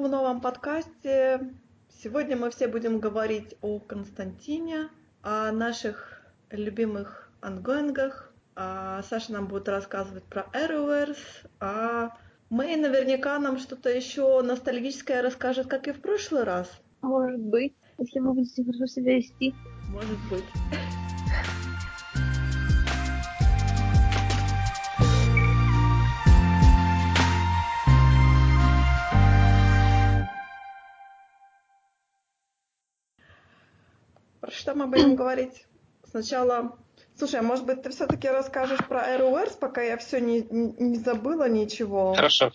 в новом подкасте. Сегодня мы все будем говорить о Константине, о наших любимых ангоингах. А Саша нам будет рассказывать про Arrowverse, а Мэй наверняка нам что-то еще ностальгическое расскажет, как и в прошлый раз. Может быть, если вы будете хорошо себя вести. Может быть. Что мы будем говорить? Сначала... Слушай, а может быть, ты все-таки расскажешь про Arrowverse, пока я все не, не забыла ничего? Хорошо.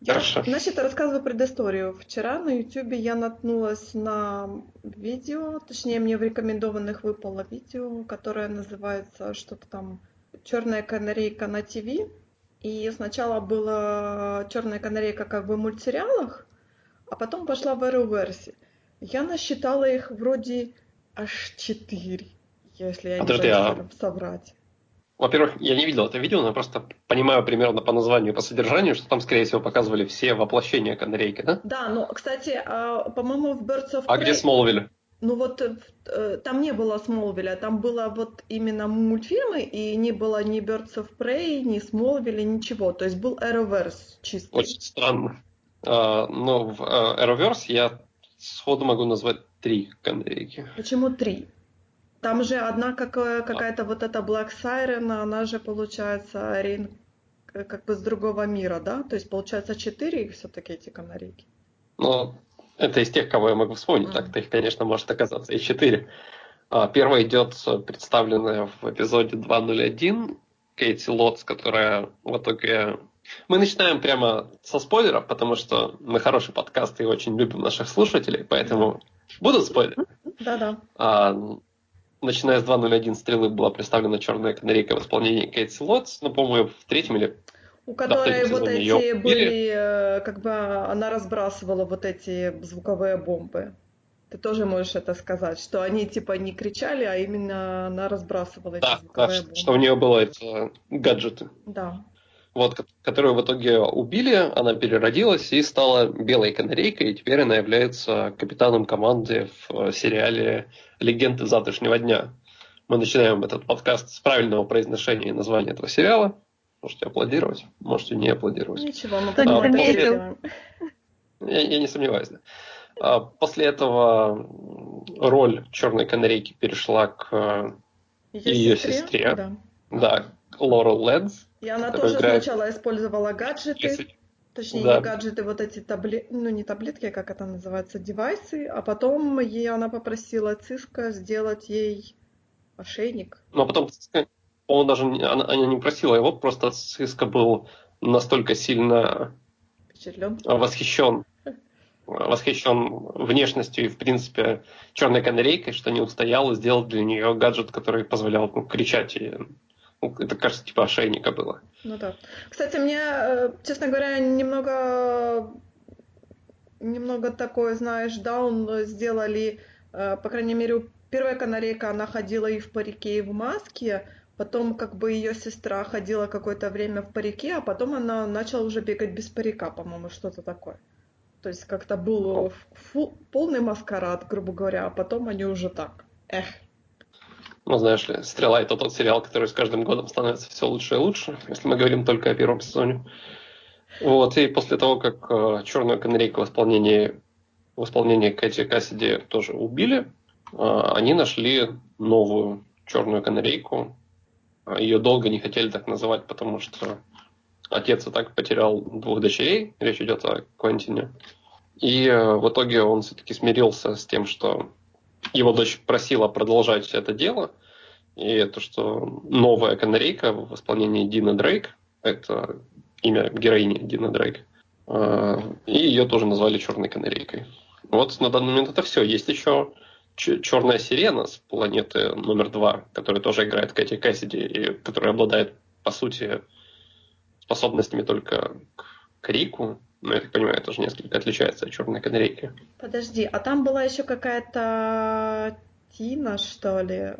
Я, Хорошо. значит, рассказываю предысторию. Вчера на YouTube я наткнулась на видео, точнее, мне в рекомендованных выпало видео, которое называется что-то там «Черная канарейка на ТВ». И сначала была «Черная канарейка» как бы в мультсериалах, а потом пошла в Arrowverse. Я насчитала их вроде аж четыре, если я не Подожди, а- боюсь соврать. Во-первых, я не видел это видео, но я просто понимаю примерно по названию и по содержанию, что там, скорее всего, показывали все воплощения канарейки, да? Да, но, кстати, а, по-моему, в Birds of А Prey... где Смолвиль? Ну вот э, э, там не было Смолвиля, там было вот именно мультфильмы, и не было ни Birds of Prey, ни Смолвиля, ничего. То есть был Arrowverse чистый. Очень странно. А, но в а, Arrowverse я сходу могу назвать три канарейки. Почему три? Там же одна какая- какая-то вот эта Black Siren, она же получается Рейн э, как бы с другого мира, да? То есть получается четыре все-таки эти канарейки. Но это из тех, кого я могу вспомнить. Мгм. Так-то их, конечно, может оказаться и четыре. А, Первая идет э, представленная в эпизоде 2.01 Кейти Лотс, которая в итоге... Мы начинаем прямо со спойлеров, потому что мы хороший подкаст и очень любим наших слушателей, поэтому будут спойлеры. Да-да. А, начиная с 2.01 стрелы была представлена черная канарейка в исполнении Кейти Лотс, ну, по-моему, в третьем или У которой третьем вот эти её были, э, как бы она разбрасывала вот эти звуковые бомбы. Ты тоже можешь это сказать, что они типа не кричали, а именно она разбрасывала эти Да, да, звуковые что, бомбы. что у нее было это гаджеты. Да. Вот, ко- которую в итоге убили, она переродилась и стала белой канарейкой, и теперь она является капитаном команды в э, сериале «Легенды завтрашнего дня». Мы начинаем этот подкаст с правильного произношения названия этого сериала. Можете аплодировать, можете не аплодировать. Ничего, мы заметил? сделаем. Я, я не сомневаюсь. да. А После этого роль черной канарейки перешла к э, Её сестре. Да. да, к Лорел Лэнс. И она тоже играет- сначала использовала гаджеты, Если- точнее Да. не гаджеты, вот эти таблетки, ну не таблетки, а как это называется, девайсы, а потом ей она попросила Циска сделать ей ошейник. Но потом, по-моему, даже не- она, она не просила его, просто Циска был настолько сильно Впечатлен. восхищен восхищен внешностью и, в принципе, черной канарейкой, что не устоял и сделал для нее гаджет, который позволял ну, кричать. И, ну, это, кажется, типа ошейника было. Ну да. Кстати, мне, э, честно говоря, немного, немного такое, знаешь, даун сделали, э, по крайней мере, первая канарейка, она ходила и в парике, и в маске, потом как бы ее сестра ходила какое-то время в парике, а потом она начала уже бегать без парика, по-моему, что-то такое. То есть как-то был фу- полный маскарад, грубо говоря, а потом они уже так. Эх. Ну, знаешь ли, «Стрела» — это тот сериал, который с каждым годом становится все лучше и лучше, если мы говорим только о первом сезоне. Вот, и после того, как э, черную канарейку в исполнении, в исполнении Кэти Кассиди тоже убили, э, они нашли новую черную канарейку. Ее долго не хотели так называть, потому что отец и так потерял двух дочерей, речь идет о Квентине. И э, в итоге он все-таки смирился с тем, что его дочь просила продолжать это дело. И то, что новая канарейка в исполнении Дина Дрейк, это имя героини Дина Дрейк, э, и ее тоже назвали черной канарейкой. Вот на данный момент это все. Есть еще черная сирена с планеты номер два, которая тоже играет Кэти Кэссиди, и которая обладает, по сути, способностями только к крику. Но я так понимаю, это же несколько отличается от черной канарейки. Подожди, а там была еще какая-то Тина, что ли?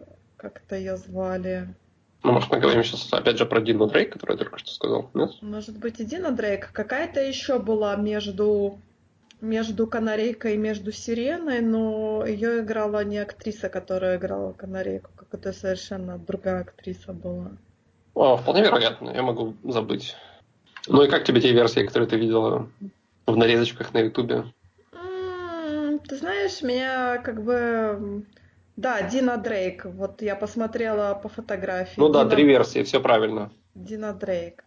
Как-то ее звали. Ну, может, мы говорим сейчас опять же про Дину Дрейк, которую я только что сказал. Нет? Может быть, и Дина Дрейк. Какая-то еще была между между канарейкой и между сиреной, но ее играла не актриса, которая играла канарейку, как это совершенно другая актриса была. О, вполне вероятно, я могу забыть. Ну и как тебе те версии, которые ты видела в нарезочках на Ютубе? Ты знаешь, меня как бы... Да, Дина Дрейк. Вот я посмотрела по фотографии. Ну да, Дина... три версии, все правильно. Дина Дрейк.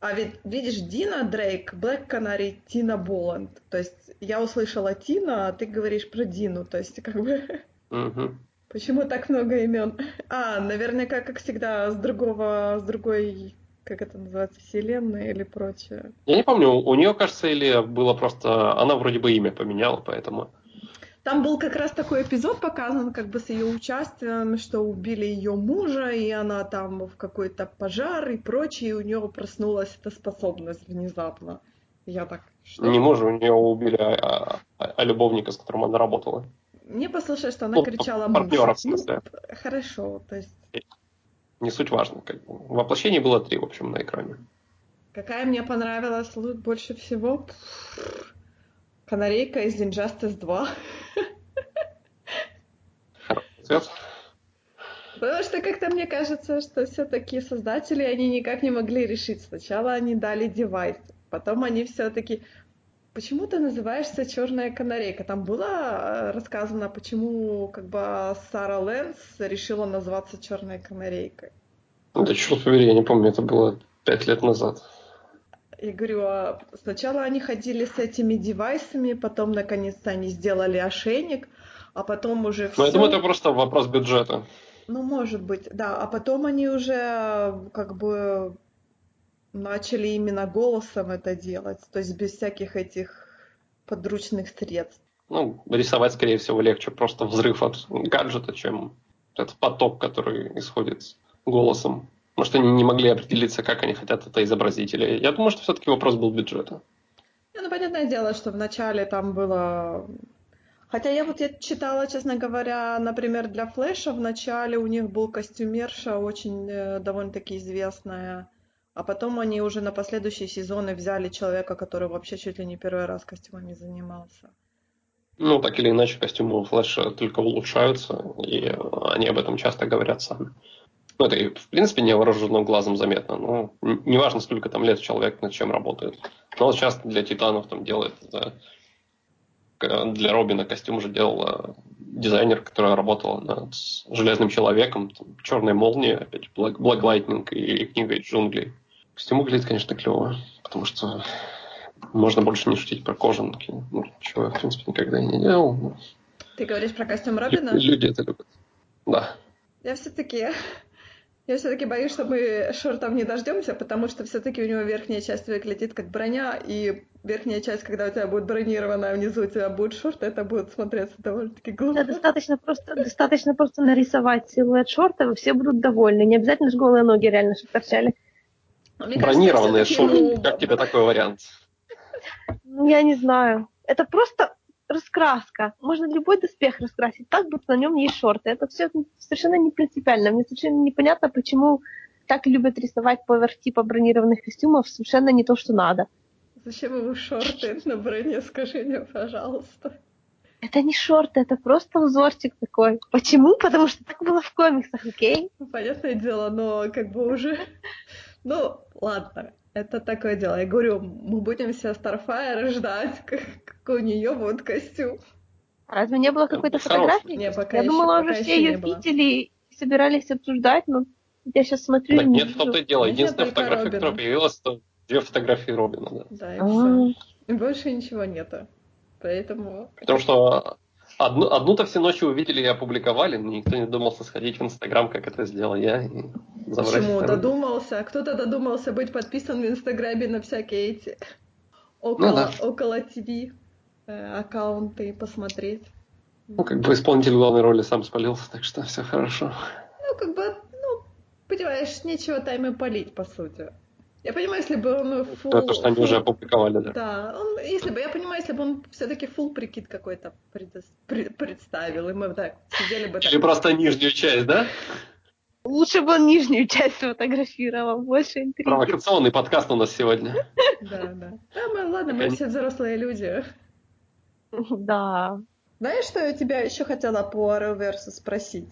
А ведь, видишь, Дина Дрейк, Блэк Канари, Тина Боланд. То есть я услышала Тина, а ты говоришь про Дину. То есть как бы... Угу. Почему так много имен? А, наверняка, как всегда, с другого, с другой, как это называется, вселенной или прочее. Я не помню, у нее, кажется, или было просто... Она вроде бы имя поменяла, поэтому... Там был как раз такой эпизод показан, как бы с ее участием, что убили ее мужа, и она там в какой-то пожар и прочее, и у нее проснулась эта способность внезапно. Я так... Что? Не мужа, у нее убили, а, а, а любовника, с которым она работала. Мне послушай, что она ну, кричала партнера, в смысле. Ну, хорошо, то есть... Не суть важно. Как бы. Воплощений было три, в общем, на экране. Какая мне понравилась больше всего? Канарейка из Injustice 2. Цвет. Потому что как-то мне кажется, что все-таки создатели, они никак не могли решить. Сначала они дали девайс, потом они все-таки... Почему ты называешься черная канарейка? Там было э, рассказано, почему как бы Сара Лэнс решила назваться черной канарейкой. Да черт побери, я не помню, это было пять лет назад. Я говорю, а сначала они ходили с этими девайсами, потом наконец-то они сделали ошейник, а потом уже все... Ну, я думаю, это просто вопрос бюджета. Ну, может быть, да. А потом они уже как бы начали именно голосом это делать, то есть без всяких этих подручных средств. Ну, рисовать, скорее всего, легче просто взрыв от гаджета, чем этот поток, который исходит голосом. Может, они не могли определиться, как они хотят это изобразить. Или я думаю, что все-таки вопрос был бюджета. Ну, понятное дело, что вначале там было... Хотя я вот я читала, честно говоря, например, для Флэша в начале у них был костюмерша очень э, довольно-таки известная. А потом они уже на последующие сезоны взяли человека, который вообще чуть ли не первый раз костюмами занимался. Ну, так или иначе, костюмы у Флэша только улучшаются, и они об этом часто говорят сами. Ну, это, в принципе, невооруженным глазом заметно. Ну, неважно, сколько там лет человек над чем работает. Но вот часто для Титанов там делает, да, для Робина костюм уже делала дизайнер, которая работала над Железным Человеком, там, Черной Молнией, опять Black, Black Lightning и книга джунглей. Костюм выглядит, конечно, клево, потому что можно больше не шутить про кожанки. Ну, чего я, в принципе, никогда и не делал. Но... Ты говоришь про костюм Робина? Люди это любят. Да. Я все-таки я все-таки боюсь, что мы шортов не дождемся, потому что все-таки у него верхняя часть выглядит как броня, и верхняя часть, когда у тебя будет бронированная, а внизу у тебя будет шорт, это будет смотреться довольно-таки глупо. Да, достаточно просто, достаточно просто нарисовать силуэт шорта, и все будут довольны. Не обязательно же голые ноги реально чтобы торчали. Бронированные шорты, как тебе такой вариант? Ну, я не знаю. Это просто раскраска. Можно любой доспех раскрасить так, будто на нем есть шорты. Это все совершенно не принципиально. Мне совершенно непонятно, почему так любят рисовать поверх типа бронированных костюмов совершенно не то, что надо. Зачем ему шорты на броне, скажи мне, пожалуйста. Это не шорты, это просто узорчик такой. Почему? Потому что так было в комиксах, окей? Ну, понятное дело, но как бы уже... Ну, ладно. Это такое дело. Я говорю, мы будем все Starfire ждать, как, как у нее будет костюм. Разве не было какой-то фотографии? Не, пока я еще, думала, пока уже все ее видели и собирались обсуждать, но я сейчас смотрю... Так, нет, в том-то и дело. Единственная фотография, Робина. которая появилась, это две фотографии Робина. Да, да и а. все. И больше ничего нету. Поэтому... Потому что Одну, одну-то все ночи увидели и опубликовали, но никто не додумался сходить в Инстаграм, как это сделал я. И Почему? Второй. Додумался. Кто-то додумался быть подписан в Инстаграме на всякие эти около, ну, да. около ТВ э, аккаунты посмотреть. Ну, как бы исполнитель главной роли сам спалился, так что все хорошо. Ну, как бы, ну, понимаешь, нечего тайм полить, по сути. Я понимаю, если бы он full... Да, то, что они full... уже опубликовали, да. Да, он, если бы, я понимаю, если бы он все-таки full прикид какой-то пред... пред... представил, и мы так сидели бы... Или просто нижнюю часть, да? Лучше бы он нижнюю часть сфотографировал, больше интриги. Провокационный подкаст у нас сегодня. Да, да. Да, мы, ладно, мы все взрослые люди. Да. Знаешь, что я тебя еще хотела по Arrowverse спросить?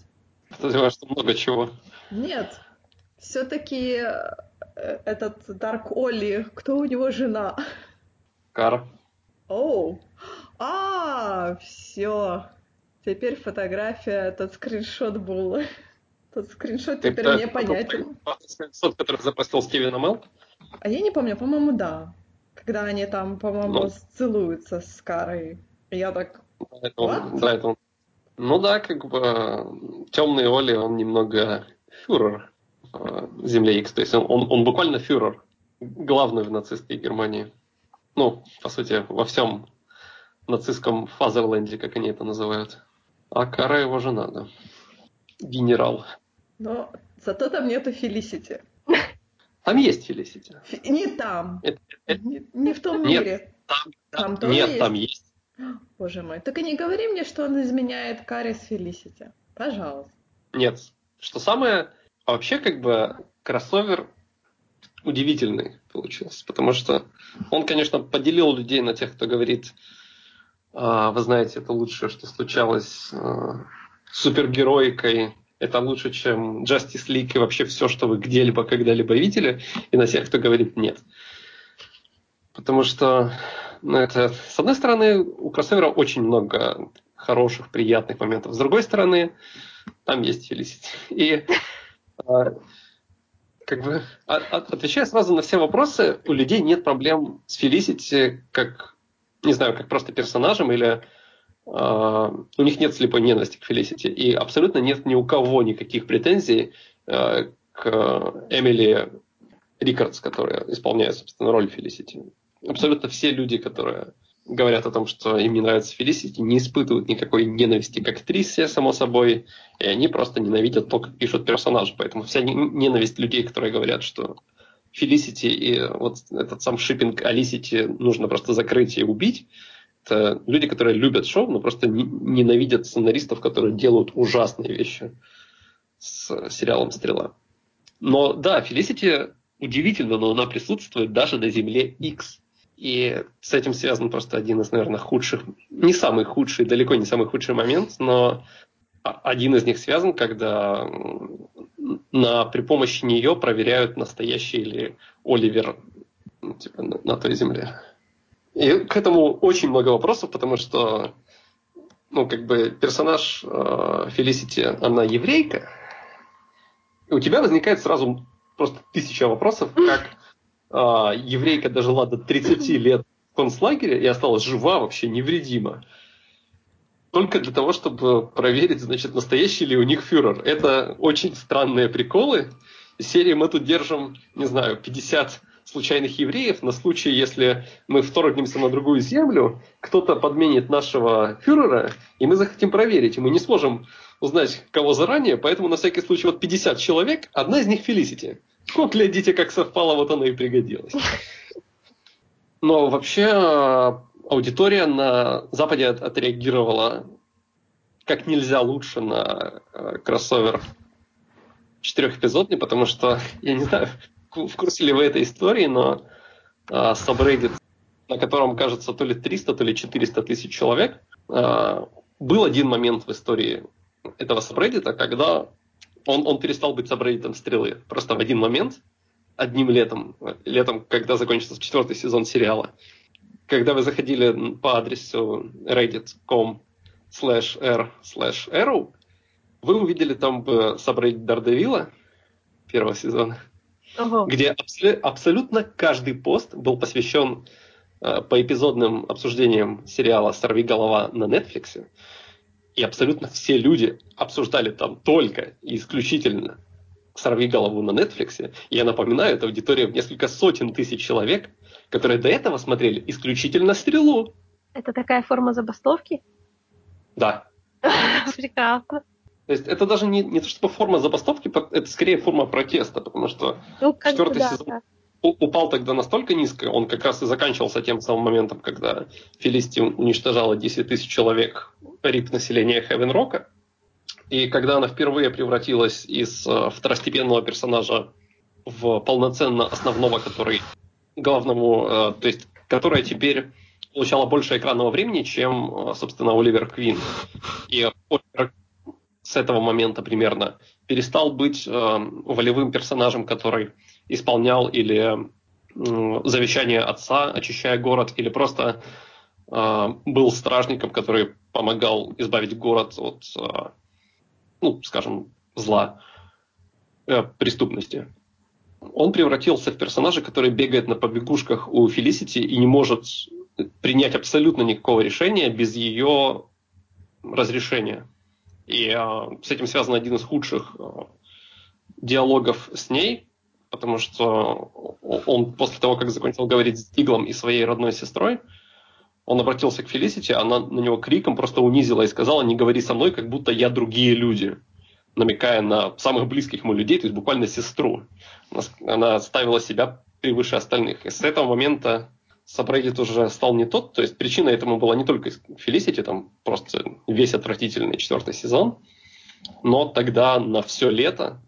Подозреваю, что много чего. Нет, все-таки этот Дарк Олли, кто у него жена? Кара. Оу, а, все. Теперь фотография, тот скриншот был. Тот скриншот теперь Это- мне понятен. Скриншот, который запостил Стивен Амел. А я не помню, по-моему, да. Когда они там, по-моему, Ну. целуются с Карой. Я так, Да, это он- What? да, это он. Ну да, как бы темный Оли, он немного фюрер э, Земли X. То есть он, он, он буквально фюрер, главный в нацистской Германии. Ну, по сути, во всем нацистском Фазерленде, как они это называют. А Кара его жена, да. Генерал. но зато там нету Фелисити. Там есть Фелисити. Фи- Не там. Это- это- Не, не в том Нет. мире. Там, Там тоже нет, есть? там есть. Боже мой. Только не говори мне, что он изменяет Каре с Фелисити. Пожалуйста. Нет. Что самое... а Вообще, как бы, кроссовер удивительный получился, потому что он, конечно, поделил людей на тех, кто говорит, «А, вы знаете, это лучшее, что случалось а, с супергероикой, это лучше, чем Justice League и вообще все, что вы где-либо, когда-либо видели, и на тех, кто говорит нет. Потому что, ну, это, с одной стороны, у кроссовера очень много хороших, приятных моментов. С другой стороны, там есть Фелисити. И как бы а- а- отвечая сразу на все вопросы, у людей нет проблем с Фелисити как, не знаю, как просто персонажем или а, у них нет слепой ненависти к Фелисити. И абсолютно нет ни у кого никаких претензий а, к Эмили Рикардс, которая исполняет, собственно, роль Фелисити. Абсолютно все люди, которые говорят о том, что им не нравится Фелисити, не испытывают никакой ненависти к актрисе, само собой, и они просто ненавидят то, как пишут персонажи. Поэтому вся не- ненависть людей, которые говорят, что Фелисити и вот этот сам шиппинг Алисити нужно просто закрыть и убить, это люди, которые любят шоу, но просто не- ненавидят сценаристов, которые делают ужасные вещи с сериалом «Стрела». Но да, Фелисити удивительно, но она присутствует даже на Земле X. И с этим связан просто один из, наверное, худших, не самый худший, далеко не самый худший момент, но один из них связан, когда на, при помощи нее проверяют, настоящий ли Оливер ну, типа, на, на той земле. И к этому очень много вопросов, потому что ну, как бы персонаж э, Фелисити, она еврейка, и у тебя возникает сразу просто тысяча вопросов, как а, еврейка дожила до 30 лет в концлагере и осталась жива вообще невредима. Только для того, чтобы проверить, значит, настоящий ли у них фюрер. Это очень странные приколы. Серии мы тут держим, не знаю, 50 случайных евреев на случай, если мы вторгнемся на другую землю, кто-то подменит нашего фюрера, и мы захотим проверить, и мы не сможем узнать, кого заранее, поэтому на всякий случай вот 50 человек, одна из них Фелисити. Вот, глядите, как совпало, вот она и пригодилась. Но вообще э, аудитория на Западе от- отреагировала как нельзя лучше на э, кроссовер четырехэпизодный, потому что, я не знаю, в курсе ли вы этой истории, но э, subreddit, на котором, кажется, то ли 300, то ли 400 тысяч человек, э, был один момент в истории этого сабреддита, когда он, он перестал быть сабреддитом стрелы. Просто в один момент, одним летом, летом, когда закончится четвертый сезон сериала, когда вы заходили по адресу reddit.com slash r slash arrow, вы увидели там сабреддит Дардевила первого сезона, Ого. где абсолю- абсолютно каждый пост был посвящен э, по эпизодным обсуждениям сериала «Сорви голова» на Netflix. И абсолютно все люди обсуждали там только и исключительно «Сорви голову» на Netflix. И я напоминаю, это аудитория в несколько сотен тысяч человек, которые до этого смотрели исключительно «Стрелу». Это такая форма забастовки? Да. Прекрасно. То есть это даже не, не то чтобы форма забастовки, это скорее форма протеста, потому что Ну, Четвертый да, сезон. да. Упал тогда настолько низко, он как раз и заканчивался тем самым моментом, когда Фелисти уничтожала 10 тысяч человек рип населения Хевен Рока. И когда она впервые превратилась из э, второстепенного персонажа в полноценно основного, который главному, э, то есть которая теперь получала больше экранного времени, чем, собственно, Оливер Квин. И Оливер с этого момента примерно перестал быть э, волевым персонажем, который исполнял или завещание отца, очищая город, или просто э, был стражником, который помогал избавить город от, э, ну, скажем, зла, э, преступности. Он превратился в персонажа, который бегает на побегушках у Фелисити и не может принять абсолютно никакого решения без ее разрешения. И э, с этим связан один из худших э, диалогов с ней, потому что он после того, как закончил говорить с Диглом и своей родной сестрой, он обратился к Фелисити, она на него криком просто унизила и сказала, не говори со мной, как будто я другие люди, намекая на самых близких ему людей, то есть буквально сестру. Она, ставила себя превыше остальных. И с этого момента Сабреддит уже стал не тот, то есть причина этому была не только Фелисити, там просто весь отвратительный четвертый сезон, но тогда на все лето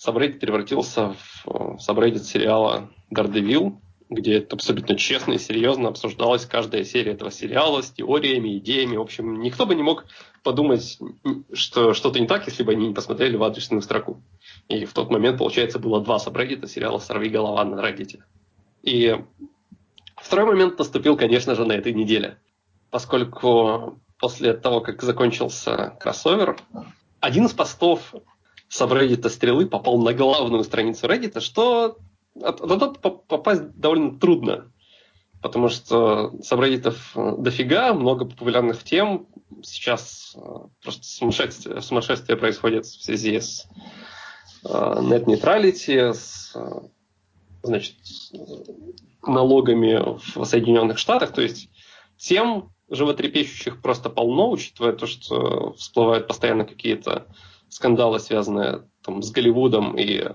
Сабреддит превратился в Сабреддит сериала «Дардевилл», где это абсолютно честно и серьезно обсуждалась каждая серия этого сериала с теориями, идеями. В общем, никто бы не мог подумать, что что-то не так, если бы они не посмотрели в адресную строку. И в тот момент, получается, было два сабреддита сериала «Сорви голова» на Reddit. И Второй момент наступил, конечно же, на этой неделе, поскольку после того, как закончился кроссовер, один из постов с Reddit стрелы попал на главную страницу Reddit, что туда попасть довольно трудно, потому что сабреддитов дофига, много популярных тем. Сейчас э, просто сумасшествие, сумасшествие происходит в связи с net э, neutrality, с э, значит, налогами в Соединенных Штатах. То есть тем животрепещущих просто полно, учитывая то, что всплывают постоянно какие-то скандалы, связанные там, с Голливудом и э,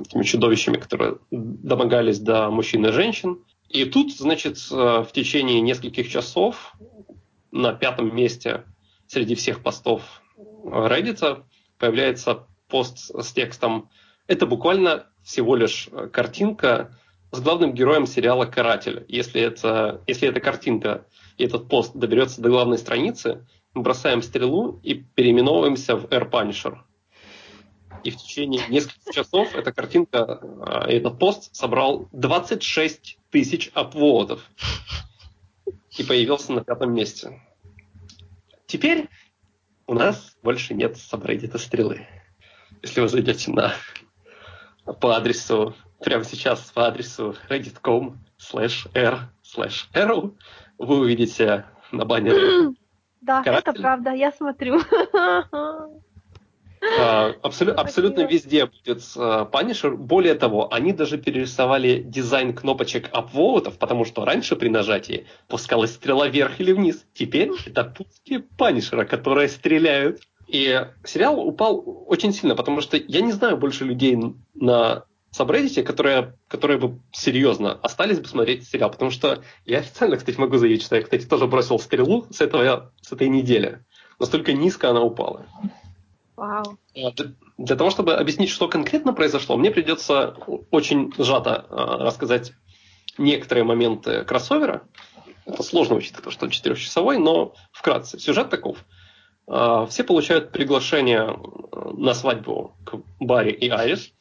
этими чудовищами, которые домогались до мужчин и женщин. И тут, значит, э, в течение нескольких часов на пятом месте среди всех постов Reddit появляется пост с текстом «Это буквально всего лишь картинка с главным героем сериала «Каратель». Если это, если эта картинка и этот пост доберется до главной страницы, бросаем стрелу и переименовываемся в Air Punisher. И в течение нескольких часов эта картинка, а, этот пост собрал 26 тысяч апводов и появился на пятом месте. Теперь у нас больше нет сабреддита стрелы. Если вы зайдете на по адресу прямо сейчас по адресу reddit.com slash r slash arrow вы увидите на баннере Да, Каратель. это правда, я смотрю. А, абсолю, абсолютно везде будет Punisher. Более того, они даже перерисовали дизайн кнопочек апвоутов, потому что раньше при нажатии пускалась стрела вверх или вниз. Теперь это пуски Панишера, которые стреляют. И сериал упал очень сильно, потому что я не знаю больше людей на сабреддите, которые, которые бы серьезно остались бы смотреть сериал. Потому что я официально, кстати, могу заявить, что я, кстати, тоже бросил стрелу с, этого, с этой недели. Настолько низко она упала. Вау. Для, для того, чтобы объяснить, что конкретно произошло, мне придется очень сжато э, рассказать некоторые моменты кроссовера. Это сложно учитывая, что он четырехчасовой, но вкратце. Сюжет таков. Э, все получают приглашение на свадьбу к Барри и Айрис.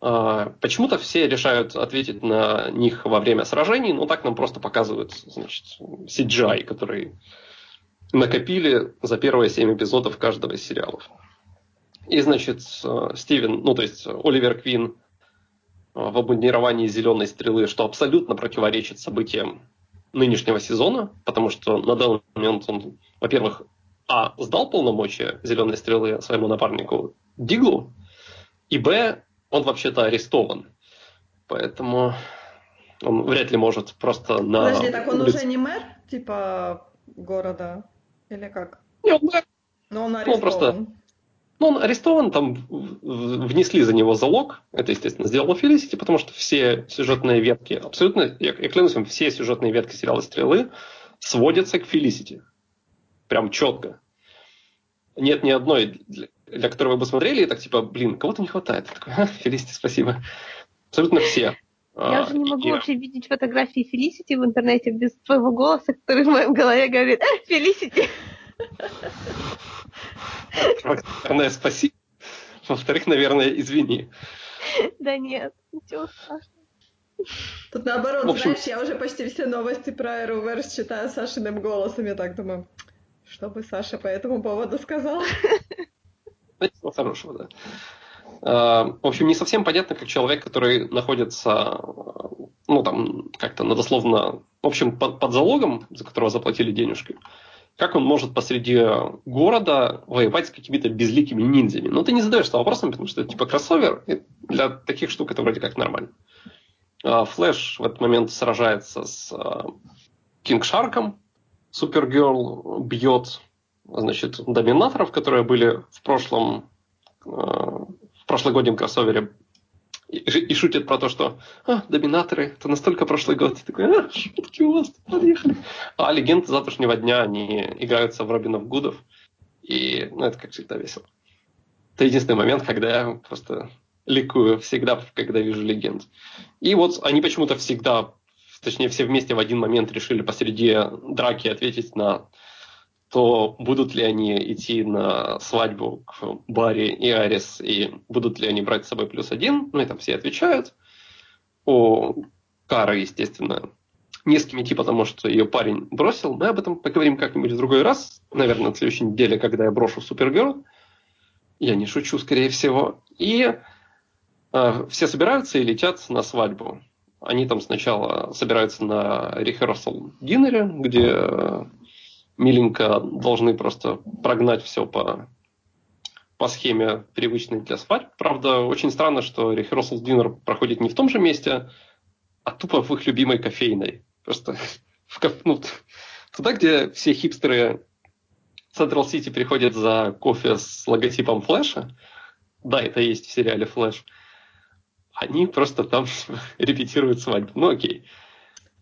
А, почему-то все решают ответить на них во время сражений, но так нам просто показывают значит, CGI, который накопили за первые семь эпизодов каждого из сериалов. И, значит, Стивен, ну, то есть Оливер Квин в обмундировании зеленой стрелы, что абсолютно противоречит событиям нынешнего сезона, потому что на данный момент он, во-первых, а, сдал полномочия зеленой стрелы своему напарнику Диглу, и б, он вообще-то арестован. Поэтому он вряд ли может просто на... Подожди, так он уже не мэр, типа, города? Или как? Не, он мэр. Но он арестован. Ну, просто... Ну, он арестован, там внесли за него залог. Это, естественно, сделал Фелисити, потому что все сюжетные ветки, абсолютно, я, я клянусь вам, все сюжетные ветки сериала «Стрелы» сводятся к Фелисити. Прям четко. Нет ни одной, для которой вы бы смотрели, и так типа, блин, кого-то не хватает. такой, Фелисти, спасибо. Абсолютно все. Я уже не могу вообще видеть фотографии Фелисити в интернете без твоего голоса, который в моем голове говорит «Фелисити!» Наверное, спасибо. Во-вторых, наверное, извини. Да нет, ничего страшного. Тут наоборот, общем... знаешь, я уже почти все новости про Arrowverse читаю Сашиным голосом. Я так думаю, что бы Саша по этому поводу сказал? Ничего хорошего, да. А, в общем, не совсем понятно, как человек, который находится, ну, там, как-то надословно, в общем, под, под залогом, за которого заплатили денежки, как он может посреди города воевать с какими-то безликими ниндзями? Ну, ты не задаешься вопросом, потому что это типа кроссовер, и для таких штук это вроде как нормально. А, Флэш в этот момент сражается с Кинг Шарком, Супергерл бьет значит, доминаторов, которые были в прошлом а, в прошлогоднем кроссовере и, и шутит про то, что а, доминаторы, это настолько прошлый год. И такой, а, шутки у вас, подъехали. А легенды завтрашнего дня, они играются в Робинов Гудов. И ну, это как всегда весело. Это единственный момент, когда я просто ликую всегда, когда вижу легенд. И вот они почему-то всегда, точнее все вместе в один момент решили посреди драки ответить на то будут ли они идти на свадьбу к Барри и Арис, и будут ли они брать с собой плюс один, ну и там все отвечают. О Кара, естественно, не с кем идти, потому что ее парень бросил. Мы об этом поговорим как-нибудь в другой раз, наверное, на следующей неделе, когда я брошу Супергерл. Я не шучу, скорее всего. И э, все собираются и летят на свадьбу. Они там сначала собираются на rehearsal динере, где миленько должны просто прогнать все по, по схеме, привычной для свадьб. Правда, очень странно, что rehearsal dinner проходит не в том же месте, а тупо в их любимой кофейной. Просто в, ну, туда, где все хипстеры Central City приходят за кофе с логотипом Флэша. Да, это есть в сериале Флэш. Они просто там репетируют свадьбу. Ну окей.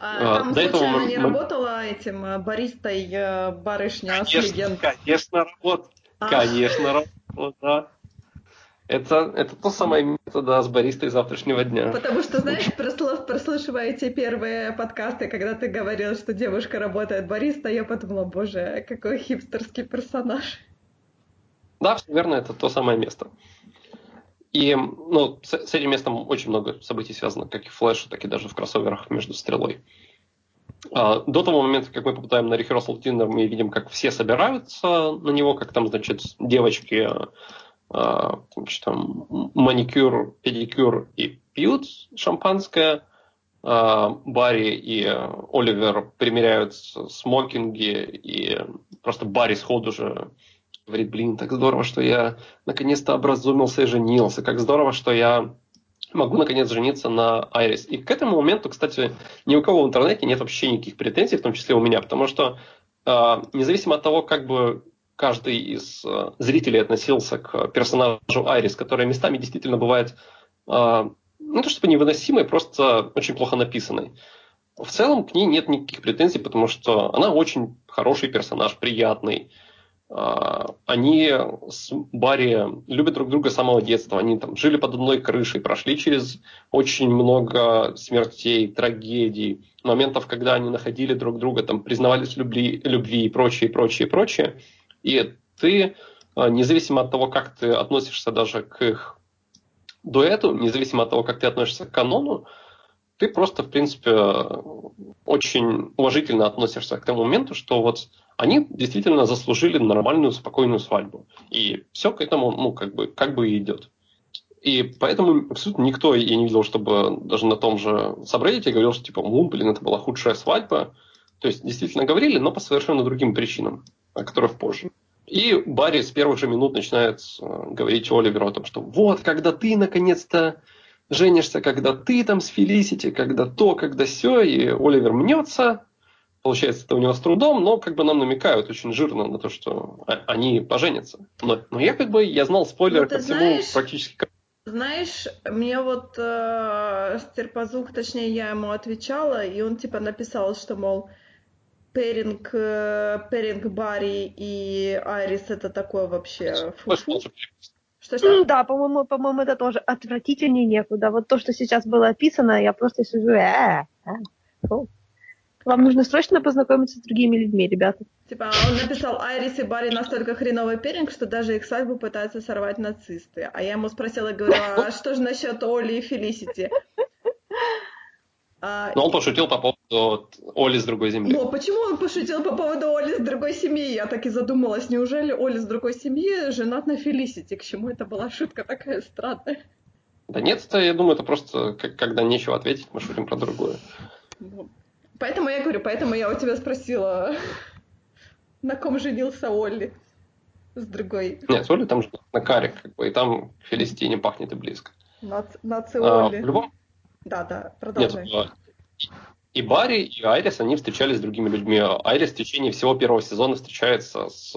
А, там, До случайно этого... не работала этим э, баристой э, барышня конечно, с легенд? Конечно, работала. А. Конечно, работала, да. Это, это то самое место, да, с баристой завтрашнего дня. Потому что, знаешь, прослушивая те первые подкасты, когда ты говорил, что девушка работает бариста, я подумала, боже, какой хипстерский персонаж. Да, все верно, это то самое место. И ну, с, с этим местом очень много событий связано, как и в флеше, так и даже в кроссоверах между стрелой. А, до того момента, как мы попадаем на Rehearsal Dinner, мы видим, как все собираются на него, как там, значит, девочки а, значит, там, маникюр, педикюр и пьют шампанское. А, Барри и Оливер примеряют смокинги, и просто Барри сходу же говорит, блин, так здорово, что я наконец-то образумился и женился, как здорово, что я могу наконец жениться на Айрис. И к этому моменту, кстати, ни у кого в интернете нет вообще никаких претензий, в том числе у меня, потому что э, независимо от того, как бы каждый из э, зрителей относился к персонажу Айрис, который местами действительно бывает э, ну, то чтобы невыносимой, просто очень плохо написанной. В целом к ней нет никаких претензий, потому что она очень хороший персонаж, приятный, а, они с Барри любят друг друга с самого детства. Они там жили под одной крышей, прошли через очень много смертей, трагедий, моментов, когда они находили друг друга, там признавались в любви, любви и прочее, прочее, прочее. И ты, а, независимо от того, как ты относишься даже к их дуэту, независимо от того, как ты относишься к канону, ты просто, в принципе, очень уважительно относишься к тому моменту, что вот они действительно заслужили нормальную, спокойную свадьбу. И все к этому, ну, как бы, как бы и идет. И поэтому абсолютно никто, я не видел, чтобы даже на том же Сабреддите говорил, что типа, ну, блин, это была худшая свадьба. То есть действительно говорили, но по совершенно другим причинам, о которых позже. И Барри с первых же минут начинает э, говорить Оливеру о том, что вот, когда ты наконец-то женишься, когда ты там с Фелисити, когда то, когда все, и Оливер мнется, Получается, это у него с трудом, но как бы нам намекают очень жирно на то, что они поженятся. Но, но я как бы, я знал спойлер ну, ко всему знаешь, практически. Знаешь, мне вот э, Стерпазух, точнее, я ему отвечала, и он типа написал, что, мол, Перинг, э, Перинг Барри и Айрис это такое вообще фу -фу. Что, что? Да, по-моему, по-моему, это тоже отвратительнее некуда. Вот то, что сейчас было описано, я просто сижу, э, э, фу. Вам нужно срочно познакомиться с другими людьми, ребята. Типа, он написал, Айрис и Барри настолько хреновый пиринг, что даже их свадьбу пытаются сорвать нацисты. А я ему спросила, говорю, а что же насчет Оли и Фелисити? А, Но он пошутил по поводу Оли с другой земли. Ну, почему он пошутил по поводу Оли с другой семьи? Я так и задумалась, неужели Оли с другой семьи женат на Фелисити? К чему это была шутка такая странная? Да нет, это, я думаю, это просто как, когда нечего ответить, мы шутим про другое. Ну, поэтому я говорю, поэтому я у тебя спросила, на ком женился Олли с другой. Нет, Олли там на Каре, как бы, и там Фелисити не пахнет и близко. На, на Циолли. А, в любом да, да, продолжай. Нет, и Барри, и Айрис, они встречались с другими людьми. Айрис в течение всего первого сезона встречается с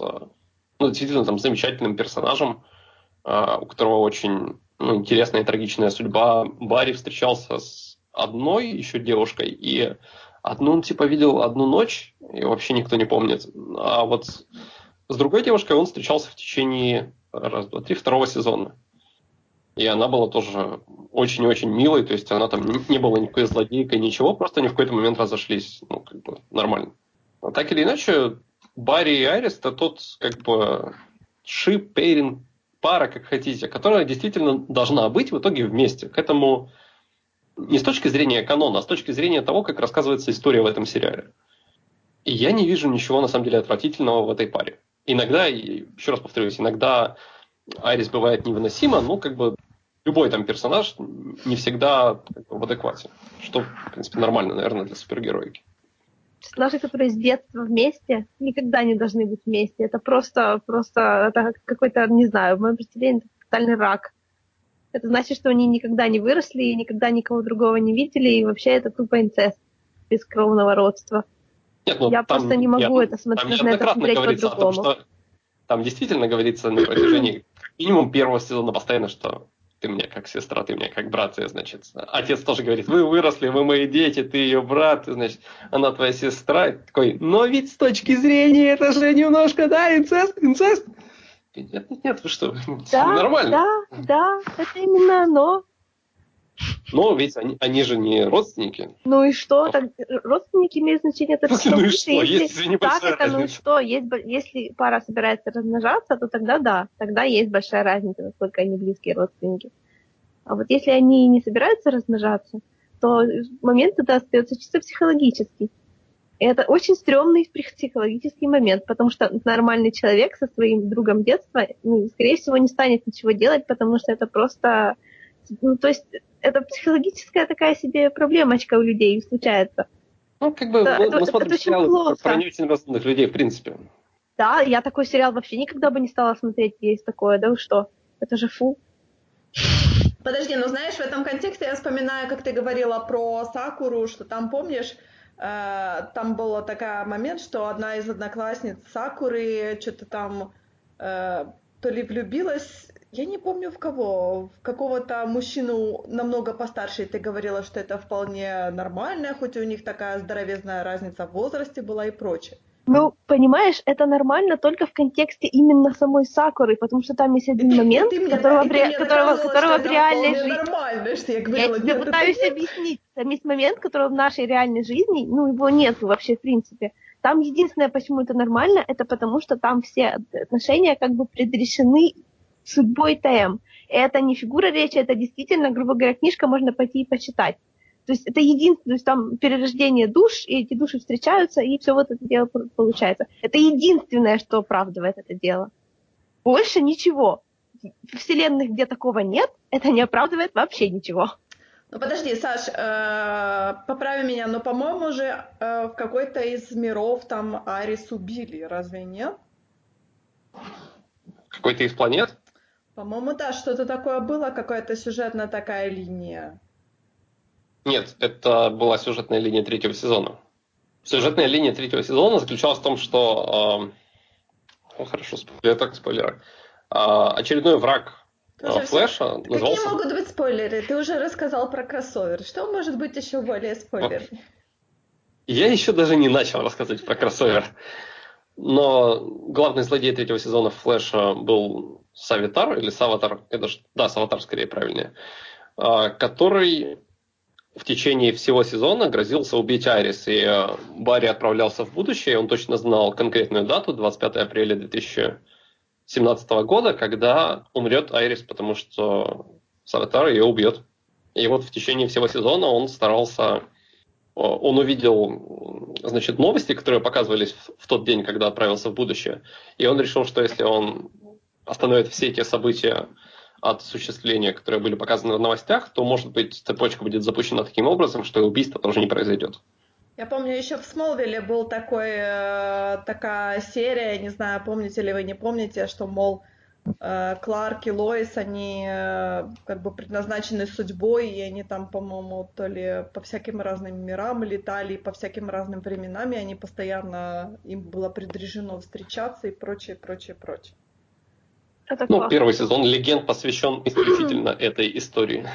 ну, действительно там замечательным персонажем, а, у которого очень ну, интересная и трагичная судьба. Барри встречался с одной еще девушкой, и одну он типа видел одну ночь, и вообще никто не помнит. А вот с другой девушкой он встречался в течение раз, два, три, второго сезона. И она была тоже очень-очень милой, то есть она там не была никакой злодейкой, ничего, просто они в какой-то момент разошлись, ну, как бы нормально. Но так или иначе, Барри и Айрис это тот, как бы, шип, пейринг, пара, как хотите, которая действительно должна быть в итоге вместе. К этому не с точки зрения канона, а с точки зрения того, как рассказывается история в этом сериале. И я не вижу ничего, на самом деле, отвратительного в этой паре. Иногда, еще раз повторюсь, иногда Айрис бывает невыносимо, но как бы любой там персонаж не всегда в адеквате, что, в принципе, нормально, наверное, для супергероики. Персонажи, которые с детства вместе, никогда не должны быть вместе. Это просто, просто это какой-то, не знаю, в моем представлении, это тотальный рак. Это значит, что они никогда не выросли и никогда никого другого не видели, и вообще это тупо инцест без кровного родства. Нет, ну, я там, просто не могу я, это смотреть, на это смотреть по-другому. Там действительно говорится на протяжении минимум первого сезона постоянно, что ты мне как сестра, ты мне как брат, и, значит, отец тоже говорит, вы выросли, вы мои дети, ты ее брат, ты, значит, она твоя сестра. И такой, но ведь с точки зрения это же немножко, да, инцест, инцест. Нет, нет, нет, вы что, да, нормально. Да, да, это именно оно. Но ведь они, они же не родственники. Ну и что? Так, родственники имеют значение только ну, и что? Если, есть так, это, ну что, есть, если пара собирается размножаться, то тогда да, тогда есть большая разница, насколько они близкие родственники. А вот если они не собираются размножаться, то момент тогда остается чисто психологический. Это очень стрёмный психологический момент, потому что нормальный человек со своим другом детства, ну, скорее всего, не станет ничего делать, потому что это просто... Ну, то есть это психологическая такая себе проблемочка у людей случается. Ну, как бы да, мы, это, мы смотрим это сериалы плохо. про не очень разумных людей, в принципе. Да, я такой сериал вообще никогда бы не стала смотреть, есть такое, да вы что? Это же фу. Подожди, ну знаешь, в этом контексте я вспоминаю, как ты говорила про Сакуру, что там, помнишь, там был такой момент, что одна из одноклассниц Сакуры что-то там э, то ли влюбилась я не помню в кого, в какого-то мужчину намного постарше, и ты говорила, что это вполне нормально, хоть у них такая здоровезная разница в возрасте была и прочее. Ну, понимаешь, это нормально только в контексте именно самой Сакуры, потому что там есть один момент, ты, которого, да, в, которого, которого в реальной жизни... Нормально, что я говорила, я тебе нет, пытаюсь нет. объяснить. Там есть момент, которого в нашей реальной жизни, ну, его нету вообще в принципе. Там единственное, почему это нормально, это потому что там все отношения как бы предрешены судьбой ТМ. И это не фигура речи, это действительно, грубо говоря, книжка, можно пойти и почитать. То есть это единственное, то есть там перерождение душ, и эти души встречаются, и все вот это дело получается. Это единственное, что оправдывает это дело. Больше ничего. В вселенных, где такого нет, это не оправдывает вообще ничего. Ну подожди, Саш, э, поправи меня, но, по-моему, же э, в какой-то из миров там Арис убили, разве нет? Какой-то из планет? По-моему, да, что-то такое было, какая-то сюжетная такая линия. Нет, это была сюжетная линия третьего сезона. Сюжетная линия третьего сезона заключалась в том, что... Э, ну, хорошо, спойлер, так спойлер. Э, очередной враг э, Флэша назывался... Какие могут быть спойлеры? Ты уже рассказал про кроссовер. Что может быть еще более спойлер? Я еще даже не начал рассказывать про кроссовер. Но главный злодей третьего сезона Флэша был Савитар или Саватар, это ж, да, Саватар скорее правильнее, а, который в течение всего сезона грозился убить Айрис, и а, Барри отправлялся в будущее, он точно знал конкретную дату, 25 апреля 2017 года, когда умрет Айрис, потому что Саватар ее убьет. И вот в течение всего сезона он старался он увидел, значит, новости, которые показывались в тот день, когда отправился в будущее, и он решил, что если он остановит все эти события от осуществления, которые были показаны в новостях, то, может быть, цепочка будет запущена таким образом, что убийство тоже не произойдет. Я помню, еще в Смолвиле был такой, э, такая серия, не знаю, помните ли вы, не помните, что, мол, Э, Кларк и Лоис, они э, как бы предназначены судьбой, и они там, по-моему, то ли по всяким разным мирам летали, по всяким разным временам, и они постоянно, им было предрешено встречаться и прочее, прочее, прочее. Это ну, классно. первый сезон «Легенд» посвящен исключительно этой истории.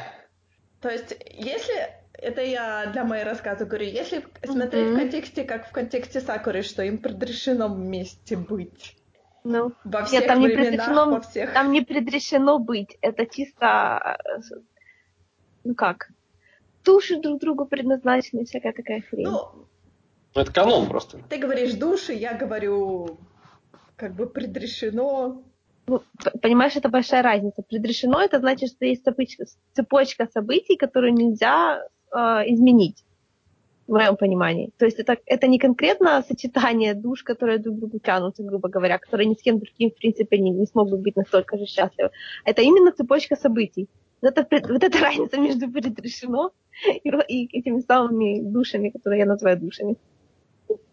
То есть, если это я для моей рассказа говорю, если смотреть mm-hmm. в контексте, как в контексте Сакуры, что им предрешено вместе быть, ну, во всех Нет, там не предрешено, во всех... Там не предрешено быть. Это чисто, ну как, души друг другу предназначены, всякая такая хрень. Ну, это канон просто. Ты говоришь души, я говорю, как бы предрешено. Ну, понимаешь, это большая разница. Предрешено это значит, что есть цепочка, цепочка событий, которую нельзя э, изменить в моем понимании. То есть это, это не конкретно сочетание душ, которые друг к другу тянутся, грубо говоря, которые ни с кем другим, в принципе, не, не смогут быть настолько же счастливы. Это именно цепочка событий. Вот это, вот эта разница между предрешено и, и этими самыми душами, которые я называю душами.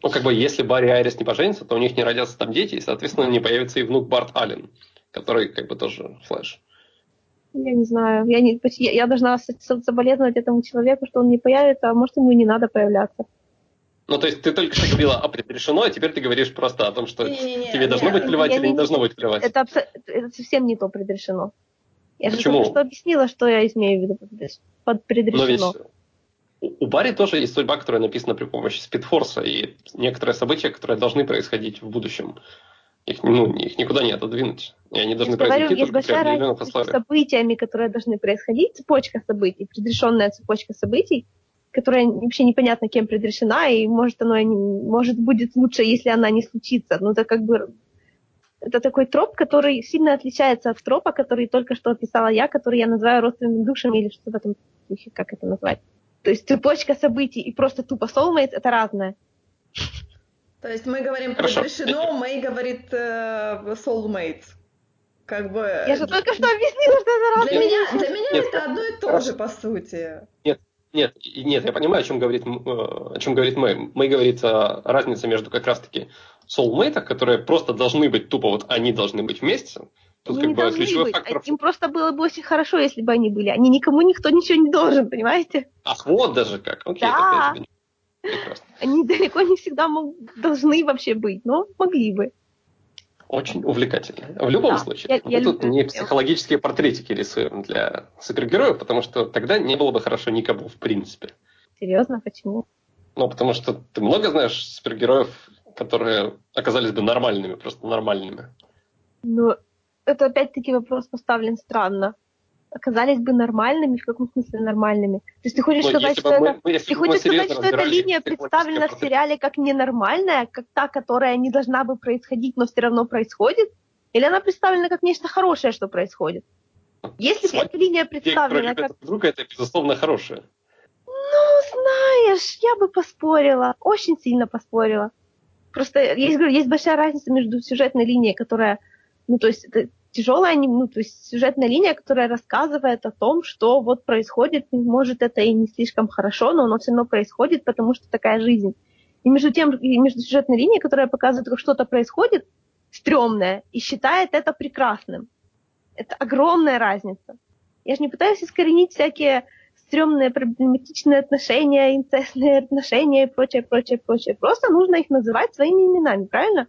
Ну, как бы, если Барри и Айрис не поженятся, то у них не родятся там дети, и, соответственно, не появится и внук Барт Аллен, который, как бы, тоже флэш. Я не знаю. Я, не, я, я должна соболезновать этому человеку, что он не появится, а может, ему не надо появляться. Ну, то есть ты только что говорила о предрешено, а теперь ты говоришь просто о том, что не, не, не, тебе не, должно не, быть плевать или не, не должно быть плевать. Это, это совсем не то предрешено. Я Почему? же только что объяснила, что я имею в виду под предрешено. Но ведь у Барри тоже есть судьба, которая написана при помощи спидфорса, и некоторые события, которые должны происходить в будущем. Их, ну, их никуда не отодвинуть. И они должны я произойти говорю, есть большая разница между событиями, которые должны происходить, цепочка событий, предрешенная цепочка событий, которая вообще непонятно кем предрешена, и может оно может будет лучше, если она не случится. Но это как бы это такой троп, который сильно отличается от тропа, который только что описала я, который я называю родственными душами или что в этом духе, как это назвать. То есть цепочка событий и просто тупо soulmate это разное. То есть мы говорим Хорошо. предрешено, Мэй говорит э, soulmates. Как бы... Я же только что объяснила, что это разные Для меня, для меня нет, это одно и то Хорошо. же, по сути. Нет, нет, нет, я понимаю, о чем говорит, э, о чем говорит Мэй. Мэй говорит о разнице между как раз-таки soulmate, которые просто должны быть тупо, вот они должны быть вместе. Тут они как бы ключевой быть. фактор... Им просто было бы очень хорошо, если бы они были. Они никому никто ничего не должен, понимаете? Ах, вот даже как. Окей, да. Прекрасно. Они далеко не всегда мог, должны вообще быть, но могли бы. Очень увлекательно. В любом да, случае, я, мы я тут не психологические портретики рисуем для супергероев, потому что тогда не было бы хорошо никому в принципе. Серьезно? Почему? Ну, потому что ты много знаешь супергероев, которые оказались бы нормальными, просто нормальными. Ну, это опять-таки вопрос поставлен странно оказались бы нормальными, в каком смысле нормальными? То есть ты хочешь Но сказать, что мы, это, мы, ты хочешь сказать, что эта линия представлена в сериале как ненормальная, как та, которая не должна бы происходить, но все равно происходит? Или она представлена как нечто хорошее, что происходит? Если эта линия представлена как... Вдруг это, безусловно, хорошее. Ну, знаешь, я бы поспорила, очень сильно поспорила. Просто есть, говорю, есть большая разница между сюжетной линией, которая, ну, то есть это тяжелая, ну, то есть сюжетная линия, которая рассказывает о том, что вот происходит, может, это и не слишком хорошо, но оно все равно происходит, потому что такая жизнь. И между тем, и между сюжетной линией, которая показывает, как что-то происходит, стрёмное, и считает это прекрасным. Это огромная разница. Я же не пытаюсь искоренить всякие стрёмные, проблематичные отношения, инцестные отношения и прочее, прочее, прочее. Просто нужно их называть своими именами, правильно?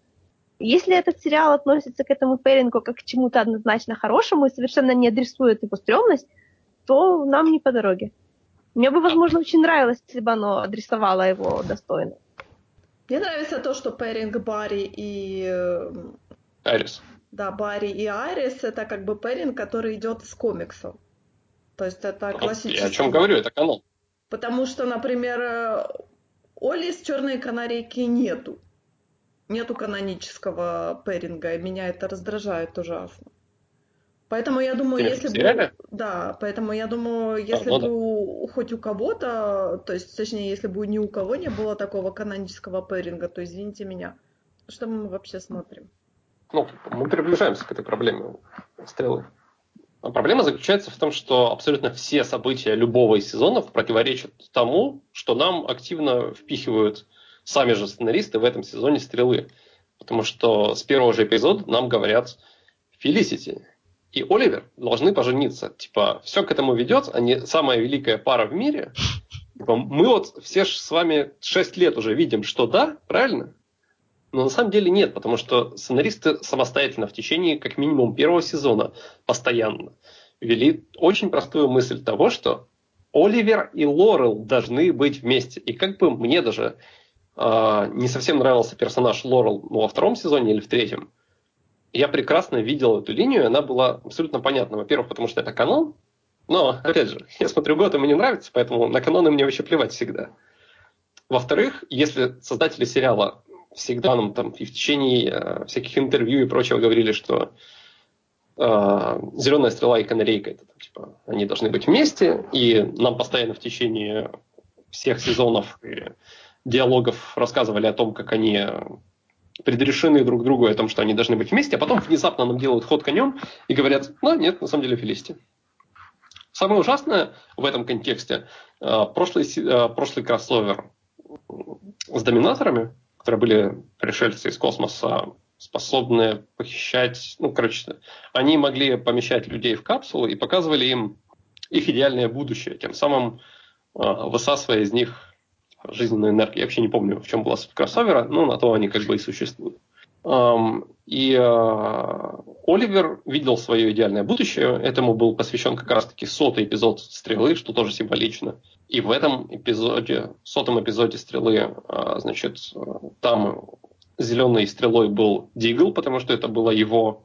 Если этот сериал относится к этому пейрингу как к чему-то однозначно хорошему и совершенно не адресует его стрёмность, то нам не по дороге. Мне бы, возможно, очень нравилось, если бы оно адресовало его достойно. Мне нравится то, что пэринг Барри и... э, Айрис. Да, Барри и Айрис это как бы пэринг, который идет из комиксов. То есть это Ну, классический... Я о чем говорю, это канал. Потому что, например, э, Оли с черной канарейки нету. Нету канонического пэринга, и меня это раздражает ужасно. Поэтому я думаю, Ты если бы... Да, поэтому я думаю, если ну бы да. хоть у кого-то, то есть, точнее, если бы ни у кого не было такого канонического пэринга, то извините меня. Что мы вообще смотрим? Ну, мы приближаемся к этой проблеме стрелы. А проблема заключается в том, что абсолютно все события любого из сезонов противоречат тому, что нам активно впихивают сами же сценаристы в этом сезоне стрелы. Потому что с первого же эпизода нам говорят Фелисити и Оливер должны пожениться. Типа, все к этому ведет, они самая великая пара в мире. Типа, мы вот все с вами 6 лет уже видим, что да, правильно? Но на самом деле нет, потому что сценаристы самостоятельно в течение как минимум первого сезона постоянно вели очень простую мысль того, что Оливер и Лорел должны быть вместе. И как бы мне даже э, не совсем нравился персонаж Лорел ну, во втором сезоне или в третьем, я прекрасно видел эту линию, она была абсолютно понятна. Во-первых, потому что это канон, но, опять же, я смотрю год, и мне нравится, поэтому на каноны мне вообще плевать всегда. Во-вторых, если создатели сериала всегда нам там и в течение э, всяких интервью и прочего говорили, что э, зеленая стрела и канарейка это типа они должны быть вместе, и нам постоянно в течение всех сезонов и диалогов рассказывали о том, как они предрешены друг другу, о том, что они должны быть вместе, а потом внезапно нам делают ход конем и говорят, ну нет, на самом деле Фелисти. Самое ужасное в этом контексте, э, прошлый, э, прошлый кроссовер с доминаторами, которые были пришельцы из космоса, способные похищать, ну, короче, они могли помещать людей в капсулу и показывали им их идеальное будущее, тем самым э, высасывая из них жизненную энергию. Я вообще не помню, в чем была суть кроссовера, но на то они как бы и существуют. И э, Оливер видел свое идеальное будущее. Этому был посвящен как раз-таки сотый эпизод «Стрелы», что тоже символично. И в этом эпизоде, сотом эпизоде «Стрелы», э, значит, там зеленой стрелой был Дигл, потому что это была его,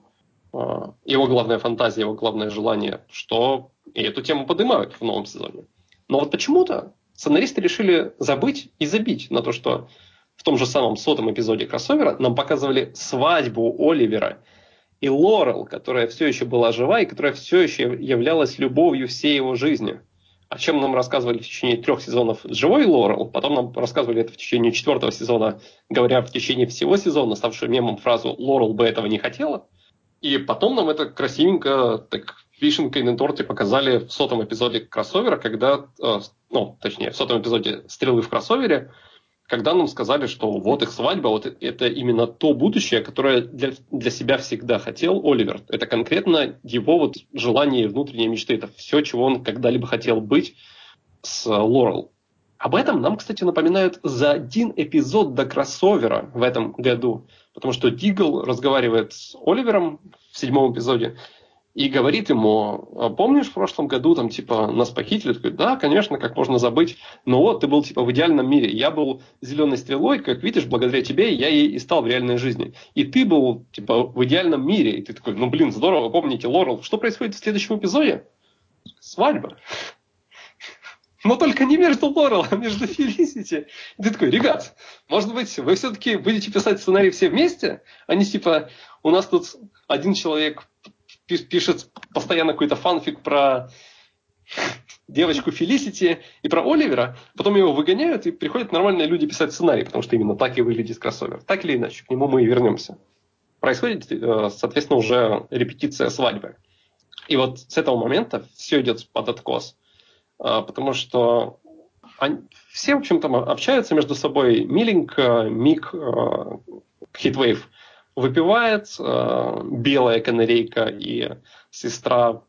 э, его главная фантазия, его главное желание, что и эту тему поднимают в новом сезоне. Но вот почему-то сценаристы решили забыть и забить на то, что в том же самом сотом эпизоде кроссовера нам показывали свадьбу Оливера и Лорел, которая все еще была жива и которая все еще являлась любовью всей его жизни. О чем нам рассказывали в течение трех сезонов с живой Лорел, потом нам рассказывали это в течение четвертого сезона, говоря в течение всего сезона, ставшую мемом фразу «Лорел бы этого не хотела». И потом нам это красивенько, так вишенкой на торте показали в сотом эпизоде кроссовера, когда, э, ну, точнее, в сотом эпизоде «Стрелы в кроссовере», когда нам сказали, что вот их свадьба, вот это именно то будущее, которое для, для себя всегда хотел Оливер. Это конкретно его вот желание и внутренние мечты. Это все, чего он когда-либо хотел быть с Лорел. Об этом нам, кстати, напоминают за один эпизод до кроссовера в этом году. Потому что Дигл разговаривает с Оливером в седьмом эпизоде и говорит ему, «А помнишь, в прошлом году там типа нас похитили? Такой, да, конечно, как можно забыть. Но вот ты был типа в идеальном мире. Я был зеленой стрелой, как видишь, благодаря тебе я ей и стал в реальной жизни. И ты был типа в идеальном мире. И ты такой, ну блин, здорово, помните, Лорел. Что происходит в следующем эпизоде? Свадьба. Но только не между Лорел, а между Фелисити. И ты такой, ребят, может быть, вы все-таки будете писать сценарий все вместе, а не типа, у нас тут один человек пишет постоянно какой-то фанфик про девочку Фелисити и про Оливера, потом его выгоняют, и приходят нормальные люди писать сценарий, потому что именно так и выглядит кроссовер. Так или иначе, к нему мы и вернемся. Происходит, э, соответственно, уже репетиция свадьбы. И вот с этого момента все идет под откос. Потому что они, все, в общем-то, общаются между собой. Миленько, Мик, Хитвейв выпивает, белая канарейка и сестра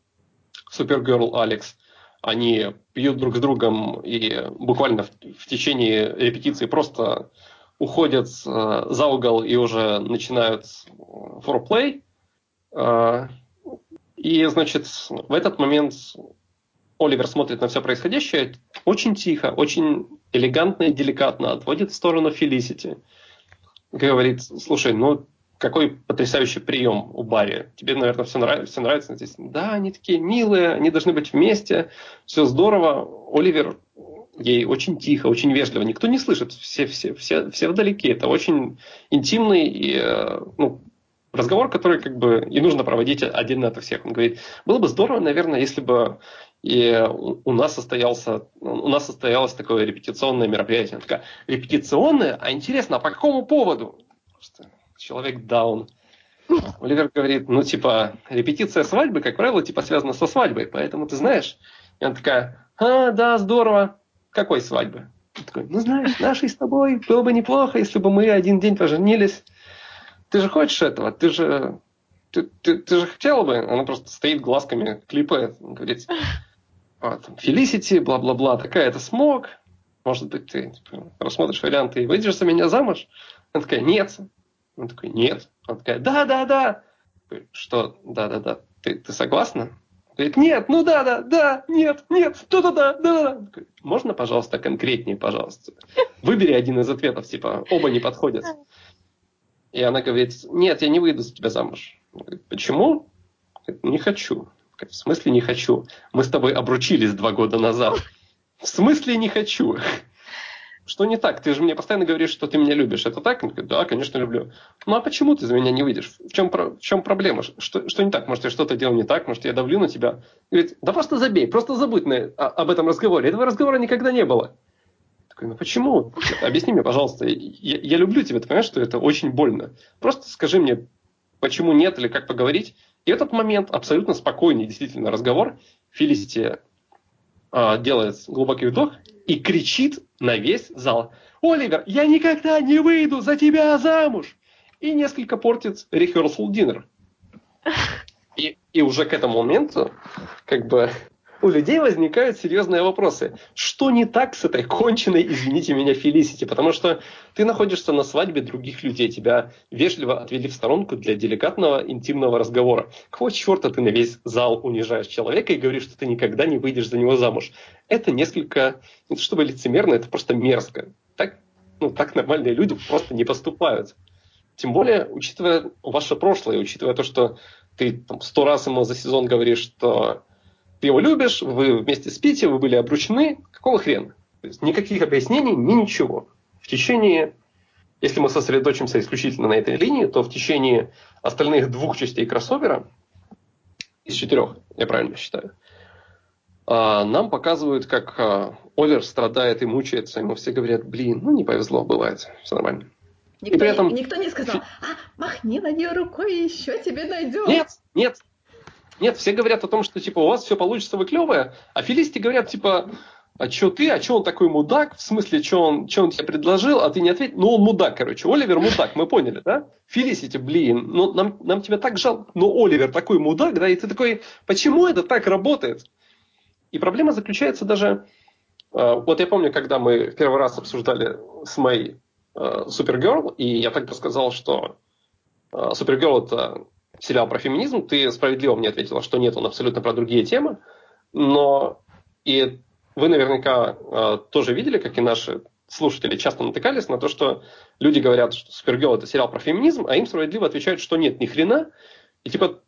Супергерл Алекс. Они пьют друг с другом и буквально в, в течение репетиции просто уходят за угол и уже начинают форплей. И, значит, в этот момент Оливер смотрит на все происходящее очень тихо, очень элегантно и деликатно отводит в сторону Фелисити говорит, слушай, ну какой потрясающий прием у Барри. Тебе, наверное, все нравится, все нравится здесь. Да, они такие милые, они должны быть вместе, все здорово. Оливер ей очень тихо, очень вежливо. Никто не слышит, все, все, все, все вдалеке. Это очень интимный и, э, ну, разговор, который как бы и нужно проводить один от всех. Он говорит, было бы здорово, наверное, если бы и у нас состоялся, у нас состоялось такое репетиционное мероприятие. Она такая, репетиционное? А интересно, а по какому поводу? Человек даун. Оливер говорит, ну, типа, репетиция свадьбы, как правило, типа связана со свадьбой, поэтому ты знаешь. И она такая, а, да, здорово. Какой свадьбы? Он такой, ну, знаешь, нашей с тобой было бы неплохо, если бы мы один день поженились. Ты же хочешь этого? Ты же, ты, ты, ты же хотела бы? Она просто стоит глазками, клипает, говорит, а, Фелисити, бла-бла-бла, такая-то смог. Может быть, ты типа, рассмотришь варианты и выйдешь за меня замуж? Она такая, нет. Он такой, нет. Она такая, да-да-да. Что, да-да-да, ты, ты согласна? Говорит, нет, ну да, да, да, нет, нет, да-да-да, да-да. Можно, пожалуйста, конкретнее, пожалуйста? Выбери один из ответов, типа, оба не подходят. И она говорит, нет, я не выйду за тебя замуж. Говорит, почему? Не хочу. В смысле не хочу? Мы с тобой обручились два года назад. В смысле не хочу? Что не так? Ты же мне постоянно говоришь, что ты меня любишь. Это так? Он говорит, да, конечно, люблю. Ну а почему ты за меня не выйдешь? В чем, в чем проблема? Что, что не так? Может, я что-то делал не так? Может, я давлю на тебя? Говорит, да просто забей, просто забудь на, о, об этом разговоре. Этого разговора никогда не было. Такой, ну почему? Объясни мне, пожалуйста. Я, я люблю тебя, ты понимаешь, что это очень больно. Просто скажи мне, почему нет или как поговорить. И этот момент абсолютно спокойный, действительно, разговор. Фелисити а, делает глубокий вдох и кричит на весь зал. «Оливер, я никогда не выйду за тебя замуж!» И несколько портит rehearsal dinner. И, и уже к этому моменту, как бы, у людей возникают серьезные вопросы. Что не так с этой конченной, извините меня, Фелисити? Потому что ты находишься на свадьбе других людей, тебя вежливо отвели в сторонку для деликатного, интимного разговора. Какого черта ты на весь зал унижаешь человека и говоришь, что ты никогда не выйдешь за него замуж? Это несколько, не то чтобы лицемерно, это просто мерзко. Так, ну, так нормальные люди просто не поступают. Тем более, учитывая ваше прошлое, учитывая то, что ты сто раз ему за сезон говоришь, что ты его любишь, вы вместе спите, вы были обручены, какого хрена? То есть никаких объяснений, ни ничего. В течение, если мы сосредоточимся исключительно на этой линии, то в течение остальных двух частей кроссовера, из четырех, я правильно считаю, а, нам показывают, как а, Оливер страдает и мучается, ему все говорят, блин, ну не повезло, бывает, все нормально. Никто, и при этом... никто не сказал, а, махни на нее рукой, еще тебе найдем. Нет, нет, нет, все говорят о том, что типа у вас все получится, вы клевые, а филисты говорят типа, а что ты, а что он такой мудак, в смысле, что он, что он тебе предложил, а ты не ответил, ну он мудак, короче, Оливер мудак, мы поняли, да? Фелисити, блин, ну нам, нам тебя так жалко, но Оливер такой мудак, да, и ты такой, почему это так работает? И проблема заключается даже, э, вот я помню, когда мы в первый раз обсуждали с моей Супергерл, и я тогда сказал, что Супергерл это сериал про феминизм, ты справедливо мне ответила, что нет, он абсолютно про другие темы, но и вы наверняка э, тоже видели, как и наши слушатели часто натыкались на то, что люди говорят, что Супергерл это сериал про феминизм, а им справедливо отвечают, что нет, ни хрена. И типа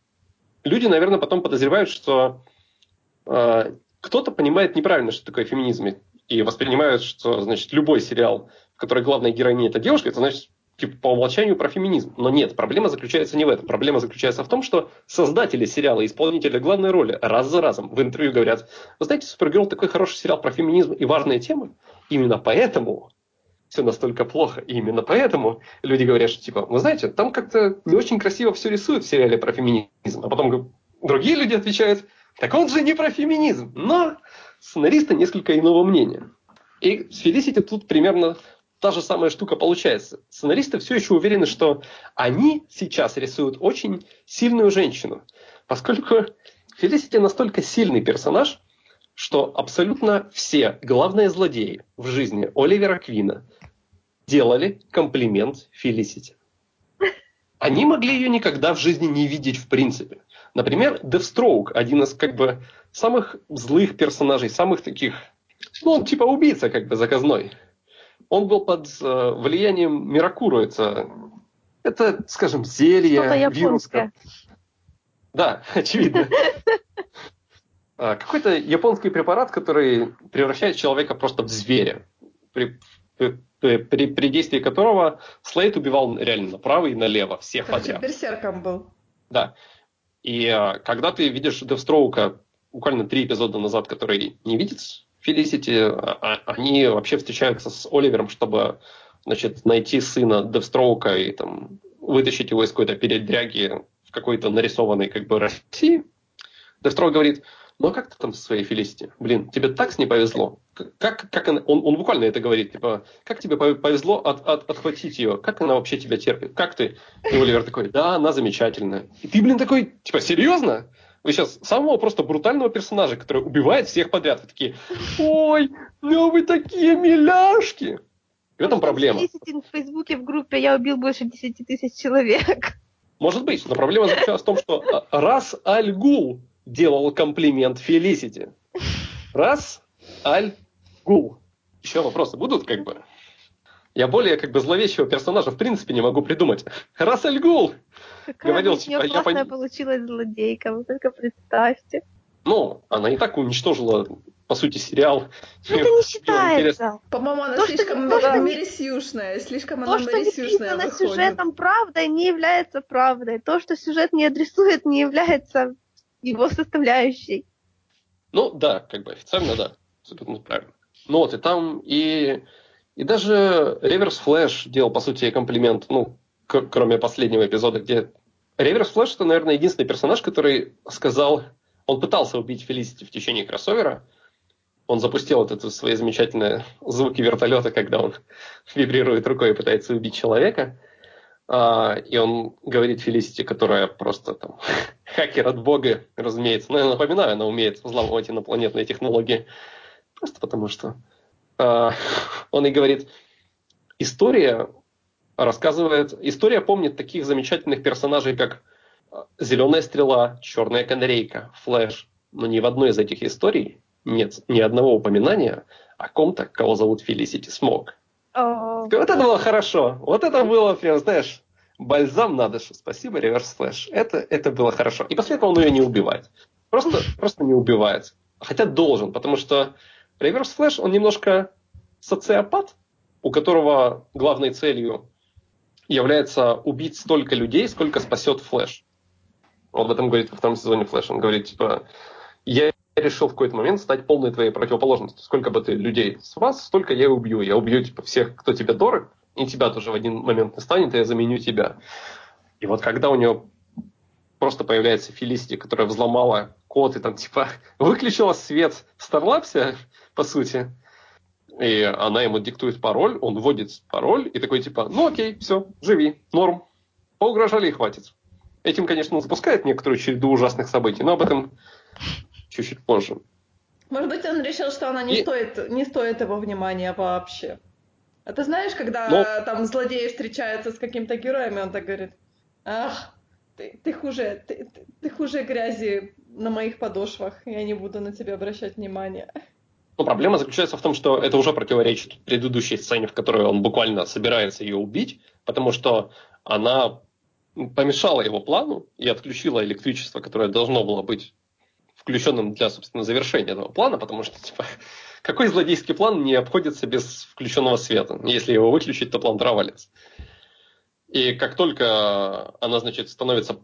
люди, наверное, потом подозревают, что э, кто-то понимает неправильно, что такое феминизм, и воспринимают, что, значит, любой сериал, в котором главная героиня это девушка, это значит типа, по умолчанию про феминизм. Но нет, проблема заключается не в этом. Проблема заключается в том, что создатели сериала, исполнители главной роли раз за разом в интервью говорят, вы знаете, Супергерл такой хороший сериал про феминизм и важные темы. Именно поэтому все настолько плохо. И именно поэтому люди говорят, что типа, вы знаете, там как-то не очень красиво все рисуют в сериале про феминизм. А потом другие люди отвечают, так он же не про феминизм. Но сценаристы несколько иного мнения. И с Фелисити тут примерно та же самая штука получается. Сценаристы все еще уверены, что они сейчас рисуют очень сильную женщину, поскольку Фелисити настолько сильный персонаж, что абсолютно все главные злодеи в жизни Оливера Квина делали комплимент Фелисити. Они могли ее никогда в жизни не видеть в принципе. Например, Девстроук, один из как бы самых злых персонажей, самых таких, ну, он типа убийца как бы заказной он был под э, влиянием Миракуру. Это, это, скажем, зелье, вирус. Да, очевидно. А, какой-то японский препарат, который превращает человека просто в зверя, при, при, при, при действии которого Слейд убивал реально направо и налево, всех Короче, подряд. берсерком был. Да. И а, когда ты видишь Девстроука буквально три эпизода назад, который не видит Фелисити, а, они вообще встречаются с Оливером, чтобы значит, найти сына Девстроука и там, вытащить его из какой-то передряги в какой-то нарисованной как бы России. Девстроук говорит, ну а как ты там со своей Фелисити? Блин, тебе так с ней повезло. Как, как она, он, он буквально это говорит, типа, как тебе повезло от, от, отхватить ее? Как она вообще тебя терпит? Как ты? И Оливер такой, да, она замечательная. И ты, блин, такой, типа, серьезно? Вы сейчас самого просто брутального персонажа, который убивает всех подряд. Вы такие, ой, ну вы такие миляшки. И в этом проблема. В Фейсбуке в группе я убил больше 10 тысяч человек. Может быть, но проблема заключалась в том, что а, раз Аль-Гул делал комплимент Фелисити. Раз, Аль, Гул. Еще вопросы будут, как бы? Я более как бы зловещего персонажа в принципе не могу придумать. Раз Аль Гул Какая говорил, типа, я пон... получилась злодейка, вы только представьте. Ну, она и так уничтожила, по сути, сериал. Ну, это не считается. По-моему, она то, слишком что, то, мерисюшная, слишком то, она что не сюжетом правдой, не является правдой. То, что сюжет не адресует, не является его составляющей. Ну да, как бы официально да, абсолютно правильно. Ну вот, и там и, и даже Reverse Flash делал, по сути, комплимент, ну, кроме последнего эпизода, где Reverse Flash это, наверное, единственный персонаж, который сказал, он пытался убить Фелисити в течение кроссовера, он запустил вот это свои замечательные звуки вертолета, когда он вибрирует рукой и пытается убить человека. А, и он говорит Фелисити, которая просто там хакер от бога, разумеется. Но я напоминаю, она умеет взламывать инопланетные технологии. Просто потому что а, он и говорит, история рассказывает, история помнит таких замечательных персонажей, как а, Зеленая стрела, Черная канарейка, Флэш. Но ни в одной из этих историй нет ни одного упоминания о ком-то, кого зовут Фелисити Смок. О. Вот это было хорошо. Вот это было, прям, знаешь, бальзам на душу. Спасибо, Reverse Flash. Это, это было хорошо. И после этого он ее не убивает. Просто, просто не убивает. Хотя должен, потому что Reverse Flash, он немножко социопат, у которого главной целью является убить столько людей, сколько спасет флэш. Он об этом говорит во втором сезоне флэш. Он говорит, типа, я решил в какой-то момент стать полной твоей противоположностью. Сколько бы ты людей спас, столько я убью. Я убью типа, всех, кто тебе дорог, и тебя тоже в один момент не станет, и я заменю тебя. И вот когда у нее просто появляется Фелисити, которая взломала код и там типа выключила свет в Старлапсе, по сути, и она ему диктует пароль, он вводит пароль и такой типа, ну окей, все, живи, норм, поугрожали и хватит. Этим, конечно, он запускает некоторую череду ужасных событий, но об этом чуть-чуть позже. Может быть, он решил, что она не, и... стоит, не стоит его внимания вообще. А ты знаешь, когда Но... там злодей встречается с каким-то героем, и он так говорит, ах, ты, ты хуже, ты, ты, ты хуже грязи на моих подошвах, я не буду на тебя обращать внимания. Но проблема заключается в том, что это уже противоречит предыдущей сцене, в которой он буквально собирается ее убить, потому что она помешала его плану и отключила электричество, которое должно было быть включенным для, собственно, завершения этого плана, потому что, типа, какой злодейский план не обходится без включенного света? Если его выключить, то план провалится. И как только она, значит, становится,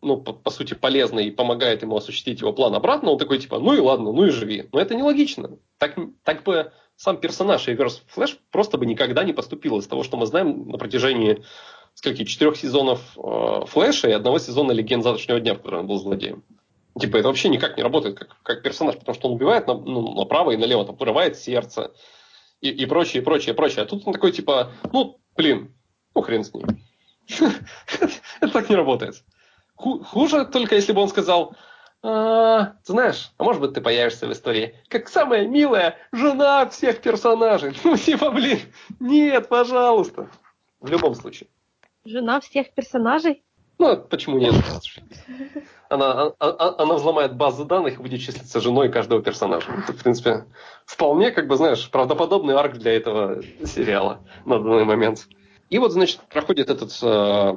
ну, по, по сути, полезной и помогает ему осуществить его план обратно, он такой, типа, ну и ладно, ну и живи. Но это нелогично. Так, так бы сам персонаж Reverse Flash просто бы никогда не поступил из того, что мы знаем на протяжении скольки, четырех сезонов э, Флэша и одного сезона Легенд завтрашнего дня, в котором он был злодеем. Типа, это вообще никак не работает как, как персонаж, потому что он убивает на, ну, направо и налево, там, вырывает сердце и, и прочее, и прочее, и прочее. А тут он такой, типа, ну, блин, ну, хрен с ним. Это так не работает. Хуже только, если бы он сказал, а, ты знаешь, а может быть ты появишься в истории как самая милая жена всех персонажей. Ну, типа, блин, нет, пожалуйста. В любом случае. Жена всех персонажей? Ну, почему нет? Она, она, она взломает базы данных и будет числиться женой каждого персонажа. Это, в принципе, вполне, как бы, знаешь, правдоподобный арк для этого сериала на данный момент. И вот, значит, проходит этот э,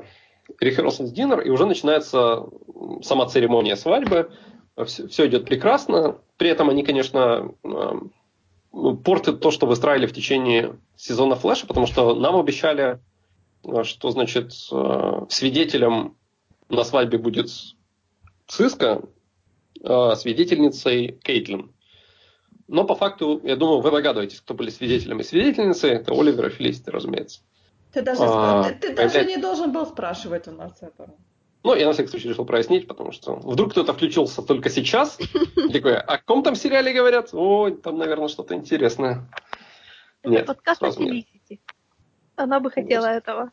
rehearsals dinner, и уже начинается сама церемония свадьбы. Все, все идет прекрасно. При этом они, конечно, э, портят то, что выстраивали в течение сезона Флэша, потому что нам обещали, э, что, значит, э, свидетелем на свадьбе будет Циска, свидетельницей Кейтлин. Но по факту, я думаю, вы догадываетесь, кто были свидетелями. Свидетельницы это Оливер и Фелисити, разумеется. Ты даже, а, ты, ты даже не должен был спрашивать у нас этого. Ну, я на всякий случай решил прояснить, потому что вдруг кто-то включился только сейчас. Такой, о ком там сериале говорят? Ой, там, наверное, что-то интересное. Это Нет, подкаст о Фелисити. Она бы хотела этого.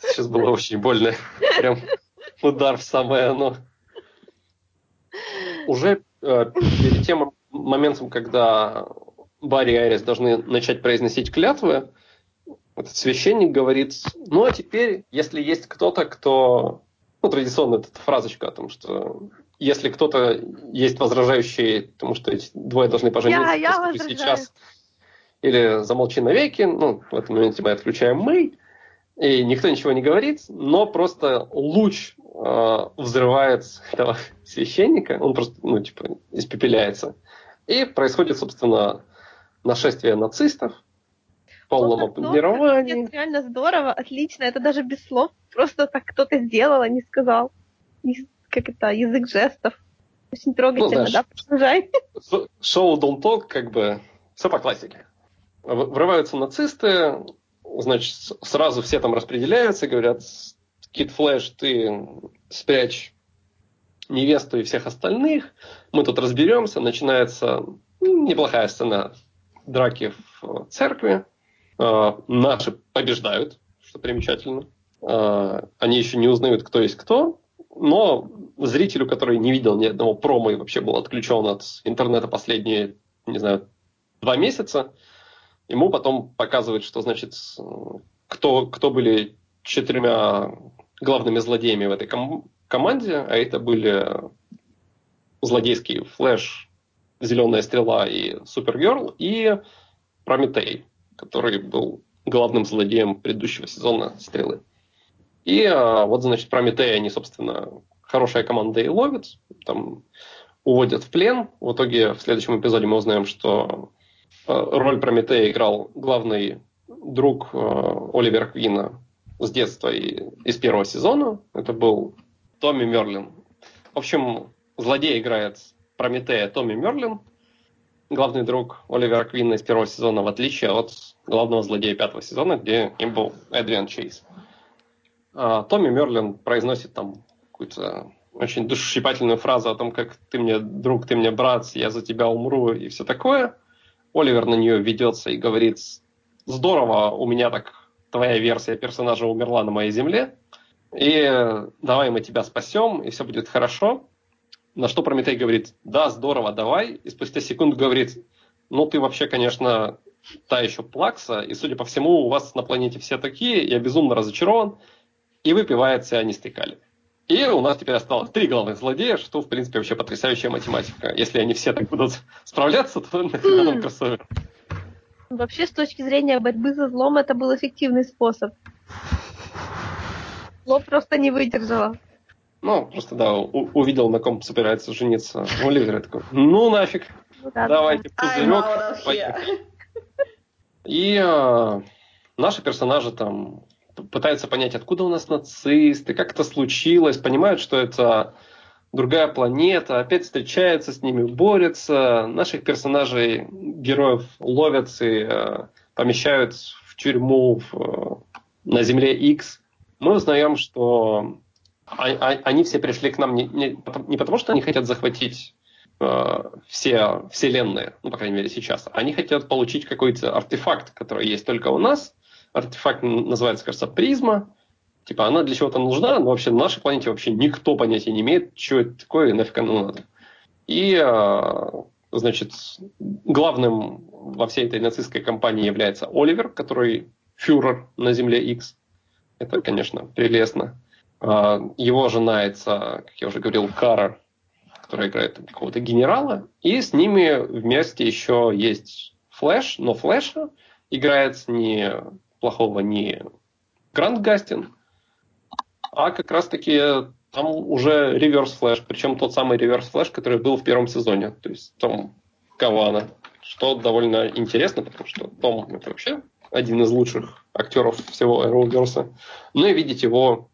Сейчас было очень больно. Прям удар в самое оно. Уже э, перед тем моментом, когда Барри и Айрис должны начать произносить клятвы, этот священник говорит, ну а теперь, если есть кто-то, кто... Ну, традиционно эта фразочка о том, что если кто-то есть возражающий, потому что эти двое должны пожениться я, я сейчас, или замолчи навеки, ну, в этом моменте мы отключаем мы, и никто ничего не говорит, но просто луч э, взрывает этого священника, он просто, ну, типа, испепеляется. И происходит, собственно, нашествие нацистов, полном обмундировании. Это реально здорово, отлично, это даже без слов, просто так кто-то сделал, а не сказал. Как это, язык жестов. Очень трогательно, ну, знаешь, да? Продолжай. Шоу Don't Talk, как бы, все по классике. Врываются нацисты, значит, сразу все там распределяются, говорят, Кит Флэш, ты спрячь невесту и всех остальных, мы тут разберемся, начинается неплохая сцена драки в церкви, а, наши побеждают, что примечательно, а, они еще не узнают, кто есть кто, но зрителю, который не видел ни одного промо и вообще был отключен от интернета последние, не знаю, два месяца, ему потом показывают, что, значит, кто, кто были четырьмя главными злодеями в этой ком- команде, а это были злодейский Флэш, Зеленая Стрела и Супергерл, и Прометей, который был главным злодеем предыдущего сезона Стрелы. И а, вот, значит, Прометея они, собственно, хорошая команда и ловят, там уводят в плен. В итоге в следующем эпизоде мы узнаем, что Э, роль Прометея играл главный друг э, Оливера Квина с детства и из первого сезона. Это был Томми Мерлин. В общем, злодей играет Прометея Томми Мерлин, главный друг Оливера Квина из первого сезона, в отличие от главного злодея пятого сезона, где им был Эдриан Чейз. А Томми Мерлин произносит там какую-то очень душесчипательную фразу о том, как ты мне друг, ты мне брат, я за тебя умру и все такое – Оливер на нее ведется и говорит, здорово, у меня так твоя версия персонажа умерла на моей земле, и давай мы тебя спасем, и все будет хорошо. На что Прометей говорит, да, здорово, давай. И спустя секунду говорит, ну ты вообще, конечно, та еще плакса, и, судя по всему, у вас на планете все такие, я безумно разочарован, и выпивает цианистый калий. И у нас теперь осталось три главных злодея, что, в принципе, вообще потрясающая математика. Если они все так будут справляться, то нафига нам кроссовер? Вообще, с точки зрения борьбы за злом, это был эффективный способ. Зло просто не выдержало. Ну, просто, да, увидел, на ком собирается жениться Оливер, и такой, ну нафиг, ну, да, давайте да. пузырек, И э, наши персонажи там пытаются понять, откуда у нас нацисты, как это случилось, понимают, что это другая планета, опять встречаются с ними, борются, наших персонажей, героев ловят и э, помещают в тюрьму в, э, на Земле X. Мы узнаем, что а, а, они все пришли к нам не, не, не потому, что они хотят захватить э, все вселенные, ну, по крайней мере, сейчас. Они хотят получить какой-то артефакт, который есть только у нас, артефакт называется, кажется, призма. Типа, она для чего-то нужна, но вообще на нашей планете вообще никто понятия не имеет, что это такое и нафиг оно надо. И, а, значит, главным во всей этой нацистской компании является Оливер, который фюрер на Земле X. Это, конечно, прелестно. А, его жена, это, как я уже говорил, Кара, которая играет какого-то генерала, и с ними вместе еще есть Флэш, но Флэша играет не плохого не Гранд Гастин, а как раз-таки там уже Reverse Flash, причем тот самый Reverse Flash, который был в первом сезоне, то есть Том Кавана, что довольно интересно, потому что Том это вообще один из лучших актеров всего Arrowverse. Ну и видеть его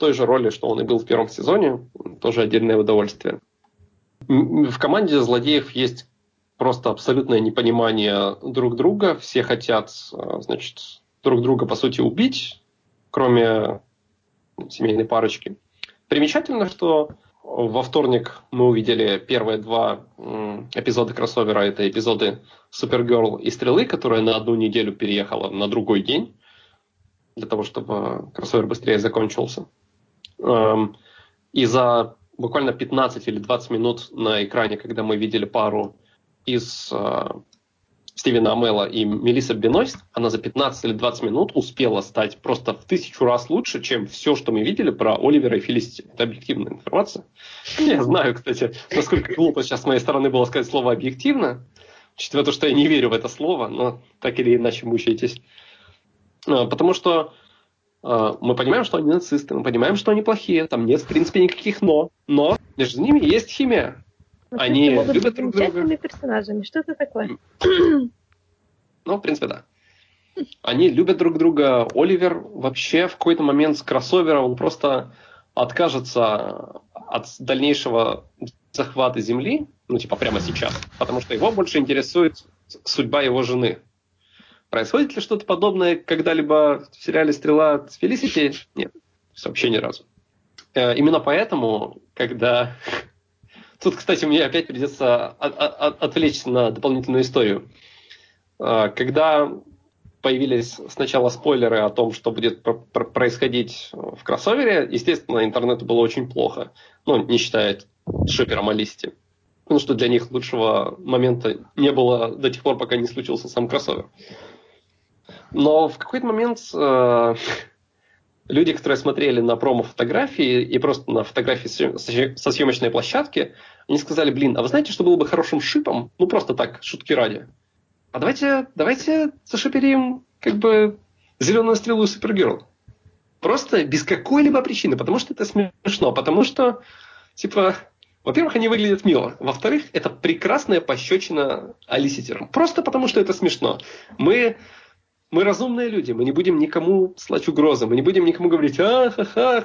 той же роли, что он и был в первом сезоне, тоже отдельное удовольствие. В команде злодеев есть просто абсолютное непонимание друг друга. Все хотят, э, значит, друг друга, по сути, убить, кроме семейной парочки. Примечательно, что во вторник мы увидели первые два эпизода кроссовера. Это эпизоды Супергерл и Стрелы, которая на одну неделю переехала на другой день, для того, чтобы кроссовер быстрее закончился. Эм, и за буквально 15 или 20 минут на экране, когда мы видели пару из э, Стивена Амела и Мелисса Бенойс, она за 15 или 20 минут успела стать просто в тысячу раз лучше, чем все, что мы видели про Оливера и Фелисити. Это объективная информация. Я знаю, кстати, насколько глупо сейчас с моей стороны было сказать слово «объективно», учитывая то, что я не верю в это слово, но так или иначе мучаетесь. А, потому что э, мы понимаем, что они нацисты, мы понимаем, что они плохие, там нет, в принципе, никаких «но». Но между ними есть химия. Они могут любят быть друг друга. персонажами. Что это такое? Ну, в принципе, да. Они любят друг друга. Оливер вообще в какой-то момент с кроссовера он просто откажется от дальнейшего захвата Земли, ну, типа прямо сейчас, потому что его больше интересует судьба его жены. Происходит ли что-то подобное когда-либо в сериале «Стрела» с Фелисити? Нет, вообще ни разу. Э, Именно поэтому, когда Тут, кстати, мне опять придется отвлечься на дополнительную историю. А, когда появились сначала спойлеры о том, что будет происходить в кроссовере, естественно, интернету было очень плохо. Ну, не считая шипером о листе. Потому что для них лучшего момента не было до тех пор, пока не случился сам кроссовер. Но в какой-то момент э, люди, которые смотрели на промо-фотографии и просто на фотографии со съемочной площадки, они сказали, блин, а вы знаете, что было бы хорошим шипом? Ну, просто так, шутки ради. А давайте, давайте зашиперим как бы зеленую стрелу Супергерл. Просто без какой-либо причины, потому что это смешно, потому что, типа, во-первых, они выглядят мило. Во-вторых, это прекрасная пощечина Алиситерам. Просто потому, что это смешно. Мы мы разумные люди, мы не будем никому слать угрозы, мы не будем никому говорить, ах, ах, ах,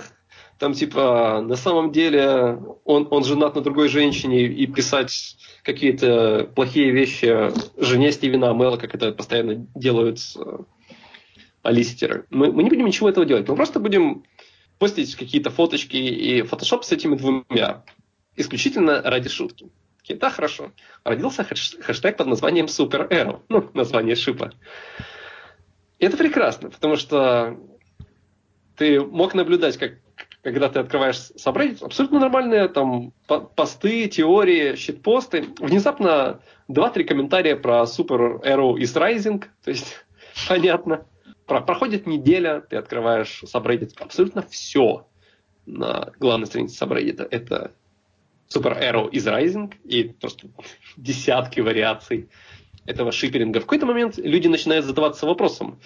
там типа на самом деле он, он женат на другой женщине и писать какие-то плохие вещи жене Стивена Амела, как это постоянно делают э, алистеры. Мы, мы не будем ничего этого делать, мы просто будем постить какие-то фоточки и фотошоп с этими двумя, исключительно ради шутки. Да, хорошо. Родился хэштег под названием Super Arrow, ну, название шипа. Это прекрасно, потому что ты мог наблюдать, как когда ты открываешь Subreddit, абсолютно нормальные там посты, теории, щитпосты. Внезапно 2-3 комментария про Super Arrow is Rising, то есть понятно. Про, проходит неделя, ты открываешь Subreddit, абсолютно все на главной странице Subreddit. Это Super Arrow is Rising и просто десятки вариаций этого шиперинга, в какой-то момент люди начинают задаваться вопросом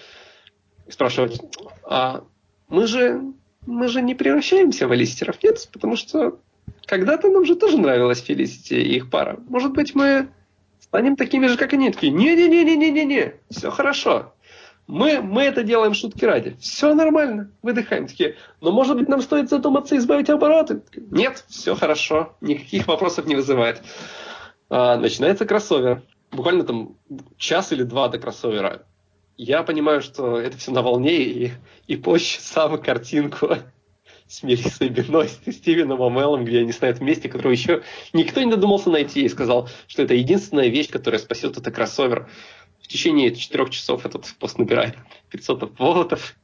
спрашивать, а мы же, мы же не превращаемся в алистеров, нет? Потому что когда-то нам же тоже нравилась Фелисити и их пара. Может быть, мы станем такими же, как они. Такие, не-не-не-не-не-не, все хорошо. Мы, мы это делаем шутки ради. Все нормально, выдыхаем. Такие, но может быть нам стоит задуматься и избавить обороты? Нет, все хорошо, никаких вопросов не вызывает. А, начинается кроссовер буквально там час или два до кроссовера. Я понимаю, что это все на волне, и, и позже самую картинку с Мелиссой Биной, с Стивеном Амелом, где они стоят вместе, которого еще никто не додумался найти, и сказал, что это единственная вещь, которая спасет этот кроссовер. В течение четырех часов этот пост набирает 500 волотов.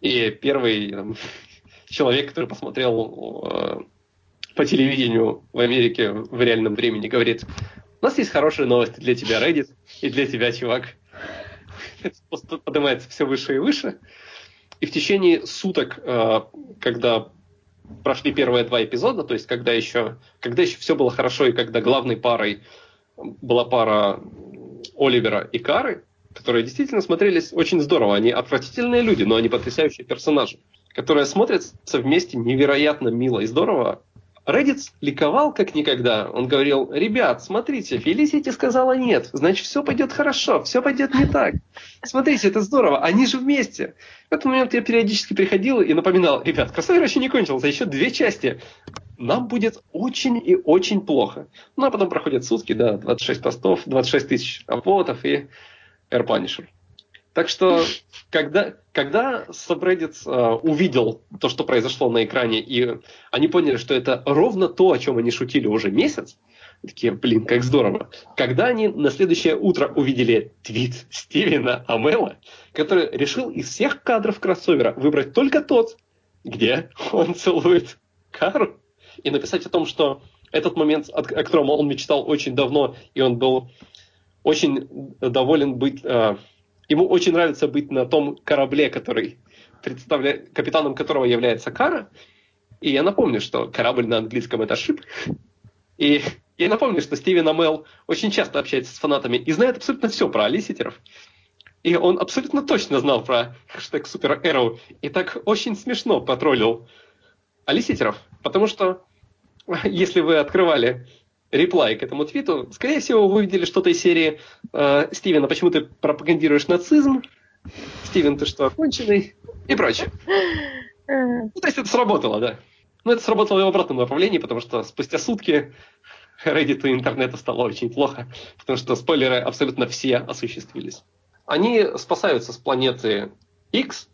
И первый там, человек, который посмотрел э, по телевидению в Америке в реальном времени, говорит, у нас есть хорошие новости для тебя, Reddit, и для тебя, чувак. Это просто поднимается все выше и выше. И в течение суток, э, когда прошли первые два эпизода, то есть когда еще, когда еще все было хорошо, и когда главной парой была пара Оливера и Кары, которые действительно смотрелись очень здорово. Они отвратительные люди, но они потрясающие персонажи, которые смотрятся вместе невероятно мило и здорово. Reddit ликовал как никогда. Он говорил, ребят, смотрите, Фелисити сказала нет, значит, все пойдет хорошо, все пойдет не так. Смотрите, это здорово, они же вместе. В этот момент я периодически приходил и напоминал, ребят, кроссовер еще не кончился, еще две части. Нам будет очень и очень плохо. Ну, а потом проходят сутки, да, 26 постов, 26 тысяч апвотов и Air Punisher. Так что, когда, когда Subreddit э, увидел то, что произошло на экране, и они поняли, что это ровно то, о чем они шутили уже месяц, такие, блин, как здорово. Когда они на следующее утро увидели твит Стивена Амела, который решил из всех кадров кроссовера выбрать только тот, где он целует Кару, и написать о том, что этот момент, о котором он мечтал очень давно, и он был очень доволен быть... Э, ему очень нравится быть на том корабле, который представляет, капитаном которого является Кара. И я напомню, что корабль на английском это шип. И я напомню, что Стивен Амел очень часто общается с фанатами и знает абсолютно все про алиситеров. И он абсолютно точно знал про хэштег Super Arrow. И так очень смешно потроллил алиситеров. Потому что если вы открывали реплай к этому твиту, скорее всего, вы увидели что-то из серии э, «Стивен, почему ты пропагандируешь нацизм?» «Стивен, ты что, оконченный?» и прочее. Ну, то есть это сработало, да. Но это сработало и в обратном направлении, потому что спустя сутки Reddit и интернета стало очень плохо, потому что спойлеры абсолютно все осуществились. Они спасаются с планеты X,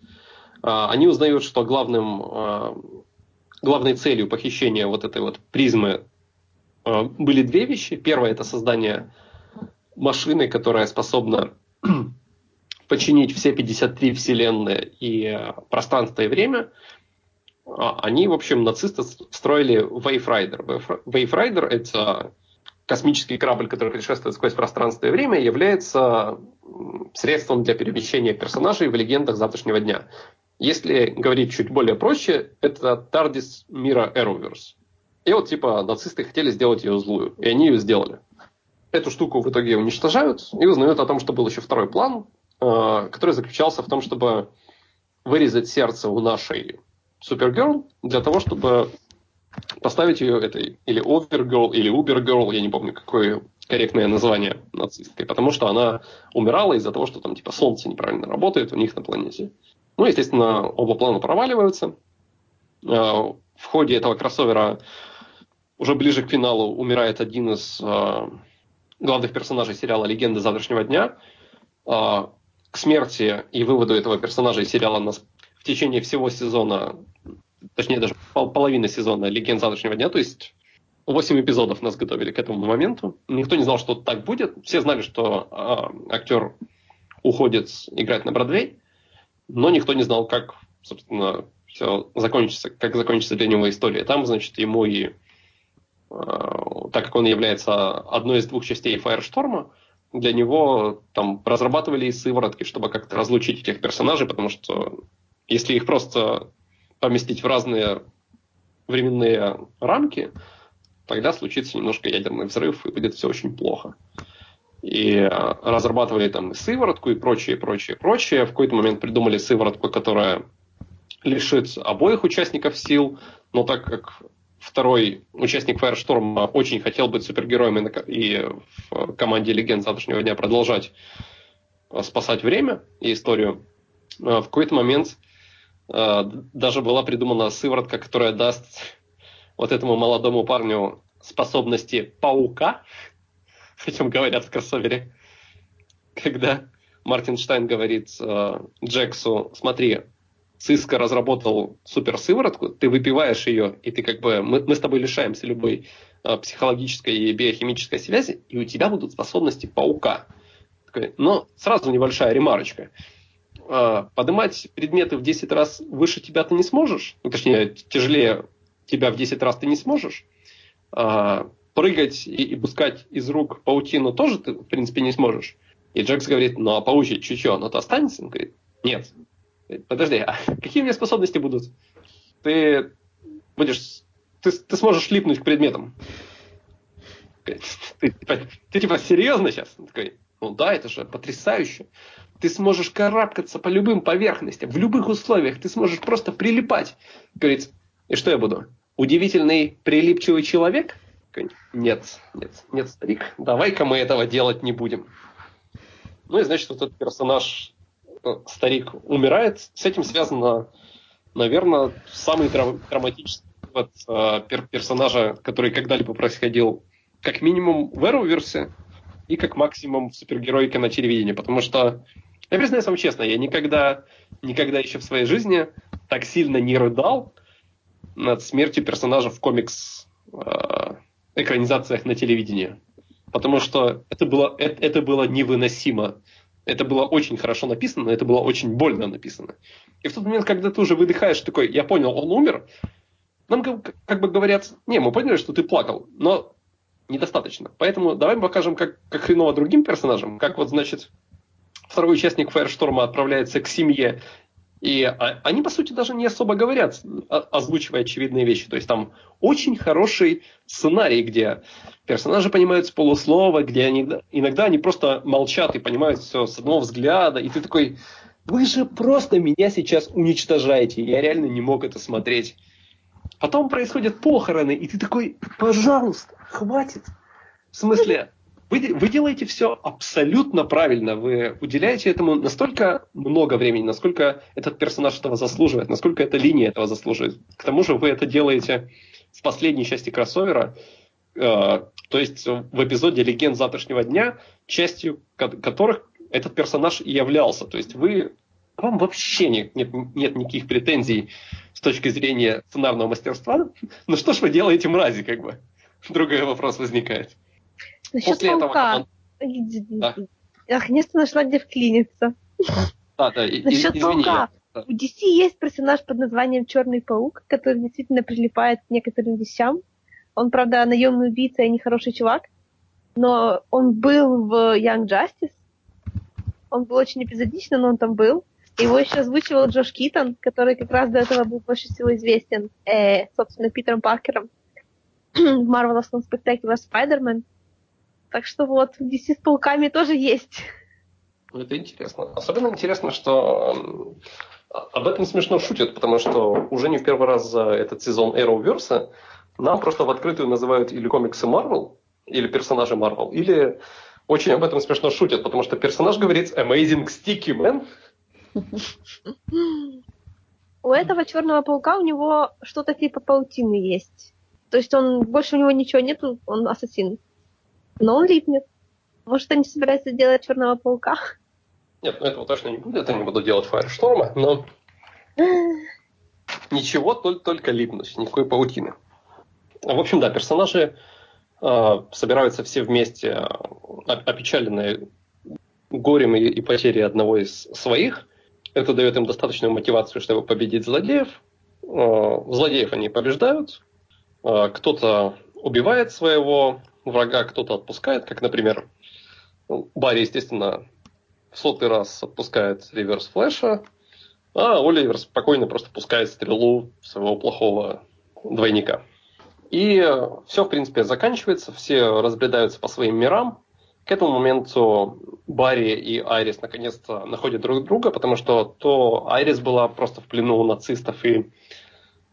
а, они узнают, что главным, а, главной целью похищения вот этой вот призмы были две вещи. Первое – это создание машины, которая способна починить все 53 вселенные и э, пространство и время. А, они, в общем, нацисты строили Wave Rider. Wave Rider – это космический корабль, который путешествует сквозь пространство и время, является средством для перемещения персонажей в легендах завтрашнего дня. Если говорить чуть более проще, это TARDIS мира Arrowverse. И вот, типа, нацисты хотели сделать ее злую, и они ее сделали. Эту штуку в итоге уничтожают и узнают о том, что был еще второй план, э, который заключался в том, чтобы вырезать сердце у нашей Супергерл для того, чтобы поставить ее этой или Овергерл, или Убергерл, я не помню, какое корректное название нацистской, потому что она умирала из-за того, что там типа солнце неправильно работает у них на планете. Ну, естественно, оба плана проваливаются. Э, в ходе этого кроссовера уже ближе к финалу умирает один из э, главных персонажей сериала «Легенда завтрашнего дня». Э, к смерти и выводу этого персонажа из сериала нас в течение всего сезона, точнее даже пол половины сезона «Легенд завтрашнего дня», то есть 8 эпизодов нас готовили к этому моменту. Никто не знал, что так будет. Все знали, что э, актер уходит играть на Бродвей, но никто не знал, как, собственно, все закончится, как закончится для него история. Там, значит, ему и так как он является одной из двух частей Firestorm, для него там разрабатывали и сыворотки, чтобы как-то разлучить этих персонажей, потому что если их просто поместить в разные временные рамки, тогда случится немножко ядерный взрыв, и будет все очень плохо. И э, разрабатывали там и сыворотку, и прочее, прочее, прочее. В какой-то момент придумали сыворотку, которая лишит обоих участников сил, но так как второй участник Firestorm очень хотел быть супергероем и в команде Легенд завтрашнего дня продолжать э, спасать время и историю. Э, в какой-то момент э, даже была придумана сыворотка, которая даст вот этому молодому парню способности паука, о чем говорят в кроссовере, когда Мартин Штайн говорит Джексу, смотри, Cisco разработал суперсыворотку, ты выпиваешь ее, и ты как бы, мы, мы с тобой лишаемся любой э, психологической и биохимической связи, и у тебя будут способности паука. Но сразу небольшая ремарочка. Э, поднимать предметы в 10 раз выше тебя ты не сможешь, ну, точнее, тяжелее тебя в 10 раз ты не сможешь. Э, прыгать и, и пускать из рук паутину тоже ты, в принципе, не сможешь. И Джекс говорит, ну а паучье чутье, оно-то останется? Он говорит, нет, Подожди, а какие у меня способности будут? Ты будешь... Ты, ты сможешь липнуть к предметам. Ты, ты, типа, ты типа серьезно сейчас? Он такой, ну да, это же потрясающе. Ты сможешь карабкаться по любым поверхностям, в любых условиях. Ты сможешь просто прилипать. Говорит, и что я буду? Удивительный прилипчивый человек? Нет, нет, нет, старик, давай-ка мы этого делать не будем. Ну и значит, вот этот персонаж, старик, умирает. С этим связано, наверное, самый драматический вот, э, пер персонажа, который когда-либо происходил, как минимум в Arrowverse и как максимум в супергероике на телевидении. Потому что, я признаюсь вам честно, я никогда, никогда еще в своей жизни так сильно не рыдал над смертью персонажа в комикс э, экранизациях на телевидении. Потому что это было, это, это было невыносимо. Это было очень хорошо написано, но это было очень больно написано. И в тот момент, когда ты уже выдыхаешь, такой, я понял, он умер, нам как, как бы говорят, не, мы поняли, что ты плакал, но недостаточно. Поэтому давай мы покажем, как, как хреново другим персонажам, как вот, значит, второй участник Фаершторма отправляется к семье и а, они, по сути, даже не особо говорят, озвучивая очевидные вещи. То есть там очень хороший сценарий, где персонажи понимают с полуслова, где они, иногда они просто молчат и понимают все с одного взгляда. И ты такой, вы же просто меня сейчас уничтожаете. Я реально не мог это смотреть. Потом происходят похороны, и ты такой, пожалуйста, хватит. В смысле, вы, вы делаете все абсолютно правильно. Вы уделяете этому настолько много времени, насколько этот персонаж этого заслуживает, насколько эта линия этого заслуживает. К тому же вы это делаете в последней части кроссовера, э, то есть в эпизоде «Легенд завтрашнего дня», частью которых этот персонаж и являлся. То есть вы вам вообще нет, нет, нет никаких претензий с точки зрения сценарного мастерства. Ну что ж вы делаете, мрази, как бы? Другой вопрос возникает. Насчет После паука. Этого да. Я наконец-то нашла, где вклиниться. Да, да, Насчет извини, паука. Я... У DC есть персонаж под названием Черный паук, который действительно прилипает к некоторым вещам. Он, правда, наемный убийца и нехороший чувак, но он был в Young Justice. Он был очень эпизодично, но он там был. Его еще озвучивал Джош Китон, который как раз до этого был больше всего известен, э, собственно, Питером Паркером в Marvelous Spectacular Spider-Man. Так что вот, DC с пауками тоже есть. Это интересно. Особенно интересно, что об этом смешно шутят, потому что уже не в первый раз за этот сезон Arrowverse нам просто в открытую называют или комиксы Marvel, или персонажи Marvel, или очень об этом смешно шутят, потому что персонаж говорит Amazing Sticky Man. У этого черного паука у него что-то типа паутины есть. То есть он больше у него ничего нету, он ассасин. Но он липнет. Может, они собираются делать черного паука? Нет, ну этого точно не будет. Они будут делать Фаершторма, но ничего, только, только липнуть, никакой паутины. В общем, да, персонажи э, собираются все вместе, э, опечаленные горем и, и потерей одного из своих. Это дает им достаточную мотивацию, чтобы победить злодеев. Э, злодеев они побеждают. Э, кто-то убивает своего врага кто-то отпускает, как, например, ну, Барри, естественно, в сотый раз отпускает реверс флеша, а Оливер спокойно просто пускает стрелу своего плохого двойника. И все, в принципе, заканчивается, все разбредаются по своим мирам. К этому моменту Барри и Айрис наконец-то находят друг друга, потому что то Айрис была просто в плену у нацистов, и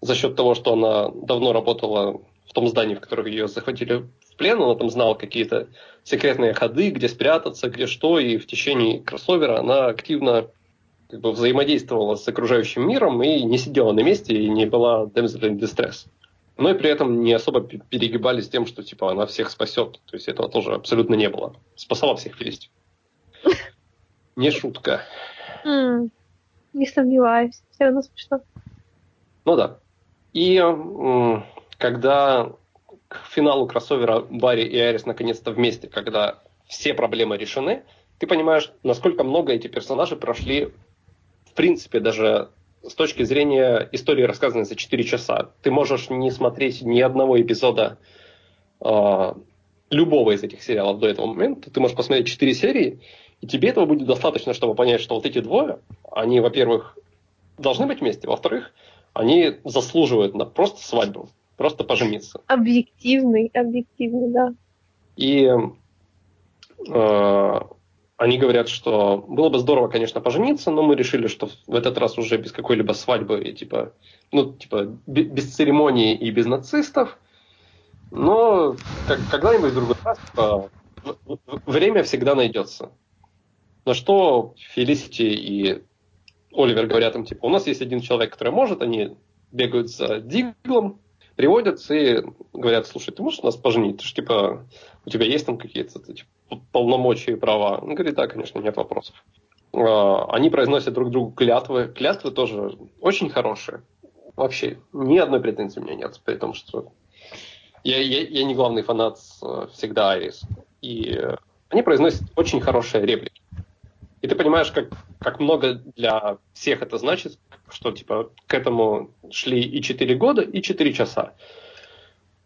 за счет того, что она давно работала в том здании, в котором ее захватили плен, она там знала какие-то секретные ходы, где спрятаться, где что, и в течение кроссовера она активно как бы взаимодействовала с окружающим миром и не сидела на месте и не была damsel in distress. Но и при этом не особо перегибались тем, что типа она всех спасет. То есть этого тоже абсолютно не было. Спасала всех вместе. Не шутка. Не сомневаюсь. Все равно смешно. Ну да. И когда к финалу кроссовера Барри и Айрис наконец-то вместе, когда все проблемы решены, ты понимаешь, насколько много эти персонажи прошли, в принципе, даже с точки зрения истории, рассказанной за 4 часа. Ты можешь не смотреть ни одного эпизода э, любого из этих сериалов до этого момента. Ты можешь посмотреть 4 серии, и тебе этого будет достаточно, чтобы понять, что вот эти двое, они, во-первых, должны быть вместе. Во-вторых, они заслуживают на просто свадьбу, просто пожениться. Объективный, объективный, да. И э, они говорят, что было бы здорово, конечно, пожениться, но мы решили, что в этот раз уже без какой-либо свадьбы, и, типа, ну, типа, без церемонии и без нацистов. Но как, когда-нибудь в другой раз типа, время всегда найдется. На что Фелисити и Оливер говорят им, типа, у нас есть один человек, который может, они бегают за Диглом, приводят и говорят, слушай, ты можешь нас поженить? Ты же, типа, у тебя есть там какие-то типа, полномочия и права? Он говорит, да, конечно, нет вопросов. А, они произносят друг другу клятвы. Клятвы тоже очень хорошие. Вообще, ни одной претензии у меня нет, при том, что я, я, я не главный фанат э, всегда Айрис. И они произносят очень хорошие реплики. И ты понимаешь, как, как много для всех это значит, что типа к этому шли и 4 года, и 4 часа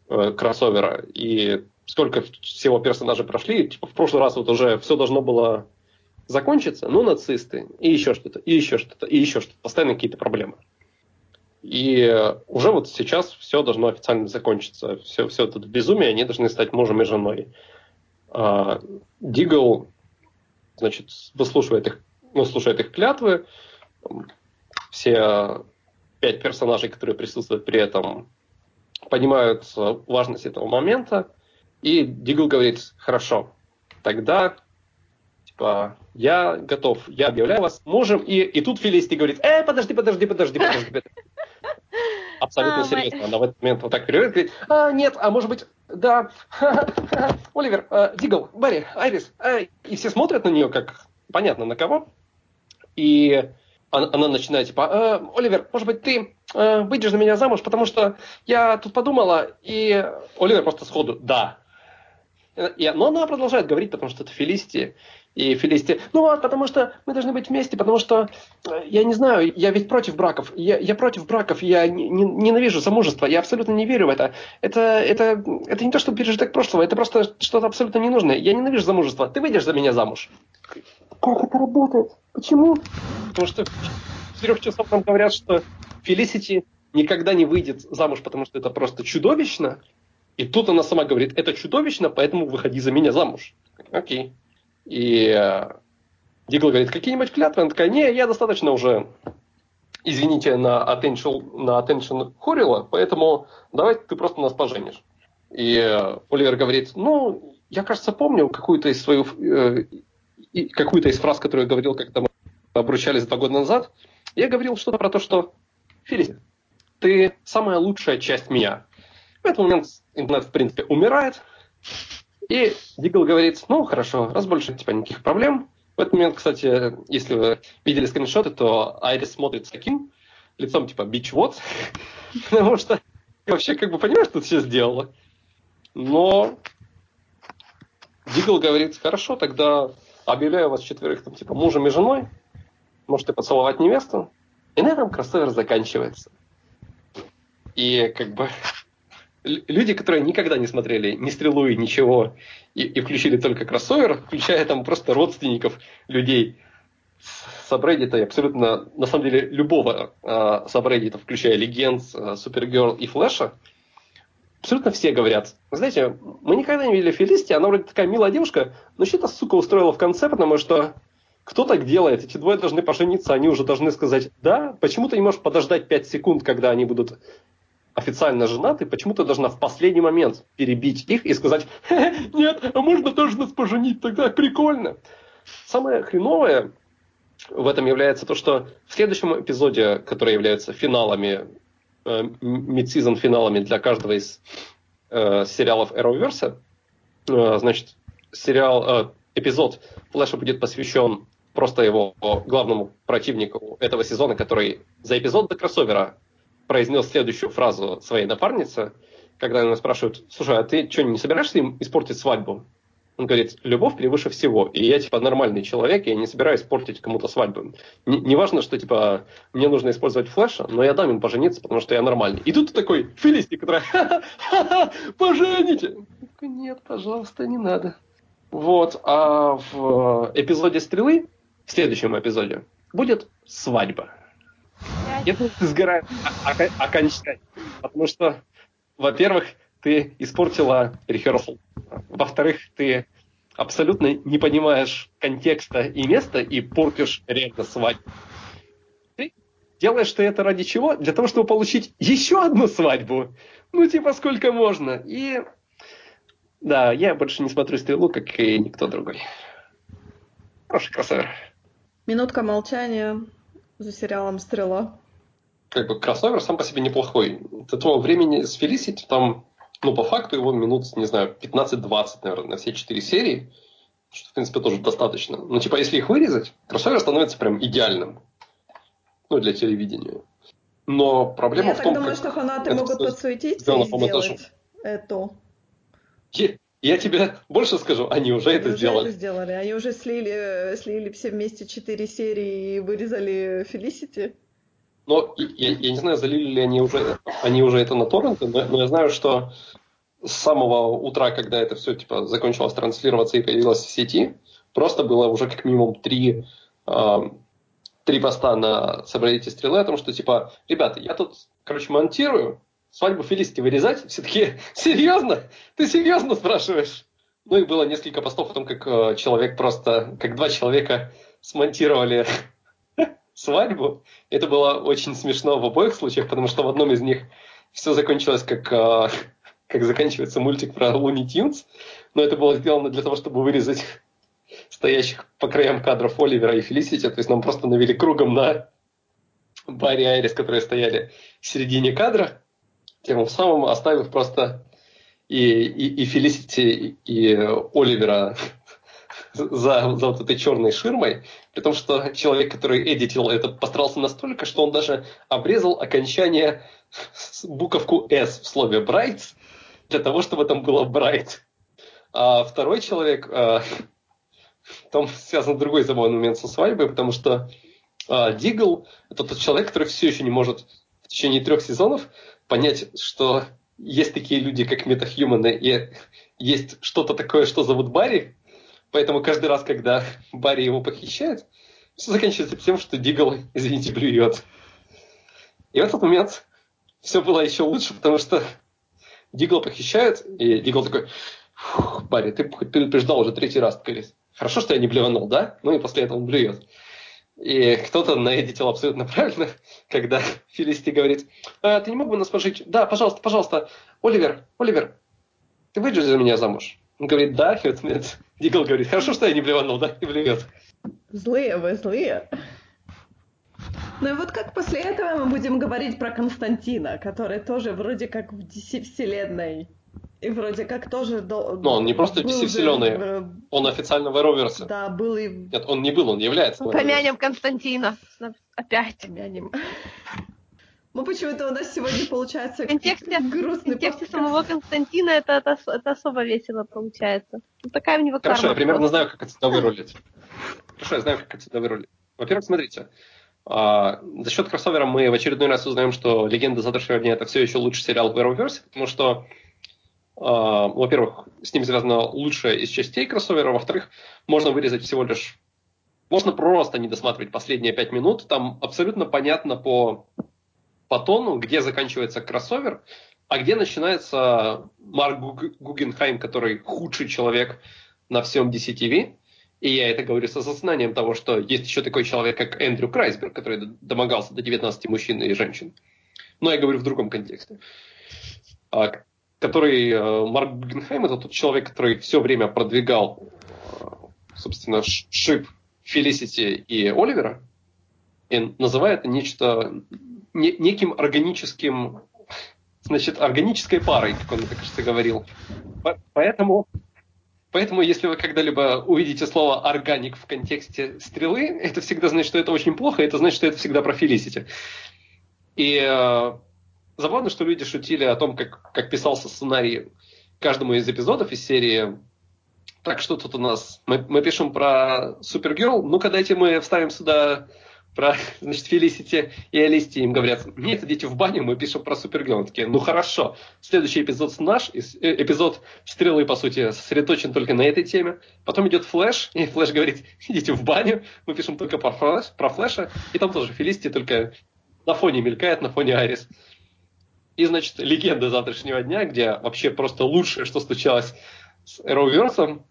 э, кроссовера. И сколько всего персонажей прошли, типа в прошлый раз вот уже все должно было закончиться, ну, нацисты, и еще что-то, и еще что-то, и еще что-то. Постоянно какие-то проблемы. И уже вот сейчас все должно официально закончиться. Все, все это безумие, они должны стать мужем и женой. А, Дигл значит, выслушивает их, выслушивает их клятвы. Все пять персонажей, которые присутствуют при этом, понимают важность этого момента. И Дигл говорит, хорошо, тогда типа, я готов, я объявляю вас мужем. И, и тут Фелисти говорит, э, подожди, подожди, подожди, подожди. подожди. Абсолютно а, серьезно. Она в этот момент вот так переводит, говорит, а, нет, а может быть, да, Оливер, э, Дигл, Барри, Айрис. Э, и все смотрят на нее, как понятно на кого. И она, начинает типа, э, Оливер, может быть, ты э, выйдешь за меня замуж, потому что я тут подумала, и Оливер просто сходу, да. И, но она продолжает говорить, потому что это Фелисти. И Фелисти, ну вот, потому что мы должны быть вместе, потому что, э, я не знаю, я ведь против браков, я, я против браков, я не, не, ненавижу замужество, я абсолютно не верю в это. Это, это, это не то, что пережиток прошлого, это просто что-то абсолютно ненужное. Я ненавижу замужество, ты выйдешь за меня замуж. Как это работает? Почему? Потому что в трех часов нам говорят, что Фелисити никогда не выйдет замуж, потому что это просто чудовищно. И тут она сама говорит, это чудовищно, поэтому выходи за меня замуж. Окей. И э, Дигл говорит, какие-нибудь клятвы? Она такая, не, я достаточно уже, извините, на attention, на attention хорила, поэтому давай ты просто нас поженишь. И э, Оливер говорит, ну, я, кажется, помню какую-то из свою, э, какую-то из фраз, которую я говорил, когда мы обручались два года назад. Я говорил что-то про то, что Филис, ты самая лучшая часть меня. В этот момент интернет, в принципе, умирает, и Дигл говорит, ну, хорошо, раз больше типа никаких проблем. В этот момент, кстати, если вы видели скриншоты, то Айрис смотрит с таким лицом, типа, бич вот, потому что вообще как бы понимаешь, что ты все сделала. Но Дигл говорит, хорошо, тогда объявляю вас четверых, там, типа, мужем и женой, можете поцеловать невесту. И на этом кроссовер заканчивается. И как бы люди, которые никогда не смотрели ни стрелу и ничего, и, и включили только кроссовер, включая там просто родственников людей сабреддита и абсолютно, на самом деле, любого э, сабреддита, включая Легенд, э, Супергерл и Флэша, абсолютно все говорят, знаете, мы никогда не видели Фелисти, она вроде такая милая девушка, но что-то, сука, устроила в конце, потому что кто так делает? Эти двое должны пожениться, они уже должны сказать «да». Почему ты не можешь подождать 5 секунд, когда они будут официально женаты, почему ты должна в последний момент перебить их и сказать, нет, а можно тоже нас поженить, тогда прикольно. Самое хреновое в этом является то, что в следующем эпизоде, который является финалами, э, мидсезон финалами для каждого из э, сериалов Arrowverse, э, значит, сериал, э, эпизод Флэша будет посвящен просто его главному противнику этого сезона, который за эпизод до кроссовера произнес следующую фразу своей напарнице, когда она спрашивает, слушай, а ты что, не собираешься им испортить свадьбу? Он говорит, любовь превыше всего. И я, типа, нормальный человек, и я не собираюсь портить кому-то свадьбу. Не, важно, что, типа, мне нужно использовать флеша, но я дам им пожениться, потому что я нормальный. И тут ты такой Филисти, которая, ха-ха-ха, пожените. Нет, пожалуйста, не надо. Вот, а в эпизоде «Стрелы», в следующем эпизоде, будет свадьба. Я ты сгораешь окончательно. Потому что, во-первых, ты испортила рехерсал. Во-вторых, ты абсолютно не понимаешь контекста и места и портишь реально свадьбу. Ты делаешь ты это ради чего? Для того, чтобы получить еще одну свадьбу. Ну, типа, сколько можно. И да, я больше не смотрю «Стрелу», как и никто другой. Хороший кроссовер. Минутка молчания за сериалом «Стрела». Как бы кроссовер сам по себе неплохой. До того времени с Felicity там, ну, по факту его минут, не знаю, 15-20, наверное, на все четыре серии. Что, в принципе, тоже достаточно. Но, типа, если их вырезать, кроссовер становится прям идеальным. Ну, для телевидения. Но проблема Я в том, так думаю, что фанаты это могут подсуетиться и сделать эту. Я, я тебе больше скажу, они уже это Они уже сделали. это сделали. Они уже слили, слили все вместе четыре серии и вырезали Фелисити. Но я, я не знаю, залили ли они уже, они уже это на торренты, но, но я знаю, что с самого утра, когда это все типа закончилось транслироваться и появилось в сети, просто было уже как минимум три, ам, три поста на собралите стрелы о том, что типа, ребята, я тут, короче, монтирую, свадьбу Фелисити вырезать? Все таки серьезно? Ты серьезно спрашиваешь? Ну и было несколько постов о том, как э, человек просто, как два человека смонтировали свадьбу. Это было очень смешно в обоих случаях, потому что в одном из них все закончилось как, э, как заканчивается мультик про Луни Тюнс, но это было сделано для того, чтобы вырезать стоящих по краям кадров Оливера и Фелисити, то есть нам просто навели кругом на Барри Айрис, которые стояли в середине кадра, тем самым оставив просто и, и, и Фелисити, и Оливера за, за вот этой черной ширмой, при том, что человек, который эдитил это, постарался настолько, что он даже обрезал окончание буковку S в слове bright, для того, чтобы там было bright. А второй человек, а, там связан другой забавный момент со свадьбой, потому что а, Дигл – это тот человек, который все еще не может в течение трех сезонов понять, что есть такие люди, как метахьюманы, и есть что-то такое, что зовут Барри, Поэтому каждый раз, когда Барри его похищает, все заканчивается тем, что Дигл, извините, блюет. И в этот момент все было еще лучше, потому что Дигл похищает, и Дигл такой, «Фух, Барри, ты предупреждал уже третий раз. Такой, Хорошо, что я не блеванул, да? Ну и после этого он блюет. И кто-то наэдитил абсолютно правильно, когда Фелисити говорит, «А, ты не мог бы нас пожить? Да, пожалуйста, пожалуйста. Оливер, Оливер, ты выйдешь за меня замуж? Он говорит, да. И Дигл говорит, хорошо, что я не блеванул, да? И блюет. Злые вы, злые. Ну и вот как после этого мы будем говорить про Константина, который тоже вроде как в DC-вселенной. И вроде как тоже... до- Но он не просто был DC-вселенной. же, Он официально в Arrowverse. э, Да, был и... Нет, он не был, он является. в Помянем Константина. Опять. Помянем. Ну почему-то у нас сегодня получается В контексте, в грустный контексте подкаст. самого Константина это, это, это особо весело получается. Ну, такая у него Хорошо, я карма примерно просто. знаю, как отсюда вырулить. Хорошо, я знаю, как отсюда вырулить. Во-первых, смотрите, а, за счет кроссовера мы в очередной раз узнаем, что «Легенда завтрашнего дня» — это все еще лучший сериал в Arrowverse, потому что, а, во-первых, с ним связана лучшая из частей кроссовера, во-вторых, можно вырезать всего лишь... Можно просто не досматривать последние пять минут, там абсолютно понятно по, по тону, где заканчивается кроссовер, а где начинается Марк Гуг- Гугенхайм, который худший человек на всем DCTV. И я это говорю с осознанием того, что есть еще такой человек, как Эндрю Крайсберг, который домогался до 19 мужчин и женщин. Но я говорю в другом контексте. А, который э, Марк Гугенхайм, это тот человек, который все время продвигал, э, собственно, шип Фелисити и Оливера, и называет нечто, не- неким органическим, значит, органической парой, как он кажется, говорил. По- Поэтому Поэтому, если вы когда-либо увидите слово «органик» в контексте стрелы, это всегда значит, что это очень плохо, это значит, что это всегда про Фелисити. И э, забавно, что люди шутили о том, как, как писался сценарий каждому из эпизодов из серии «Так, что тут у нас? Мы, мы пишем про Супергерл, ну-ка дайте мы вставим сюда про, значит, Фелисити и Olicity, им говорят, нет, идите в баню, мы пишем про Супергерл. Такие, ну хорошо, следующий эпизод наш, э, эпизод Стрелы, по сути, сосредоточен только на этой теме. Потом идет Флэш, и Флэш говорит, идите в баню, мы пишем только про, Флэш, про Флэша, и там тоже Фелисити, только на фоне мелькает, на фоне Арис. И, значит, «Легенда завтрашнего дня», где вообще просто лучшее, что случалось с Arrowverse,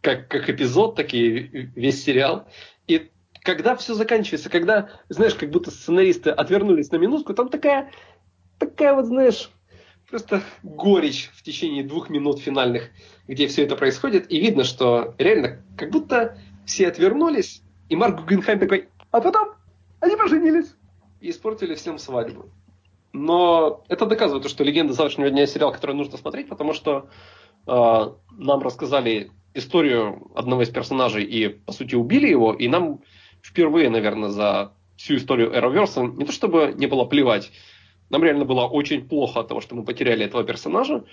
как, как эпизод, так и весь сериал. И когда все заканчивается, когда, знаешь, как будто сценаристы отвернулись на минутку, там такая, такая вот, знаешь, просто горечь в течение двух минут финальных, где все это происходит, и видно, что реально как будто все отвернулись, и Марк Гугенхайм такой, а потом они поженились и испортили всем свадьбу. Но это доказывает, что «Легенда завтрашнего дня» сериал, который нужно смотреть, потому что э, нам рассказали историю одного из персонажей и, по сути, убили его, и нам впервые, наверное, за всю историю Arrowverse не то чтобы не было плевать, нам реально было очень плохо от того, что мы потеряли этого персонажа.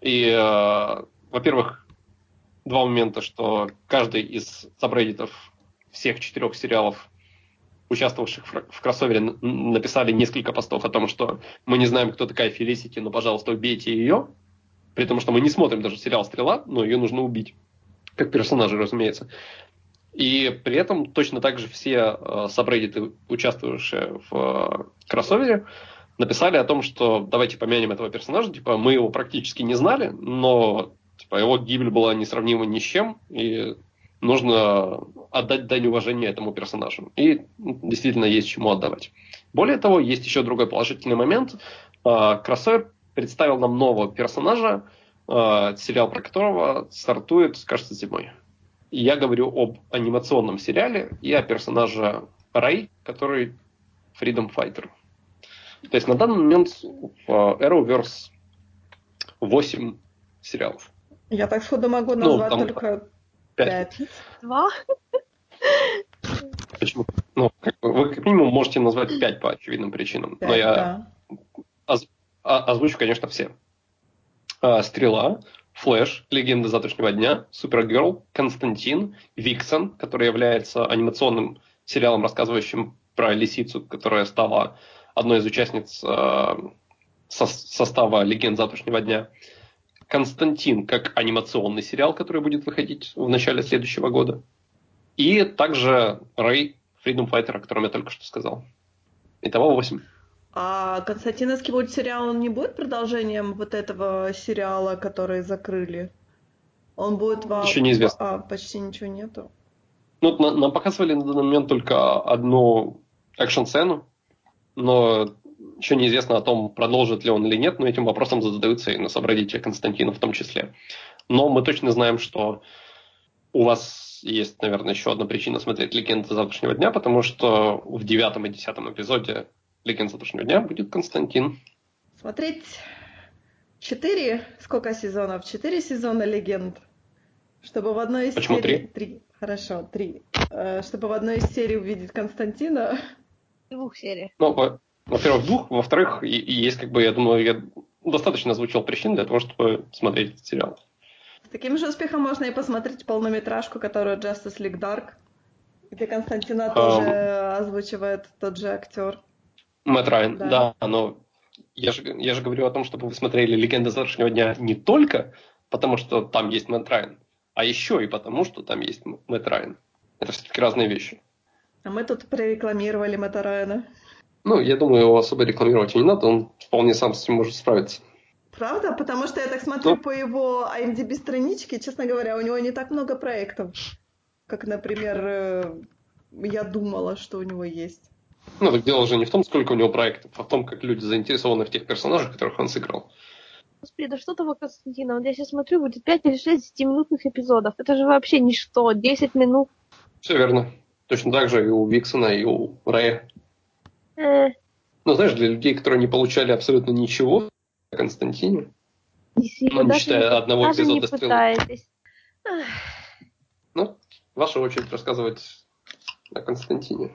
И, э, во-первых, два момента, что каждый из сабреддитов всех четырех сериалов, участвовавших в кроссовере, написали несколько постов о том, что мы не знаем, кто такая Фелисити, но, пожалуйста, убейте ее. При том, что мы не смотрим даже сериал «Стрела», но ее нужно убить. Как персонажа, разумеется. И при этом точно так же все э, сабреддиты, участвовавшие в э, кроссовере, написали о том, что давайте помянем этого персонажа, типа мы его практически не знали, но типа, его гибель была несравнима ни с чем, и нужно отдать дань уважения этому персонажу. И действительно есть чему отдавать. Более того, есть еще другой положительный момент. А, Кроссовер представил нам нового персонажа, а, сериал про которого стартует, кажется, зимой. И я говорю об анимационном сериале и о персонаже Рэй, который Freedom Fighter. То есть на данный момент в Arrowverse 8 сериалов. Я так сходу могу ну, назвать ну, только 5. 2? Почему? Ну, как бы, вы как минимум можете назвать 5 по очевидным причинам. 5, но я да. оз, озвучу, конечно, все. А, Стрела, Флэш, Легенда завтрашнего дня, Супергерл, Константин, Виксон, который является анимационным сериалом, рассказывающим про лисицу, которая стала одной из участниц э, со, состава «Легенд завтрашнего дня». Константин как анимационный сериал, который будет выходить в начале следующего года. И также Рэй Freedom Fighter, о котором я только что сказал. Итого 8. А Константиновский будет сериал, он не будет продолжением вот этого сериала, который закрыли? Он будет вам... Еще неизвестно. А, почти ничего нету. Ну, нам показывали на данный момент только одну экшн-сцену, но еще неизвестно о том, продолжит ли он или нет, но этим вопросом задаются и на собрадите Константина в том числе. Но мы точно знаем, что у вас есть, наверное, еще одна причина смотреть «Легенды завтрашнего дня», потому что в девятом и десятом эпизоде «Легенд завтрашнего дня» будет Константин. Смотреть четыре, сколько сезонов? Четыре сезона «Легенд». Чтобы в одной из Почему серий... три? Три, хорошо, три. Э, чтобы в одной из серий увидеть Константина, двух сериях. Ну, во-первых, двух. Во-вторых, и, и есть, как бы, я думаю, я достаточно озвучил причин для того, чтобы смотреть этот сериал. С таким же успехом можно и посмотреть полнометражку, которую Justice League Dark, где Константина um, тоже озвучивает тот же актер. Мэтт Райан, да. да, но я же, я же говорю о том, чтобы вы смотрели «Легенды завтрашнего дня» не только потому, что там есть Мэтт Райан, а еще и потому, что там есть Мэтт Райан. Это все-таки разные вещи. А мы тут прорекламировали Мэтта Райана. Ну, я думаю, его особо рекламировать не надо, он вполне сам с этим может справиться. Правда? Потому что я так смотрю ну, по его IMDb страничке, честно говоря, у него не так много проектов, как, например, э, я думала, что у него есть. Ну, так дело уже не в том, сколько у него проектов, а в том, как люди заинтересованы в тех персонажах, которых он сыграл. Господи, да что того Константина? Вот я сейчас смотрю, будет 5 или 6 10-минутных эпизодов. Это же вообще ничто. 10 минут. Все верно. Точно так же и у Виксона, и у Рэя. Э. Ну, знаешь, для людей, которые не получали абсолютно ничего о Константине, ну, не считая не, одного эпизода стрелы. Ну, ваша очередь рассказывать о Константине.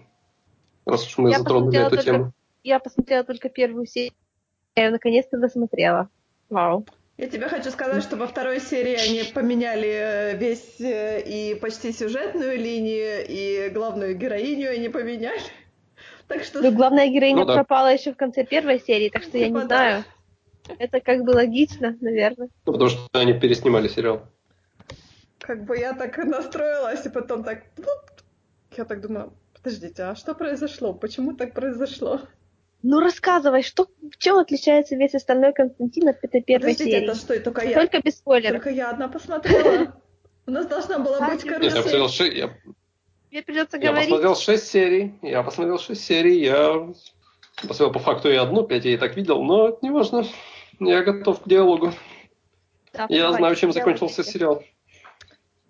Раз уж мы я затронули эту только, тему. Я посмотрела только первую серию. Я наконец-то досмотрела. Вау. Я тебе хочу сказать, что во второй серии они поменяли э, весь э, и почти сюжетную линию, и главную героиню они поменяли. Так что... Ну, главная героиня ну, да. пропала еще в конце первой серии, так что я не знаю. Это как бы логично, наверное. Ну, потому что они переснимали сериал. Как бы я так настроилась, и потом так... Я так думаю, подождите, а что произошло? Почему так произошло? Ну рассказывай, что, чем отличается весь остальной Константин от этой первой Подождите, серии? это что, только я? Только без спойлеров. Только я одна посмотрела. У нас должна была быть. Я я, Мне придется я говорить. посмотрел 6 серий. Я посмотрел 6 серий. Я посмотрел по факту и одну, пять я и так видел, но не важно. Я готов к диалогу. Да, Я знаю, чем я закончился сериал.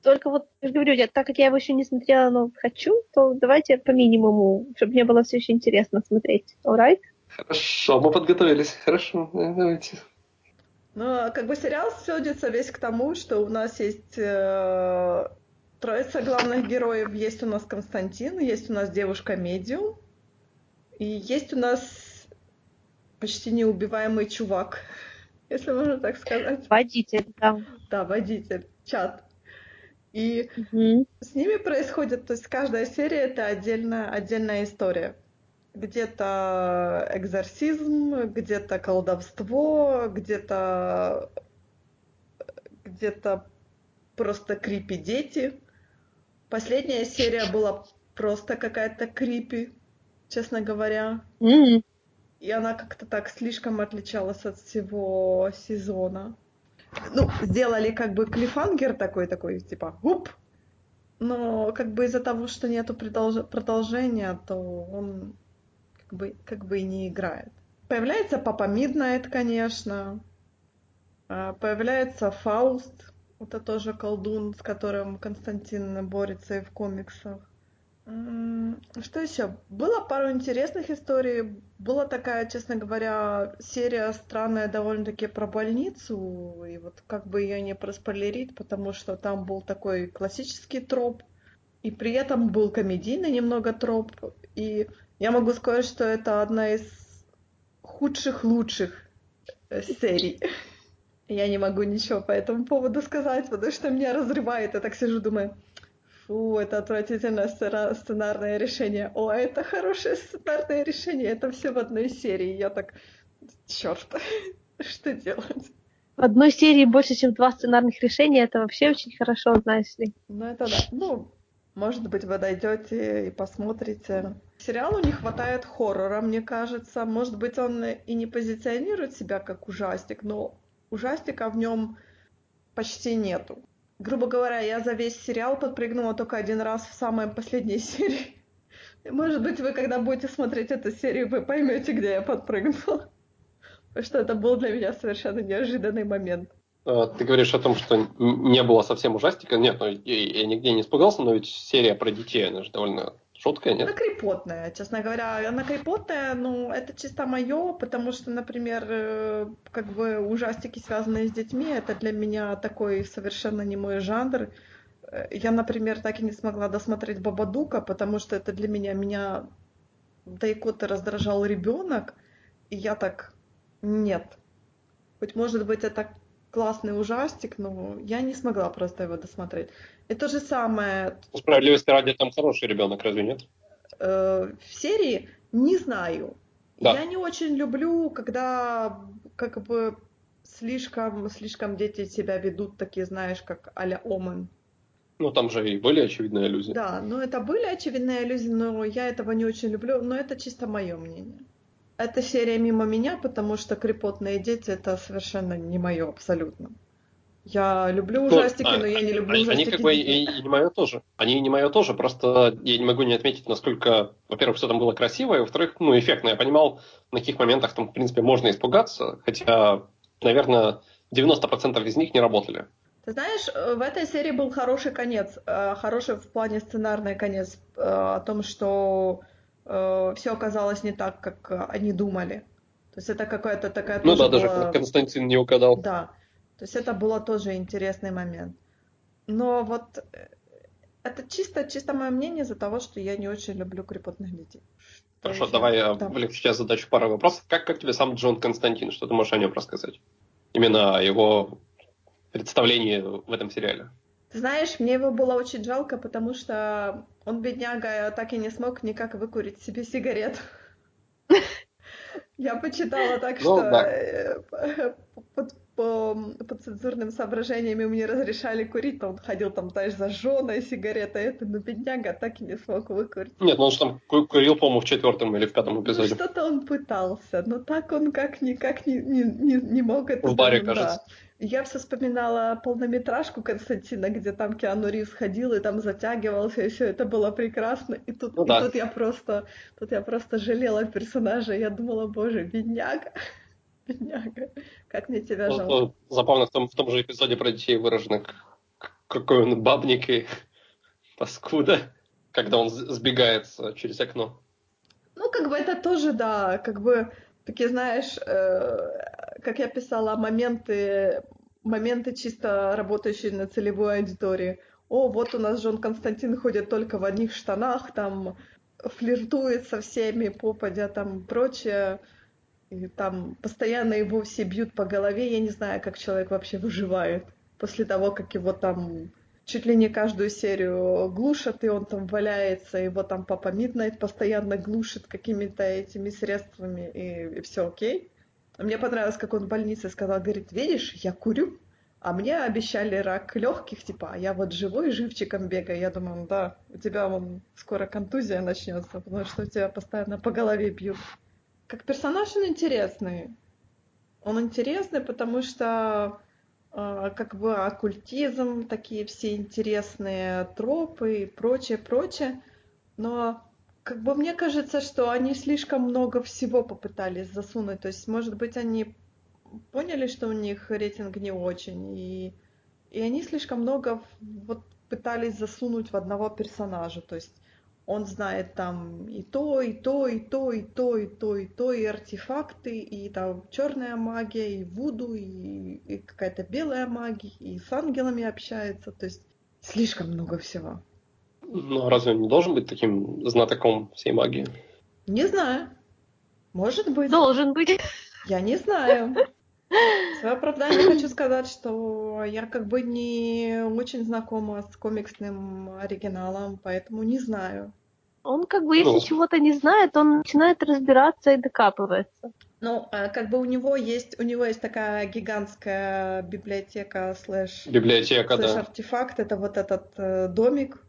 Только вот, я же говорю, я, так как я его еще не смотрела, но хочу, то давайте по минимуму, чтобы мне было все еще интересно смотреть. Alright? Хорошо, мы подготовились. Хорошо, э, давайте. Ну, как бы сериал сводится весь к тому, что у нас есть э, троица главных героев. Есть у нас Константин, есть у нас девушка-медиум, и есть у нас почти неубиваемый чувак, если можно так сказать. Водитель, да. Да, водитель, чат. И Мгм. с ними происходит, то есть каждая серия это отдельная, отдельная история. Где-то экзорсизм, где-то колдовство, где-то где-то просто крипи дети. Последняя серия была просто какая-то крипи, честно говоря. М. И она как-то так слишком отличалась от всего сезона. Ну, сделали как бы клифангер такой, такой, типа, гуп. Но как бы из-за того, что нету продолж- продолжения, то он как бы, как бы и не играет. Появляется Папа Миднайт, конечно. А, Появляется Фауст. Это тоже колдун, с которым Константин борется и в комиксах. Что еще? Было пару интересных историй. Была такая, честно говоря, серия странная довольно-таки про больницу. И вот как бы ее не проспойлерить, потому что там был такой классический троп. И при этом был комедийный немного троп. И я могу сказать, что это одна из худших лучших э, серий. Я не могу ничего по этому поводу сказать, потому что меня разрывает. Я так сижу, думаю, фу, это отвратительное сцена- сценарное решение. О, это хорошее сценарное решение. Это все в одной серии. Я так, черт, что делать? В одной серии больше, чем два сценарных решения, это вообще очень хорошо, знаешь ли. Ну, это да. Ну, может быть, вы дойдете и посмотрите. Сериалу не хватает хоррора, мне кажется. Может быть, он и не позиционирует себя как ужастик, но ужастика в нем почти нету. Грубо говоря, я за весь сериал подпрыгнула только один раз в самой последней серии. Может быть, вы, когда будете смотреть эту серию, вы поймете, где я подпрыгнула. Потому что это был для меня совершенно неожиданный момент. А, Ты говоришь о том, что не было совсем ужастика. Нет, ну, я, я нигде не испугался, но ведь серия про детей, она же довольно жуткая, Она нет? крепотная, честно говоря. Она крепотная, но это чисто мое, потому что, например, э, как бы ужастики, связанные с детьми, это для меня такой совершенно не мой жанр. Э, Я, например, так и не смогла досмотреть Бабадука, потому что это для меня, меня до икоты раздражал ребенок, и я так, нет. Хоть, может быть, это классный ужастик, но я не смогла просто его досмотреть. И то же самое Справедливости ради, там хороший ребенок, разве нет? э, в серии не знаю. Да. Я не очень люблю, когда как бы слишком, слишком дети себя ведут такие, знаешь, как а-ля Омен. Ну, там же и были очевидные иллюзии. Да, но это были очевидные иллюзии, но я этого не очень люблю, но это чисто мое мнение. Эта серия мимо меня, потому что крепотные дети это совершенно не мое абсолютно. Я люблю ужастики, а- но я не люблю Они, ужастики. они как бы и, и не мое тоже. Они и не мое тоже, просто я не могу не отметить, насколько, во-первых, все там было красиво, и, во-вторых, ну, эффектно. Я понимал, на каких моментах там, в принципе, можно испугаться, хотя, наверное, 90% из них не работали. Ты знаешь, э, в этой серии был хороший конец, э, хороший в плане сценарный конец, э, о том, что все оказалось не так, как они думали. То есть это какая-то такая Ну да, даже была- Константин не угадал. Да. То есть это было тоже интересный момент. Но вот э, это чисто, чисто мое мнение из-за того, что я не очень люблю крепотных детей. Что Хорошо, еще? давай я Да. облегчу сейчас задачу пару вопросов. Как, как тебе сам Джон Константин? Что ты можешь о нем рассказать? Именно о его представлении в этом сериале. Ты знаешь, мне его было очень жалко, потому что он, бедняга, так и не смог никак выкурить себе сигарет. Я почитала так, Ну, что э, по, по цензурным соображениям ему не разрешали курить, то он ходил там, знаешь, зажженная сигарета, это, ну, бедняга так и не смог выкурить. Нет, ну он же там курил, по-моему, в четвертом или в пятом ну, эпизоде. Ну, что-то он пытался, но так он как никак не, не, не, не мог это... В баре, да. кажется. Я все вспоминала полнометражку Константина, где там Киану Ривз ходил и там затягивался, и все это было прекрасно. И тут, ну, и да. тут я просто, тут я просто жалела персонажа, я думала, боже, бедняга, бедняга, как мне тебя ну, жалко. Ну, забавно в том, в том же эпизоде про детей выражено, какой он бабник и паскуда, когда он сбегает через окно. Ну, как бы это тоже, да, как бы такие, знаешь, э, как я писала, моменты, моменты чисто работающие на целевой аудитории. О, вот у нас Жон Константин ходит только в одних штанах, там флиртует со всеми, попадя там прочее. И там постоянно его все бьют по голове. Я не знаю, как человек вообще выживает после того, как его там чуть ли не каждую серию глушат, и он там валяется, его там папа Миднайт постоянно глушит какими-то этими средствами, и, и все окей. Мне понравилось, как он в больнице сказал, говорит, видишь, я курю, а мне обещали рак легких, типа, а я вот живой живчиком бегаю. Я думаю, да, у тебя вон скоро контузия начнется, потому что у тебя постоянно по голове бьют. Как персонаж он интересный. Он интересный, потому что а, как бы оккультизм, такие все интересные тропы и прочее, прочее. Но как бы мне кажется, что они слишком много всего попытались засунуть. То есть, может быть, они поняли, что у них рейтинг не очень, и, и они слишком много вот пытались засунуть в одного персонажа. То есть он знает там и то, и то, и то, и то, и то, и то, и артефакты, и там черная магия, и вуду, и, и какая-то белая магия, и с ангелами общается. То есть слишком много всего. Ну, а разве он не должен быть таким знатоком всей магии? Не знаю. Может быть. Должен быть. Я не знаю. Свое оправдание хочу сказать, что я как бы не очень знакома с комиксным оригиналом, поэтому не знаю. Он как бы, если ну. чего-то не знает, он начинает разбираться и докапывается. Ну, а как бы у него есть, у него есть такая гигантская библиотека слэш... Библиотека, слэш да. артефакт. Это вот этот э, домик,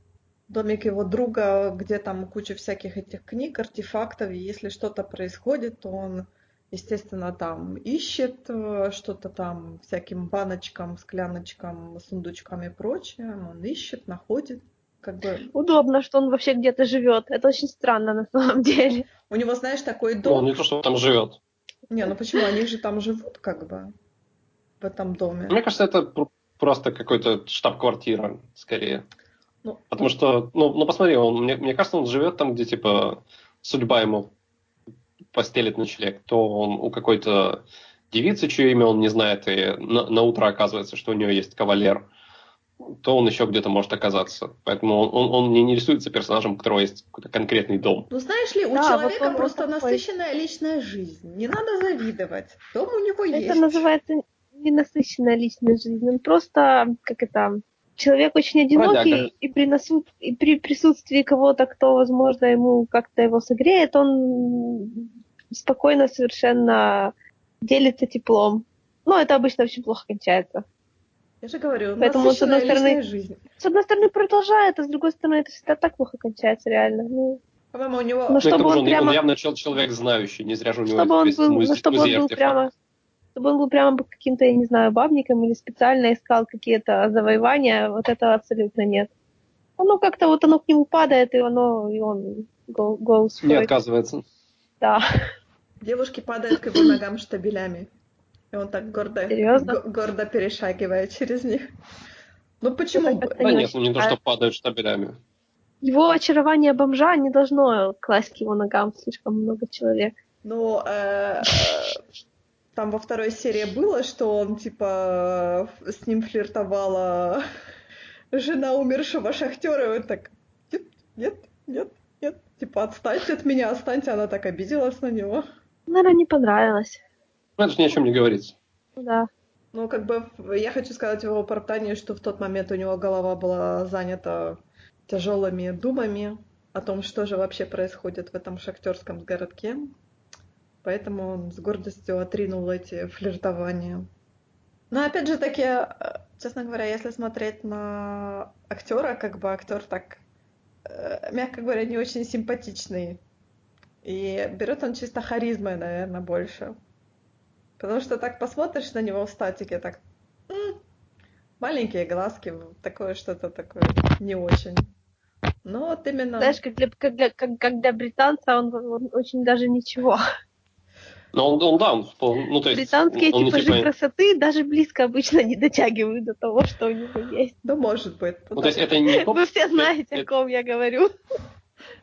домик его друга, где там куча всяких этих книг, артефактов, и если что-то происходит, то он, естественно, там ищет э, что-то там всяким баночкам, скляночкам, сундучкам и прочее. Он ищет, находит как бы... Удобно, что он вообще где-то живет. Это очень странно на самом деле. У него, знаешь, такой дом... Ну, он не то, что он там живет. Не, ну почему? Они же там живут, как бы, в этом доме. Мне кажется, это просто какой-то штаб-квартира, скорее. Ну, Потому что, ну, ну посмотри, он, мне, мне кажется, он живет там, где, типа, судьба ему постелит ночлег. То он у какой-то девицы, чье имя он не знает, и на, на утро оказывается, что у нее есть кавалер то он еще где-то может оказаться. Поэтому он, он, он не, не рисуется персонажем, у которого есть какой-то конкретный дом. Ну, знаешь ли, у да, человека вот просто вот насыщенная личная жизнь. Не надо завидовать. Дом у него это есть. Это называется ненасыщенная личная жизнь. Он просто, как это, человек очень одинокий, и при, насу... и при присутствии кого-то, кто, возможно, ему как-то его согреет, он спокойно совершенно делится теплом. Но это обычно очень плохо кончается. Я же говорю, Поэтому, с одной стороны, жизнь. С одной стороны продолжает, а с другой стороны это всегда так плохо кончается, реально. Ну, По-моему, у него... Но ну, чтобы он, он, прямо... он явно человек знающий, не зря же у него чтобы он был, музей, чтобы он был прямо чтобы он был прямо каким-то, я не знаю, бабником или специально искал какие-то завоевания, вот этого абсолютно нет. Оно как-то вот оно к нему падает, и оно, и он go, goes Не отказывается. Да. Девушки падают к его ногам штабелями. И он так гордо, Серьезно? гордо перешагивает через них. Ну почему? бы? Да нет, ну не то, что падают штабелями. Его очарование бомжа не должно класть к его ногам слишком много человек. Ну, э, там во второй серии было, что он, типа, с ним флиртовала жена умершего шахтера, и он так, нет, нет, нет, нет, типа, отстаньте от меня, отстаньте, она так обиделась на него. Наверное, не понравилось. Ну, это же ни о чем не говорится. Да. Ну, как бы, я хочу сказать его оправдании, что в тот момент у него голова была занята тяжелыми думами о том, что же вообще происходит в этом шахтерском городке. Поэтому он с гордостью отринул эти флиртования. Но опять же таки, э, честно говоря, если смотреть на актера, как бы актер так, э, мягко говоря, не очень симпатичный. И берет он чисто харизмой, наверное, больше. Потому что так посмотришь на него в статике, так маленькие глазки, такое что-то такое не очень. Ну вот именно... Знаешь, как для, как для, как, как для британца он, он очень даже ничего. Ну, он, он да, он, ну, то есть... Британские он типажи типа... красоты даже близко обычно не дотягивают до того, что у него есть. Да, может быть. Ну, то есть это не. Вы все знаете, это... о ком я говорю.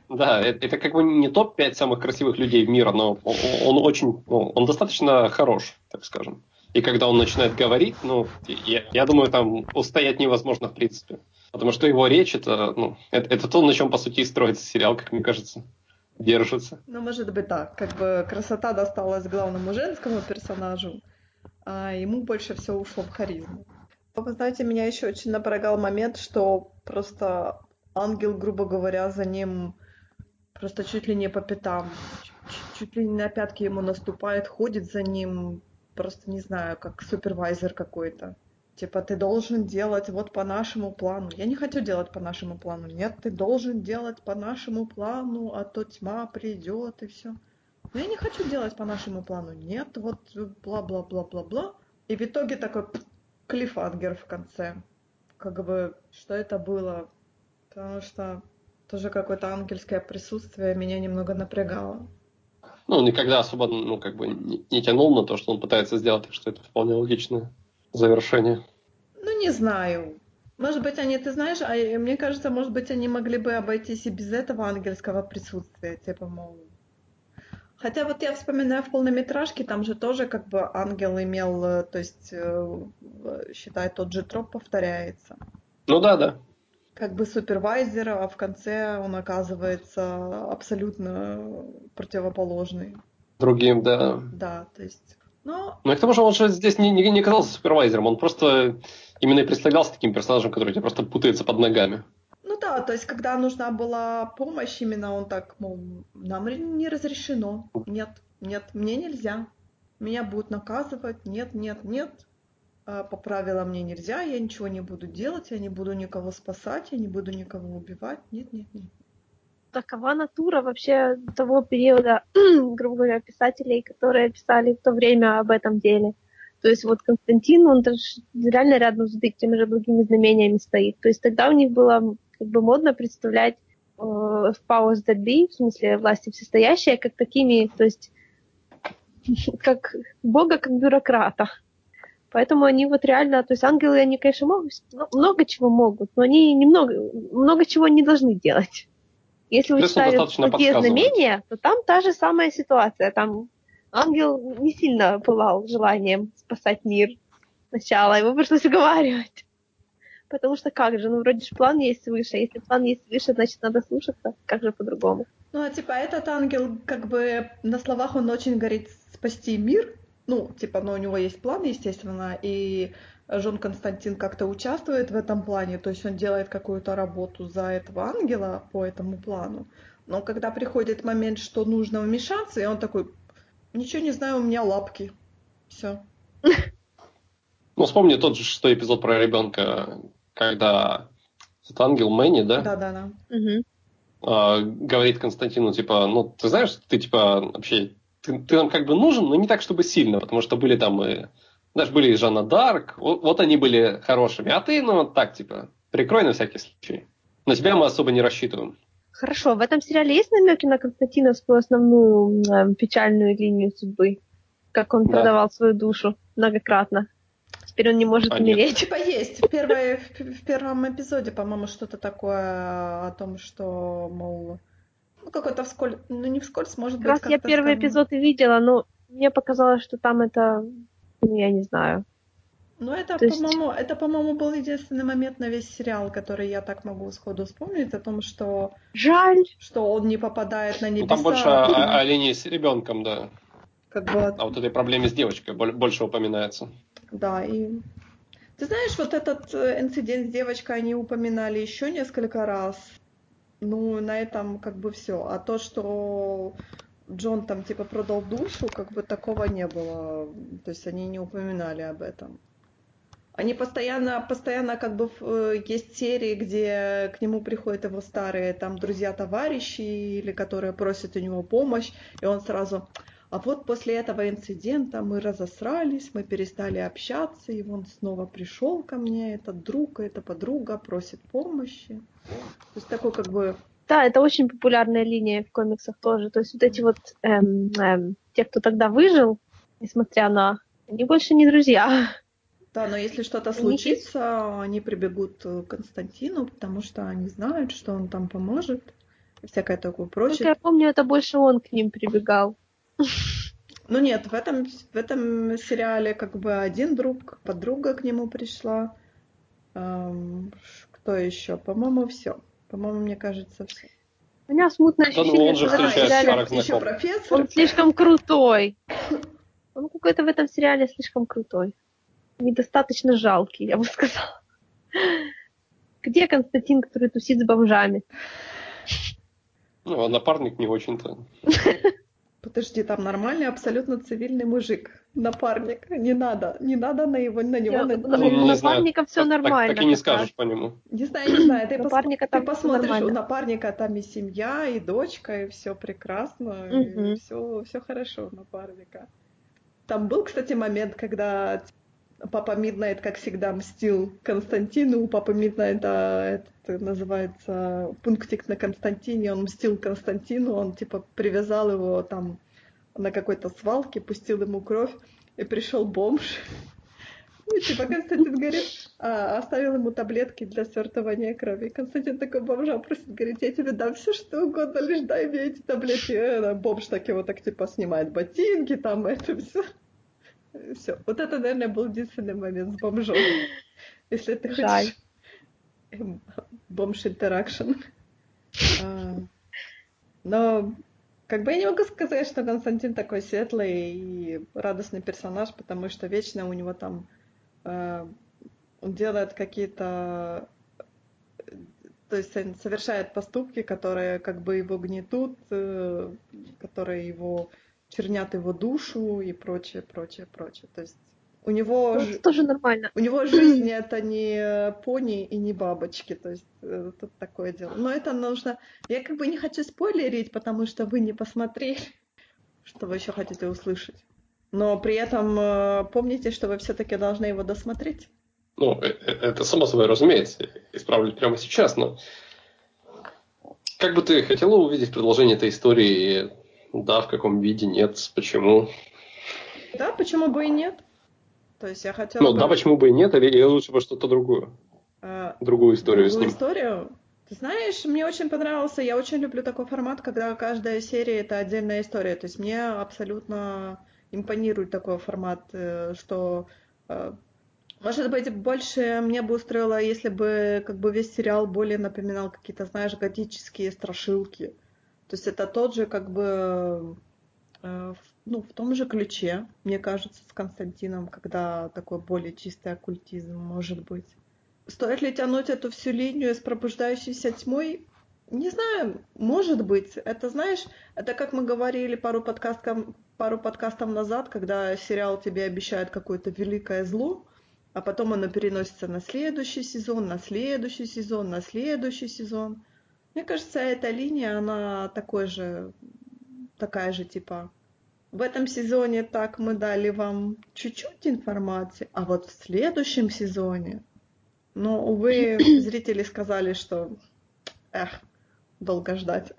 Да, это, это как бы не топ-5 самых красивых людей мира, но он, очень, ну, он достаточно хорош, так скажем. И когда он начинает говорить, ну, я, я думаю, там устоять невозможно в принципе. Потому что его речь, это, ну, это, это то, на чем, по сути, и строится сериал, как мне кажется. Держится. Ну, может быть, так. Как бы красота досталась главному женскому персонажу, а ему больше все ушло в харизму. Вы знаете, меня еще очень напрягал момент, что просто ангел, грубо говоря, за ним просто чуть ли не по пятам, чуть, ли не на пятки ему наступает, ходит за ним, просто не знаю, как супервайзер какой-то. Типа, ты должен делать вот по нашему плану. Я не хочу делать по нашему плану. Нет, ты должен делать по нашему плану, а то тьма придет и все. Но я не хочу делать по нашему плану. Нет, вот бла-бла-бла-бла-бла. И в итоге такой клифангер в конце. Как бы, что это было? Потому что тоже какое-то ангельское присутствие меня немного напрягало. Ну, никогда особо, ну, как бы не, не тянул на то, что он пытается сделать, так что это вполне логичное завершение. Ну, не знаю. Может быть, они, ты знаешь, а мне кажется, может быть, они могли бы обойтись и без этого ангельского присутствия, типа, мол... Хотя вот я вспоминаю в полнометражке, там же тоже как бы ангел имел, э, то есть, э, считай, тот же троп повторяется. Ну да, да как бы супервайзер, а в конце он оказывается абсолютно противоположный. Другим, да. Да, то есть... Но... Ну и к тому же он же здесь не, не, не казался супервайзером, он просто именно и представлялся таким персонажем, который тебе просто путается под ногами. Ну да, то есть когда нужна была помощь, именно он так, мол, нам не разрешено. Нет, нет, мне нельзя. Меня будут наказывать. Нет, нет, нет. А, по правилам мне нельзя, я ничего не буду делать, я не буду никого спасать, я не буду никого убивать. Нет, нет, нет. Такова натура вообще того периода, грубо говоря, писателей, которые писали в то время об этом деле. То есть вот Константин, он реально рядом с теми же благими знамениями стоит. То есть тогда у них было как бы модно представлять э, powers that be, в смысле власти всестоящие, как такими, то есть как Бога, как бюрократа. Поэтому они вот реально, то есть ангелы, они, конечно, могут, много чего могут, но они немного, много чего не должны делать. Если вы читали «Благие знамения», то там та же самая ситуация. Там ангел не сильно пылал желанием спасать мир сначала, его пришлось уговаривать. Потому что как же, ну вроде же план есть свыше, а если план есть свыше, значит надо слушаться, как же по-другому. Ну а типа этот ангел, как бы на словах он очень горит спасти мир, ну, типа, но у него есть план, естественно, и Жон Константин как-то участвует в этом плане, то есть он делает какую-то работу за этого ангела по этому плану. Но когда приходит момент, что нужно вмешаться, и он такой, ничего не знаю, у меня лапки. Все. Ну, вспомни тот же шестой эпизод про ребенка, когда этот ангел Мэнни, да? Да, да, да. Угу. говорит Константину, типа, ну, ты знаешь, ты, типа, вообще ты, ты нам как бы нужен, но не так, чтобы сильно, потому что были там и... Знаешь, были и Жанна Дарк, вот, вот они были хорошими, а ты, ну, вот так, типа, прикрой на всякий случай. На тебя мы особо не рассчитываем. Хорошо, в этом сериале есть намеки на Константиновскую основную э, печальную линию судьбы? Как он да. продавал свою душу многократно? Теперь он не может а умереть. Нет. Типа есть. В, первой, в, в первом эпизоде, по-моему, что-то такое о том, что, мол, ну, какой-то вскользь, ну, не вскользь, может как быть, раз я первый сказано. эпизод и видела, но мне показалось, что там это, ну, я не знаю. Ну, это, То по-моему, есть... это, по-моему, был единственный момент на весь сериал, который я так могу сходу вспомнить, о том, что... Жаль! Что он не попадает на небеса. Ну, там больше о, о линии с ребенком, да. Как бы... А вот этой проблеме с девочкой больше упоминается. Да, и... Ты знаешь, вот этот э, инцидент с девочкой они упоминали еще несколько раз. Ну, на этом как бы все. А то, что Джон там типа продал душу, как бы такого не было. То есть они не упоминали об этом. Они постоянно, постоянно как бы э, есть серии, где к нему приходят его старые там друзья-товарищи или которые просят у него помощь, и он сразу, а вот после этого инцидента мы разосрались, мы перестали общаться, и он снова пришел ко мне, этот друг, эта подруга просит помощи. То есть такой как бы... Да, это очень популярная линия в комиксах тоже. То есть вот эти вот эм, эм, те, кто тогда выжил, несмотря на... Они больше не друзья. Да, но если что-то случится, они прибегут к Константину, потому что они знают, что он там поможет. И всякое такое прочее. Как я помню, это больше он к ним прибегал. Ну нет, в этом, в этом сериале как бы один друг, подруга к нему пришла. Эм, кто еще? По-моему, все. По-моему, мне кажется, все. У меня смутное ощущение, что в этом сериале еще профессор. Он слишком крутой. Он какой-то в этом сериале слишком крутой недостаточно жалкий, я бы сказала. Где Константин, который тусит с бомжами? Ну, а напарник не очень-то. Подожди, там нормальный, абсолютно цивильный мужик. Напарник. Не надо. Не надо на его на него. Нет, на... Ну, напарника все так, нормально. Так, так и не скажешь по нему. Не знаю, не знаю. Ты, напарника пос... ты посмотришь, у напарника там и семья, и дочка, и все прекрасно. Угу. И все, все хорошо у напарника. Там был, кстати, момент, когда Папа Миднайт, как всегда, мстил Константину. У Папы Миднайта это называется пунктик на Константине. Он мстил Константину, он типа привязал его там на какой-то свалке, пустил ему кровь, и пришел бомж. И типа Константин говорит, а, оставил ему таблетки для свертывания крови. Константин такой бомжа просит, говорит, я тебе дам все что угодно, лишь дай мне эти таблетки. И бомж так его так типа снимает ботинки, там это все. Все. Вот это, наверное, был единственный момент с бомжом. Если ты Жаль. хочешь бомж интеракшн. А, но как бы я не могу сказать, что Константин такой светлый и радостный персонаж, потому что вечно у него там э, он делает какие-то то есть он совершает поступки, которые как бы его гнетут, э, которые его чернят его душу и прочее, прочее, прочее. То есть у него ну, это тоже нормально. У него жизнь это не пони и не бабочки, то есть э, тут такое дело. Но это нужно. Я как бы не хочу спойлерить, потому что вы не посмотрели, что вы еще хотите услышать. Но при этом э, помните, что вы все-таки должны его досмотреть. Ну, э, это само собой разумеется. Исправлю прямо сейчас, но как бы ты хотела увидеть продолжение этой истории да, в каком виде, нет, почему? Да, почему бы и нет? То есть я хотела Ну, бы... да, почему бы и нет, или, или лучше бы что-то другое? А, другую историю другую с ним. историю? Ты знаешь, мне очень понравился, я очень люблю такой формат, когда каждая серия это отдельная история. То есть мне абсолютно импонирует такой формат, э, что э, может быть, больше мне бы устроило, если бы как бы весь сериал более напоминал какие-то, знаешь, готические страшилки. То есть это тот же, как бы, э, ну, в том же ключе, мне кажется, с Константином, когда такой более чистый оккультизм может быть. Стоит ли тянуть эту всю линию с пробуждающейся тьмой? Не знаю, может быть. Это, знаешь, это как мы говорили пару подкастов, пару подкастов назад, когда сериал тебе обещает какое-то великое зло, а потом оно переносится на следующий сезон, на следующий сезон, на следующий сезон. Мне кажется, эта линия, она такой же, такая же, типа, в этом сезоне так мы дали вам чуть-чуть информации, а вот в следующем сезоне, но, увы, зрители сказали, что, эх, долго ждать.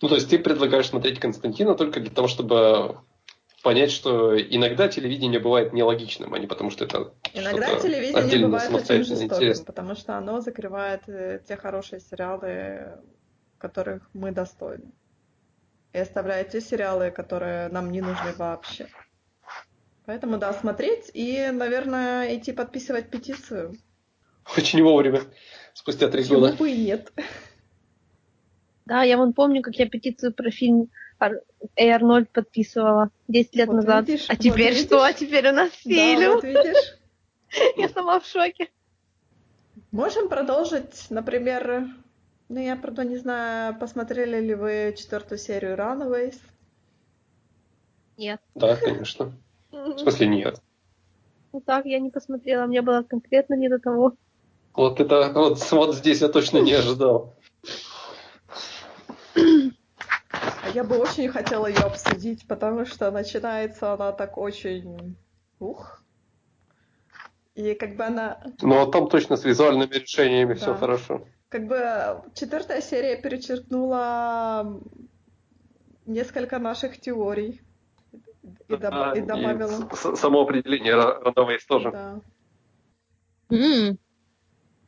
Ну, то есть ты предлагаешь смотреть Константина только для того, чтобы понять, что иногда телевидение бывает нелогичным, а не потому, что это Иногда телевидение бывает очень жестоким, интересно. потому что оно закрывает э, те хорошие сериалы, которых мы достойны. И оставляет те сериалы, которые нам не нужны вообще. Поэтому, да, смотреть и, наверное, идти подписывать петицию. Очень вовремя, спустя три года. Почему бы и нет? Да, я вон помню, как я петицию про фильм Эй Арнольд подписывала 10 лет вот назад. Видишь, а теперь вот что? А теперь у нас фильм. Да, вот видишь. Я сама в шоке. Можем продолжить, например, ну я, правда, не знаю, посмотрели ли вы четвертую серию Runaways? Нет. Да, конечно. В смысле нет? Ну так, я не посмотрела, мне было конкретно не до того. Вот это вот, вот здесь я точно не ожидал. А я бы очень хотела ее обсудить, потому что начинается она так очень... Ух. И как бы она... Ну, а там точно с визуальными решениями Да. все хорошо. Как бы четвертая серия перечеркнула несколько наших теорий. И, доб- А, и добавила. с- само определение тоже. Да. М,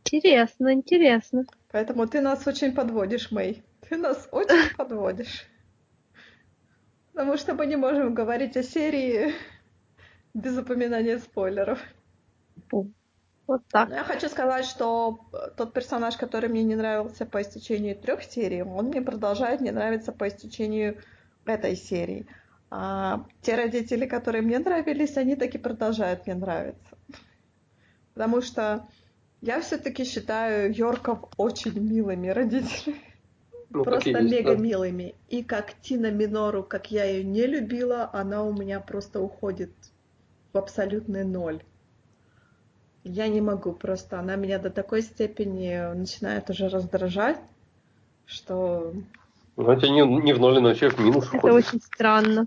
Интересно, интересно. Поэтому ты нас очень подводишь, Мэй. Ты нас очень подводишь. Потому что мы не можем говорить о серии без упоминания спойлеров. Вот так. Но я хочу сказать, что э, тот персонаж, который мне не нравился по истечению трех серий, он мне продолжает не нравиться по истечению этой серии. А те родители, которые мне нравились, они таки продолжают мне нравиться. Потому что я все-таки считаю Йорков очень милыми родителями. Ну, просто есть, мега да. милыми. И как Тина Минору, как я ее не любила, она у меня просто уходит в абсолютный ноль. Я не могу просто. Она меня до такой степени начинает уже раздражать, что Ну, это не, не в ноль, но вообще в минус Это уходит. очень странно.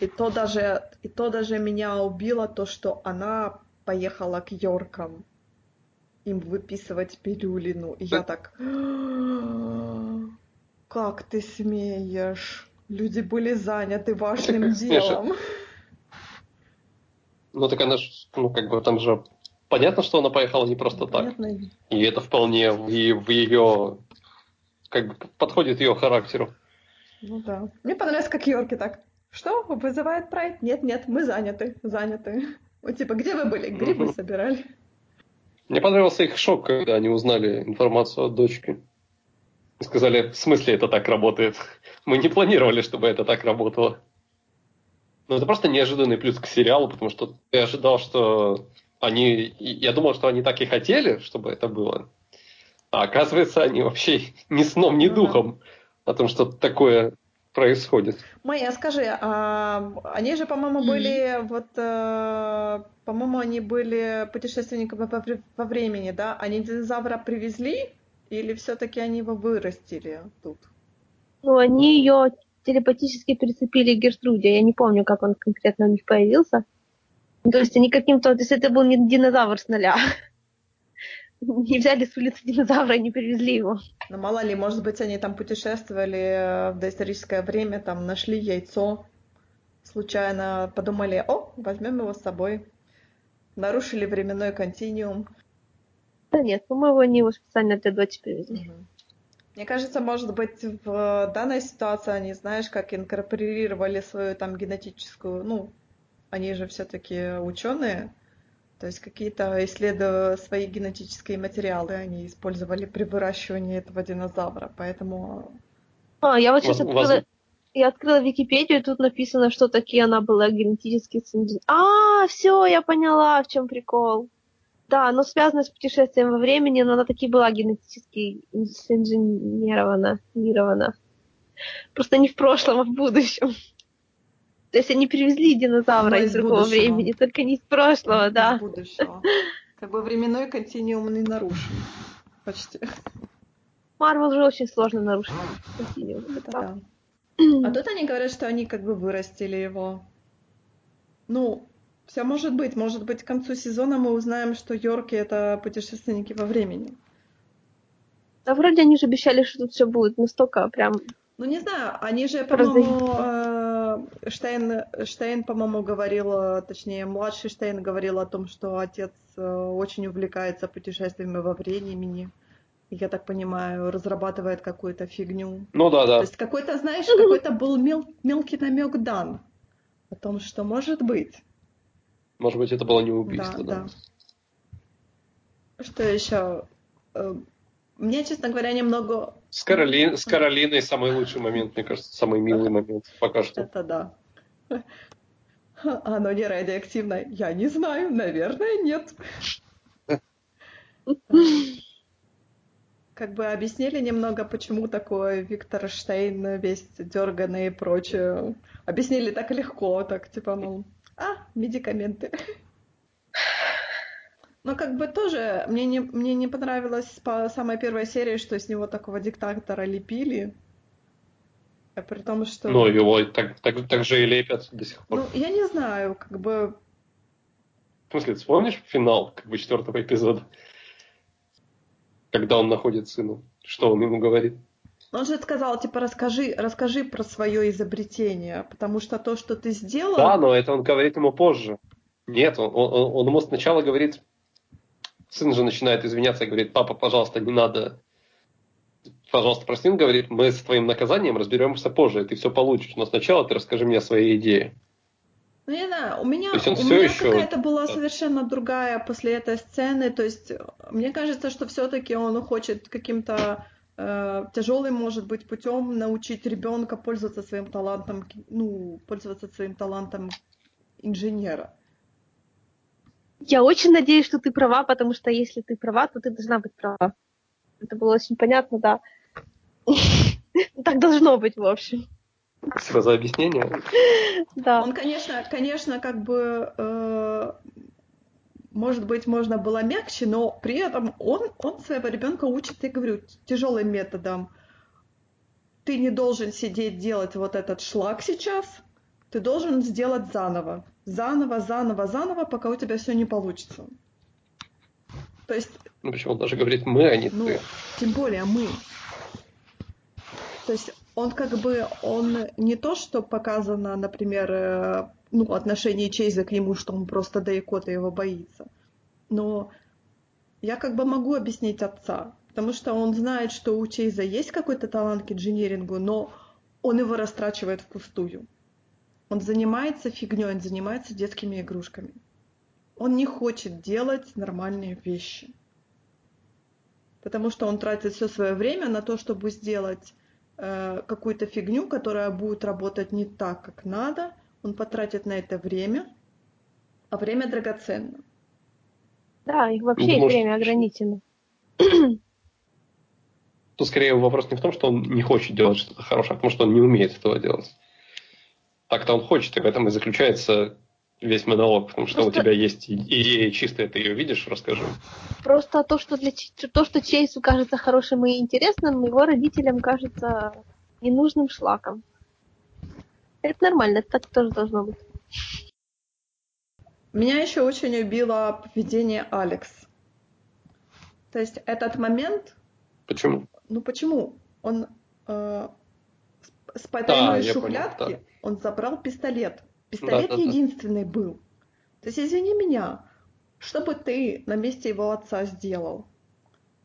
и то даже и то даже меня убило то, что она поехала к Йоркам им выписывать пилюлину. И я так... Как ты смеешь? Люди были заняты важным делом. Ну, так она ж, ну, как бы там же понятно, что она поехала не просто так. Понятно? И это вполне в, в ее, как бы подходит ее характеру. Ну да. Мне понравилось, как Йорки так. Что? Вызывает прайд? Нет, нет, мы заняты, заняты. Вот типа, где вы были? Грибы собирали. Мне понравился их шок, когда они узнали информацию от дочки. И сказали, в смысле это так работает? Мы не планировали, чтобы это так работало. Ну, это просто неожиданный плюс к сериалу, потому что ты ожидал, что они... Я думал, что они так и хотели, чтобы это было. А оказывается, они вообще ни сном, ни Ну духом о том, что такое происходит. Майя, скажи, а они же, по-моему, Мгм. были вот, э, по-моему, они были путешественниками вре- во времени, да? Они динозавра привезли или все-таки они его вырастили тут? Ну, они ее телепатически прицепили к Гертруде. Я не помню, как он конкретно у них появился. Ну, То есть они каким-то... То есть это был не динозавр с нуля. Не взяли с улицы динозавра и не привезли его. Ну, мало ли, может быть, они там путешествовали э, в доисторическое время, там нашли яйцо, случайно подумали, о, возьмем его с собой. Нарушили временной континуум. Да нет, по-моему, они его специально для дочери привезли. Мгм. Мне кажется, может быть, в данной ситуации они, знаешь, как инкорпорировали свою там генетическую, ну, они же все-таки ученые, то есть какие-то исследуя свои генетические материалы они использовали при выращивании этого динозавра, поэтому А, я вот сейчас открыла... Я открыла Википедию, и тут написано, что такие она была генетически А, все, я поняла, в чем прикол. Да, оно связано с путешествием во времени, но она таки была генетически синженирована. мирована. Просто не в прошлом, а в будущем. То есть они привезли динозавра Но из из другого будущего. времени, только не из прошлого, из да. будущего. Как бы временной континуум не нарушен. Почти. Марвел же очень сложно нарушить. континуум, да. А тут они говорят, что они как бы вырастили его. Ну, все может быть. Может быть, к концу сезона мы узнаем, что Йорки это путешественники во времени. Да вроде они же обещали, что тут все будет настолько прям... Ну, не знаю, они же, по-моему, э, Штейн, Штейн, по-моему, говорил, э, точнее, младший Штейн говорил о том, что отец э, очень увлекается путешествиями во времени. Я так понимаю, разрабатывает какую-то фигню. Ну да, То да. есть какой-то, знаешь, какой-то был мел- мелкий намек дан о том, что может быть. Может быть, это было не убийство, Да, да. да. Что еще? Э, Мне, честно говоря, немного... С, Кароли- с Каролиной самый лучший момент, мне кажется, самый милый момент пока что. Это да. Оно не радиоактивное. Я не знаю, наверное, нет. Как бы объяснили немного, почему такой Виктор Штейн весь дерганный и прочее. Объяснили так легко, так типа, мол, А, медикаменты. Но как бы тоже мне не, мне не понравилось по самой первой серии, что с него такого диктатора лепили. А при том, что... Ну, его так, так, так же и лепят до сих пор. Ну, я не знаю, как бы... В смысле, вспомнишь финал как бы четвертого эпизода? Когда он находит сына, что он ему говорит? Он же сказал, типа, расскажи, расскажи про свое изобретение, потому что то, что ты сделал... Да, но это он говорит ему позже. Нет, он, он, он ему сначала говорит, сын же начинает извиняться и говорит, папа, пожалуйста, не надо, пожалуйста, прости, он говорит, мы с твоим наказанием разберемся позже, и ты все получишь, но сначала ты расскажи мне о своей идее. Ну, не знаю, у меня, у меня еще... какая-то была совершенно другая после этой сцены, то есть мне кажется, что все-таки он хочет каким-то тяжелым, может быть, путем научить ребенка пользоваться своим талантом, ну, пользоваться своим талантом инженера. Я очень надеюсь, что ты права, потому что если ты права, то ты должна быть права. Это было очень понятно, да. Так должно быть, в общем. Спасибо за объяснение. Да. Он, конечно, конечно, как бы, э, может быть, можно было мягче, но при этом он, он своего ребенка учит, я говорю, тяжелым методом. Ты не должен сидеть делать вот этот шлак сейчас, ты должен сделать заново. Заново, заново, заново, пока у тебя все не получится. То есть... Ну, почему он даже говорит мы, а не ну, ты? Тем более мы. То есть он как бы, он не то, что показано, например, э, ну, отношение Чейза к нему, что он просто Дайкота его боится. Но я как бы могу объяснить отца, потому что он знает, что у Чейза есть какой-то талант к инженерингу, но он его растрачивает впустую. Он занимается фигней, он занимается детскими игрушками. Он не хочет делать нормальные вещи. Потому что он тратит все свое время на то, чтобы сделать э, какую-то фигню, которая будет работать не так, как надо. Он потратит на это время, а время драгоценно. Да, и вообще ну, время ограничено. Тут скорее вопрос не в том, что он не хочет делать что-то хорошее, а в том, что он не умеет этого делать. Так-то он хочет, и в этом и заключается весь монолог, потому что Просто... у тебя есть идея чистая, ты ее видишь, расскажи. Просто то, что для то, что Чейсу кажется хорошим и интересным, его родителям кажется ненужным шлаком. Это нормально, это так тоже должно быть. Меня еще очень убило поведение Алекс. То есть этот момент... Почему? Ну почему? Он э, с потайной да, шухлядки понял, да. он забрал пистолет. Пистолет да, да, единственный да. был. То есть, извини меня, что бы ты на месте его отца сделал?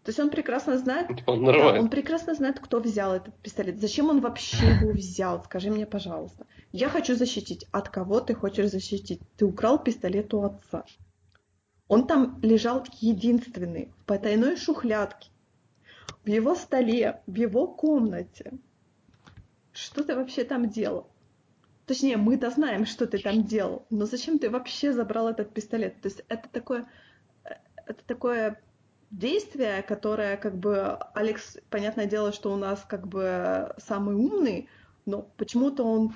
То есть он прекрасно знает, он, да, он прекрасно знает, кто взял этот пистолет. Зачем он вообще его взял? Скажи мне, пожалуйста. Я хочу защитить. От кого ты хочешь защитить? Ты украл пистолет у отца. Он там лежал единственный, в потайной шухлядке, в его столе, в его комнате. Что ты вообще там делал? Точнее, мы-то знаем, что ты там делал, но зачем ты вообще забрал этот пистолет? То есть это такое, э, это такое действие, которое как бы Алекс, понятное дело, что у нас как бы самый умный, но почему-то он,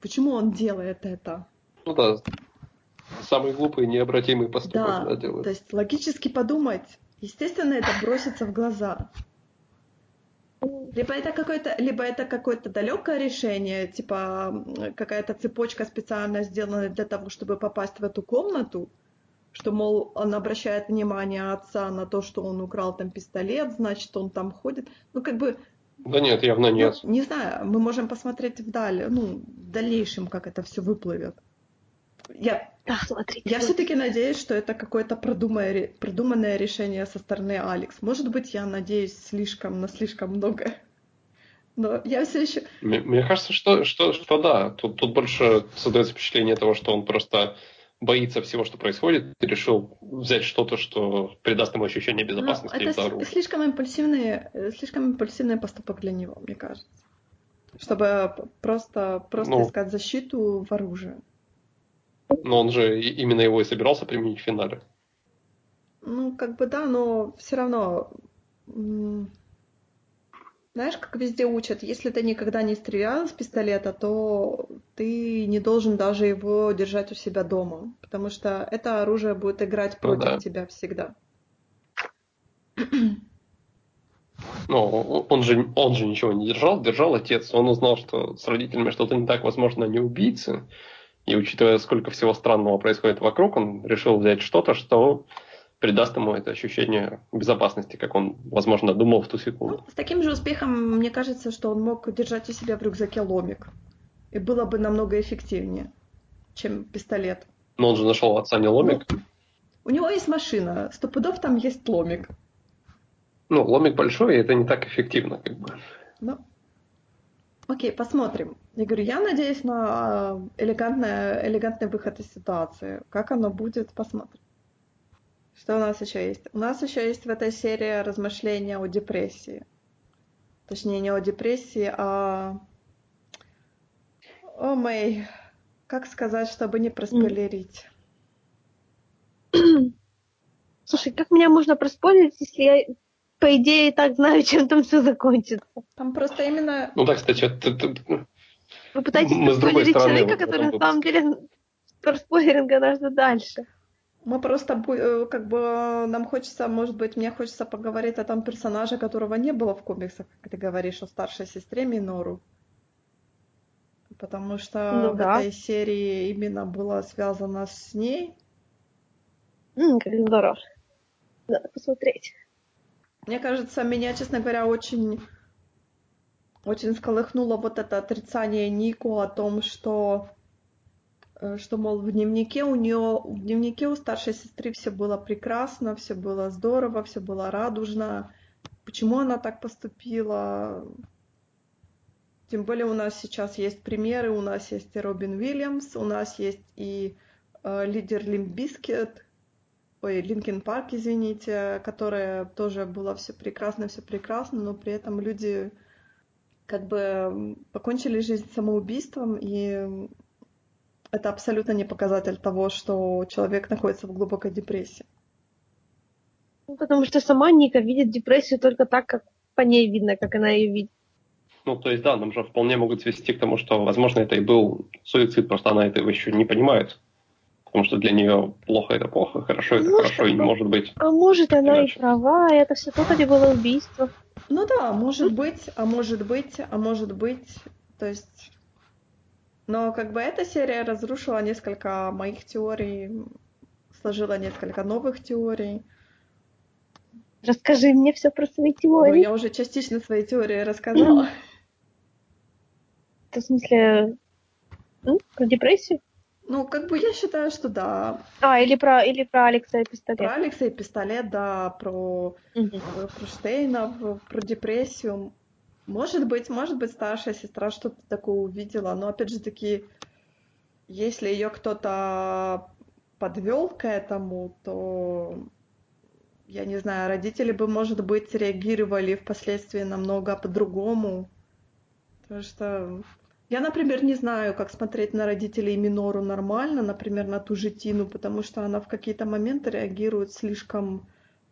почему он делает это? Ну да, самый глупый необратимый поступок да, да делает. То есть логически подумать, естественно, это бросится в глаза. Либо это какое-то, либо это какое-то далекое решение, типа какая-то цепочка специально сделана для того, чтобы попасть в эту комнату, что, мол, он обращает внимание отца на то, что он украл там пистолет, значит, он там ходит. Ну, как бы... Да нет, явно нет. Ну, не знаю, мы можем посмотреть вдаль, ну, в дальнейшем, как это все выплывет. Я, да, смотрите. Я все-таки надеюсь, что это какое-то продуманное, продуманное решение со стороны Алекс. Может быть, я надеюсь слишком на слишком многое. Но я все еще... Мне, мне кажется, что, что, что да. Тут, тут больше создается впечатление того, что он просто боится всего, что происходит, и решил взять что-то, что придаст ему ощущение ну, безопасности. Но это слишком импульсивный, слишком импульсивный поступок для него, мне кажется. Чтобы просто, просто ну, искать защиту в оружии. Но он же именно его и собирался применить в финале. Ну, как бы да, но все равно Знаешь, как везде учат, если ты никогда не стрелял из пистолета, то ты не должен даже его держать у себя дома, потому что это оружие будет играть Ну против да. тебя всегда. Ну, он же, он же ничего не держал, держал отец. Он узнал, что с родителями что-то не так, возможно, они убийцы. И учитывая, сколько всего странного происходит вокруг, он решил взять что-то, что придаст ему это ощущение безопасности, как он, возможно, думал в ту секунду. Ну, с таким же успехом, мне кажется, что он мог держать у себя в рюкзаке ломик. И было бы намного эффективнее, чем пистолет. Но он же нашел отца не ломик. Ну, у него есть машина, сто пудов там есть ломик. Ну, ломик большой, и это не так эффективно, как бы. Ну, окей, посмотрим. Я говорю, я надеюсь на элегантное, элегантный выход из ситуации. Как оно будет, посмотрим. Что у нас еще есть? У нас еще есть в этой серии размышления о депрессии. Точнее, не о депрессии, а о Мэй. Как сказать, чтобы не проспойлерить? Слушай, как меня можно проспорить, если я, по идее, и так знаю, чем там все закончится? Там просто именно... Ну да, кстати, ты- ты- Вы пытаетесь Мы проспойлерить человека, который на самом деле проспойлерит гораздо дальше. Мы просто, э, как бы, нам хочется, может быть, мне хочется поговорить о том персонаже, которого не было в комиксах, как ты говоришь, о старшей сестре Минору. Потому что Ну в да. этой серии именно было связано с ней. М, как здорово. Надо посмотреть. Мне кажется, меня, честно говоря, очень, очень сколыхнуло вот это отрицание Нику о том, что, э, что, мол, в дневнике у нее, в дневнике у старшей сестры все было прекрасно, все было здорово, все было радужно. Почему она так поступила? Тем более у нас сейчас есть примеры, у нас есть и Робин Уильямс, у нас есть и э, лидер Limp Bizkit, ой, Linkin Park, извините, которая тоже было все прекрасно, все прекрасно, но при этом люди как бы покончили жизнь самоубийством, и это абсолютно не показатель того, что человек находится в глубокой депрессии. Ну, потому что сама Ника видит депрессию только так, как по ней видно, как она ее видит. Ну, то есть, да, нам же вполне могут свести к тому, что, возможно, это и был суицид, просто она этого еще не понимает. Потому что для нее плохо это плохо, хорошо это Может, хорошо, и не может быть. А может, она Иначе. и права, и это все тоже было убийство. Ну да, может быть, а может быть, а может быть, то есть... Но как бы эта серия разрушила несколько моих теорий, сложила несколько новых теорий. Расскажи мне все про свои Ну, теории. я уже частично свои теории рассказала. Это в смысле м, про депрессию? Ну, как бы я считаю, что да. А, или про, или про Алекса и пистолет. Про Алекса и пистолет, да, про, Штейна, про депрессию. Может быть, может быть, старшая сестра что-то такое увидела, но опять же таки, если ее кто-то подвел к этому, то я не знаю, родители бы, может быть, реагировали впоследствии намного по-другому. Потому что я, например, не знаю, как смотреть на родителей Минору нормально, например, на ту же Тину, потому что она в какие-то моменты реагирует слишком,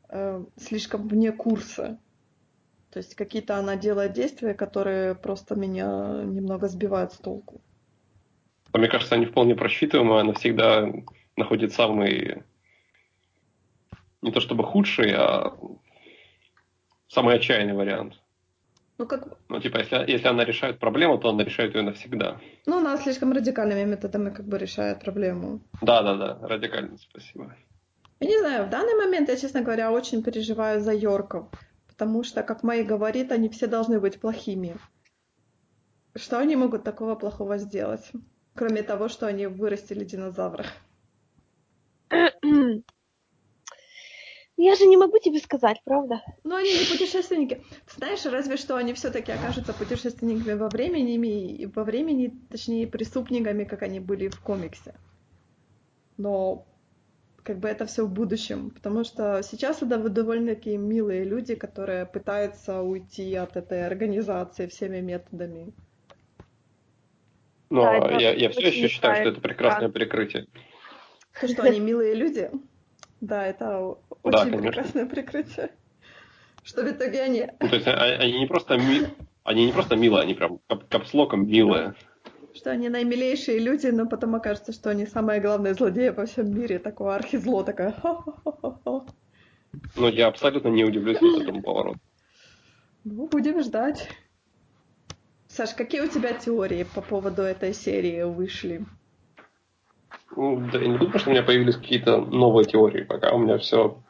э, слишком вне курса. То есть какие-то она делает действия, которые просто меня немного сбивают с толку. А Мне кажется, они вполне просчитываемые, она всегда находит самый, не то чтобы худший, а самый отчаянный вариант. Ну, как, Ну, типа, если, если она решает проблему, то она решает ее навсегда. ну, она слишком радикальными методами как бы решает проблему. Да-да-да, радикально, спасибо. Я не знаю, в данный момент я, честно говоря, очень переживаю за Йорков, потому что, как Мэй говорит, они все должны быть плохими. Что они могут такого плохого сделать? Кроме того, что они вырастили динозавра. Я же не могу тебе сказать, правда? Но они не путешественники. Ты знаешь, разве что они все-таки окажутся путешественниками во времени, и во времени, точнее, преступниками, как они были в комиксе. Но как бы это все в будущем, потому что сейчас это довольно-таки милые люди, которые пытаются уйти от этой организации всеми методами. Но Да, я, я все еще считаю, что это прекрасное прикрытие. То, что они милые люди, да, это очень конечно. прекрасное прикрытие. Что в итоге они... Ну, то есть а, они не просто, ми... они не просто милые, они прям кап капслоком милые. Что они наимилейшие люди, но потом окажется, что они самые главные злодеи во всем мире. Такое архизло, такое. Ну, я абсолютно не удивлюсь вот этому повороту. Ну, будем ждать. Саш, какие у тебя теории по поводу этой серии вышли? Ну, да я не думаю, что у меня появились какие-то новые теории. Пока у меня все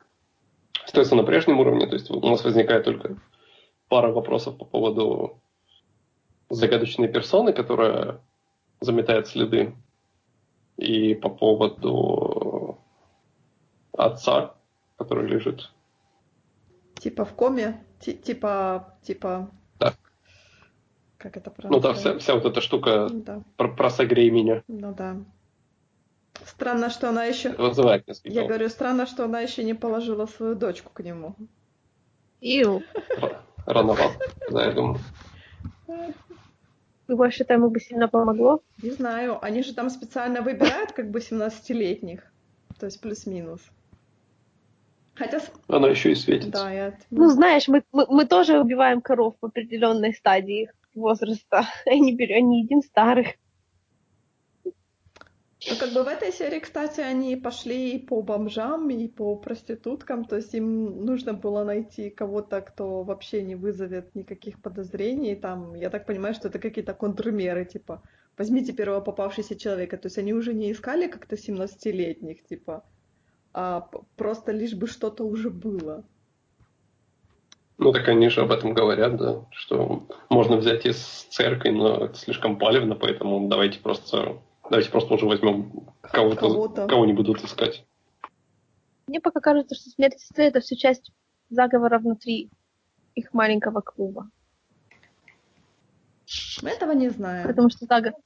остается на прежнем уровне. То есть у нас возникает только пара вопросов по поводу загадочной персоны, которая заметает следы, и по поводу отца, который лежит. Типа в коме? Т типа, типа... Да. Как это правильно? Ну да, вся, вся вот эта штука да. про, про согрей меня. Ну да. Странно, что она еще... Вызывает несколько. Я говорю, странно, что она еще не положила свою дочку к нему. Ил. Рановато, да, я думаю. Вы больше ему бы сильно помогло? Не знаю. Они же там специально выбирают как бы 17-летних. То есть плюс-минус. Хотя... Она еще и светится. Да, я... Ну, знаешь, мы, мы, мы тоже убиваем коров в определенной стадии возраста. Они, берем, не едим старых. Ну, как бы в этой серии, кстати, они пошли и по бомжам, и по проституткам, то есть им нужно было найти кого-то, кто вообще не вызовет никаких подозрений. Там, я так понимаю, что это какие-то контрмеры, типа, возьмите первого попавшегося человека. То есть они уже не искали как-то 17-летних, типа, а просто лишь бы что-то уже было. Ну, так они же об этом говорят, да, что можно взять из церкви, но это слишком палевно, поэтому давайте просто Давайте просто уже возьмем кого-то, кого-то. кого не будут искать. Мне пока кажется, что смерть сестры это все часть заговора внутри их маленького клуба. Мы этого не знаем. Потому что заговор,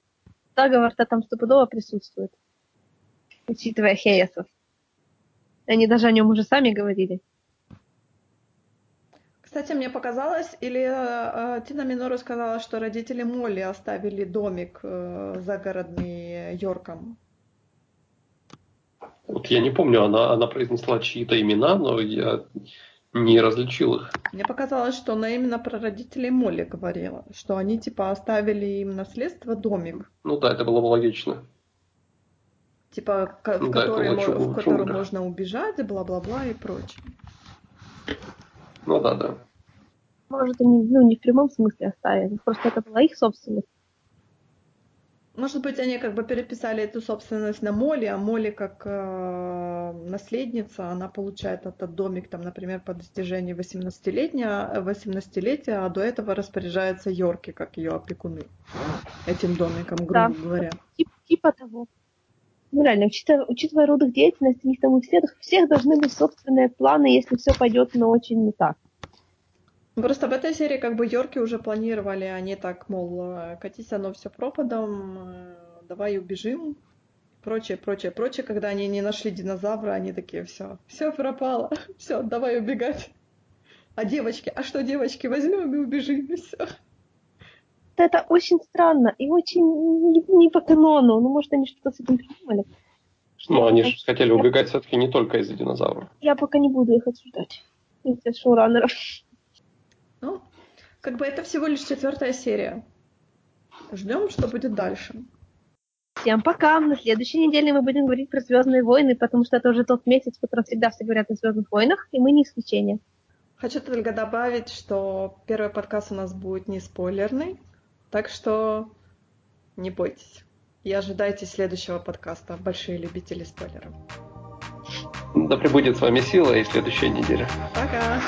заговор-то там стопудово присутствует. Учитывая Хеясов. Они даже о нем уже сами говорили. Кстати, мне показалось, или э, Тина Минору сказала, что родители Молли оставили домик э, загородный Йорком. Вот я не помню, она, она произнесла чьи-то имена, но я не различил их. Мне показалось, что она именно про родителей Молли говорила, что они типа оставили им наследство домик. Ну да, это было бы логично. Типа, в, ну, который, да, в который можно убежать, бла-бла-бла и прочее. Ну да, да. Может, они ну, не в прямом смысле оставили, просто это была их собственность. Может быть, они как бы переписали эту собственность на Молли, а Молли как э, наследница, она получает этот домик, там, например, по достижении 18-летия, 18-летия, а до этого распоряжается Йорки, как ее опекуны, этим домиком, грубо да, говоря. Тип, типа того. Ну реально, учитывая, учитывая род их деятельности, у них там у всех, всех должны быть собственные планы, если все пойдет, но очень не так. Просто в этой серии как бы Йорки уже планировали, они так, мол, «Э, катись оно все пропадом, э, давай убежим, прочее, прочее, прочее. Когда они не нашли динозавра, они такие, все, все пропало, все, давай убегать. А девочки, а что девочки, возьмем и убежим, и все. Это очень странно и очень не, не по канону. Ну, может, они что-то с этим придумали. Ну, они же хотели убегать все-таки не только из-за динозавров. Я пока не буду их обсуждать. Из-за шоураннеров. Ну, как бы это всего лишь четвертая серия. Ждем, что будет дальше. Всем пока. На следующей неделе мы будем говорить про Звездные войны, потому что это уже тот месяц, в котором всегда все говорят о Звездных войнах, и мы не исключение. Хочу только добавить, что первый подкаст у нас будет не спойлерный, так что не бойтесь. И ожидайте следующего подкаста «Большие любители спойлеров». Да пребудет с вами сила и следующая неделя. Пока!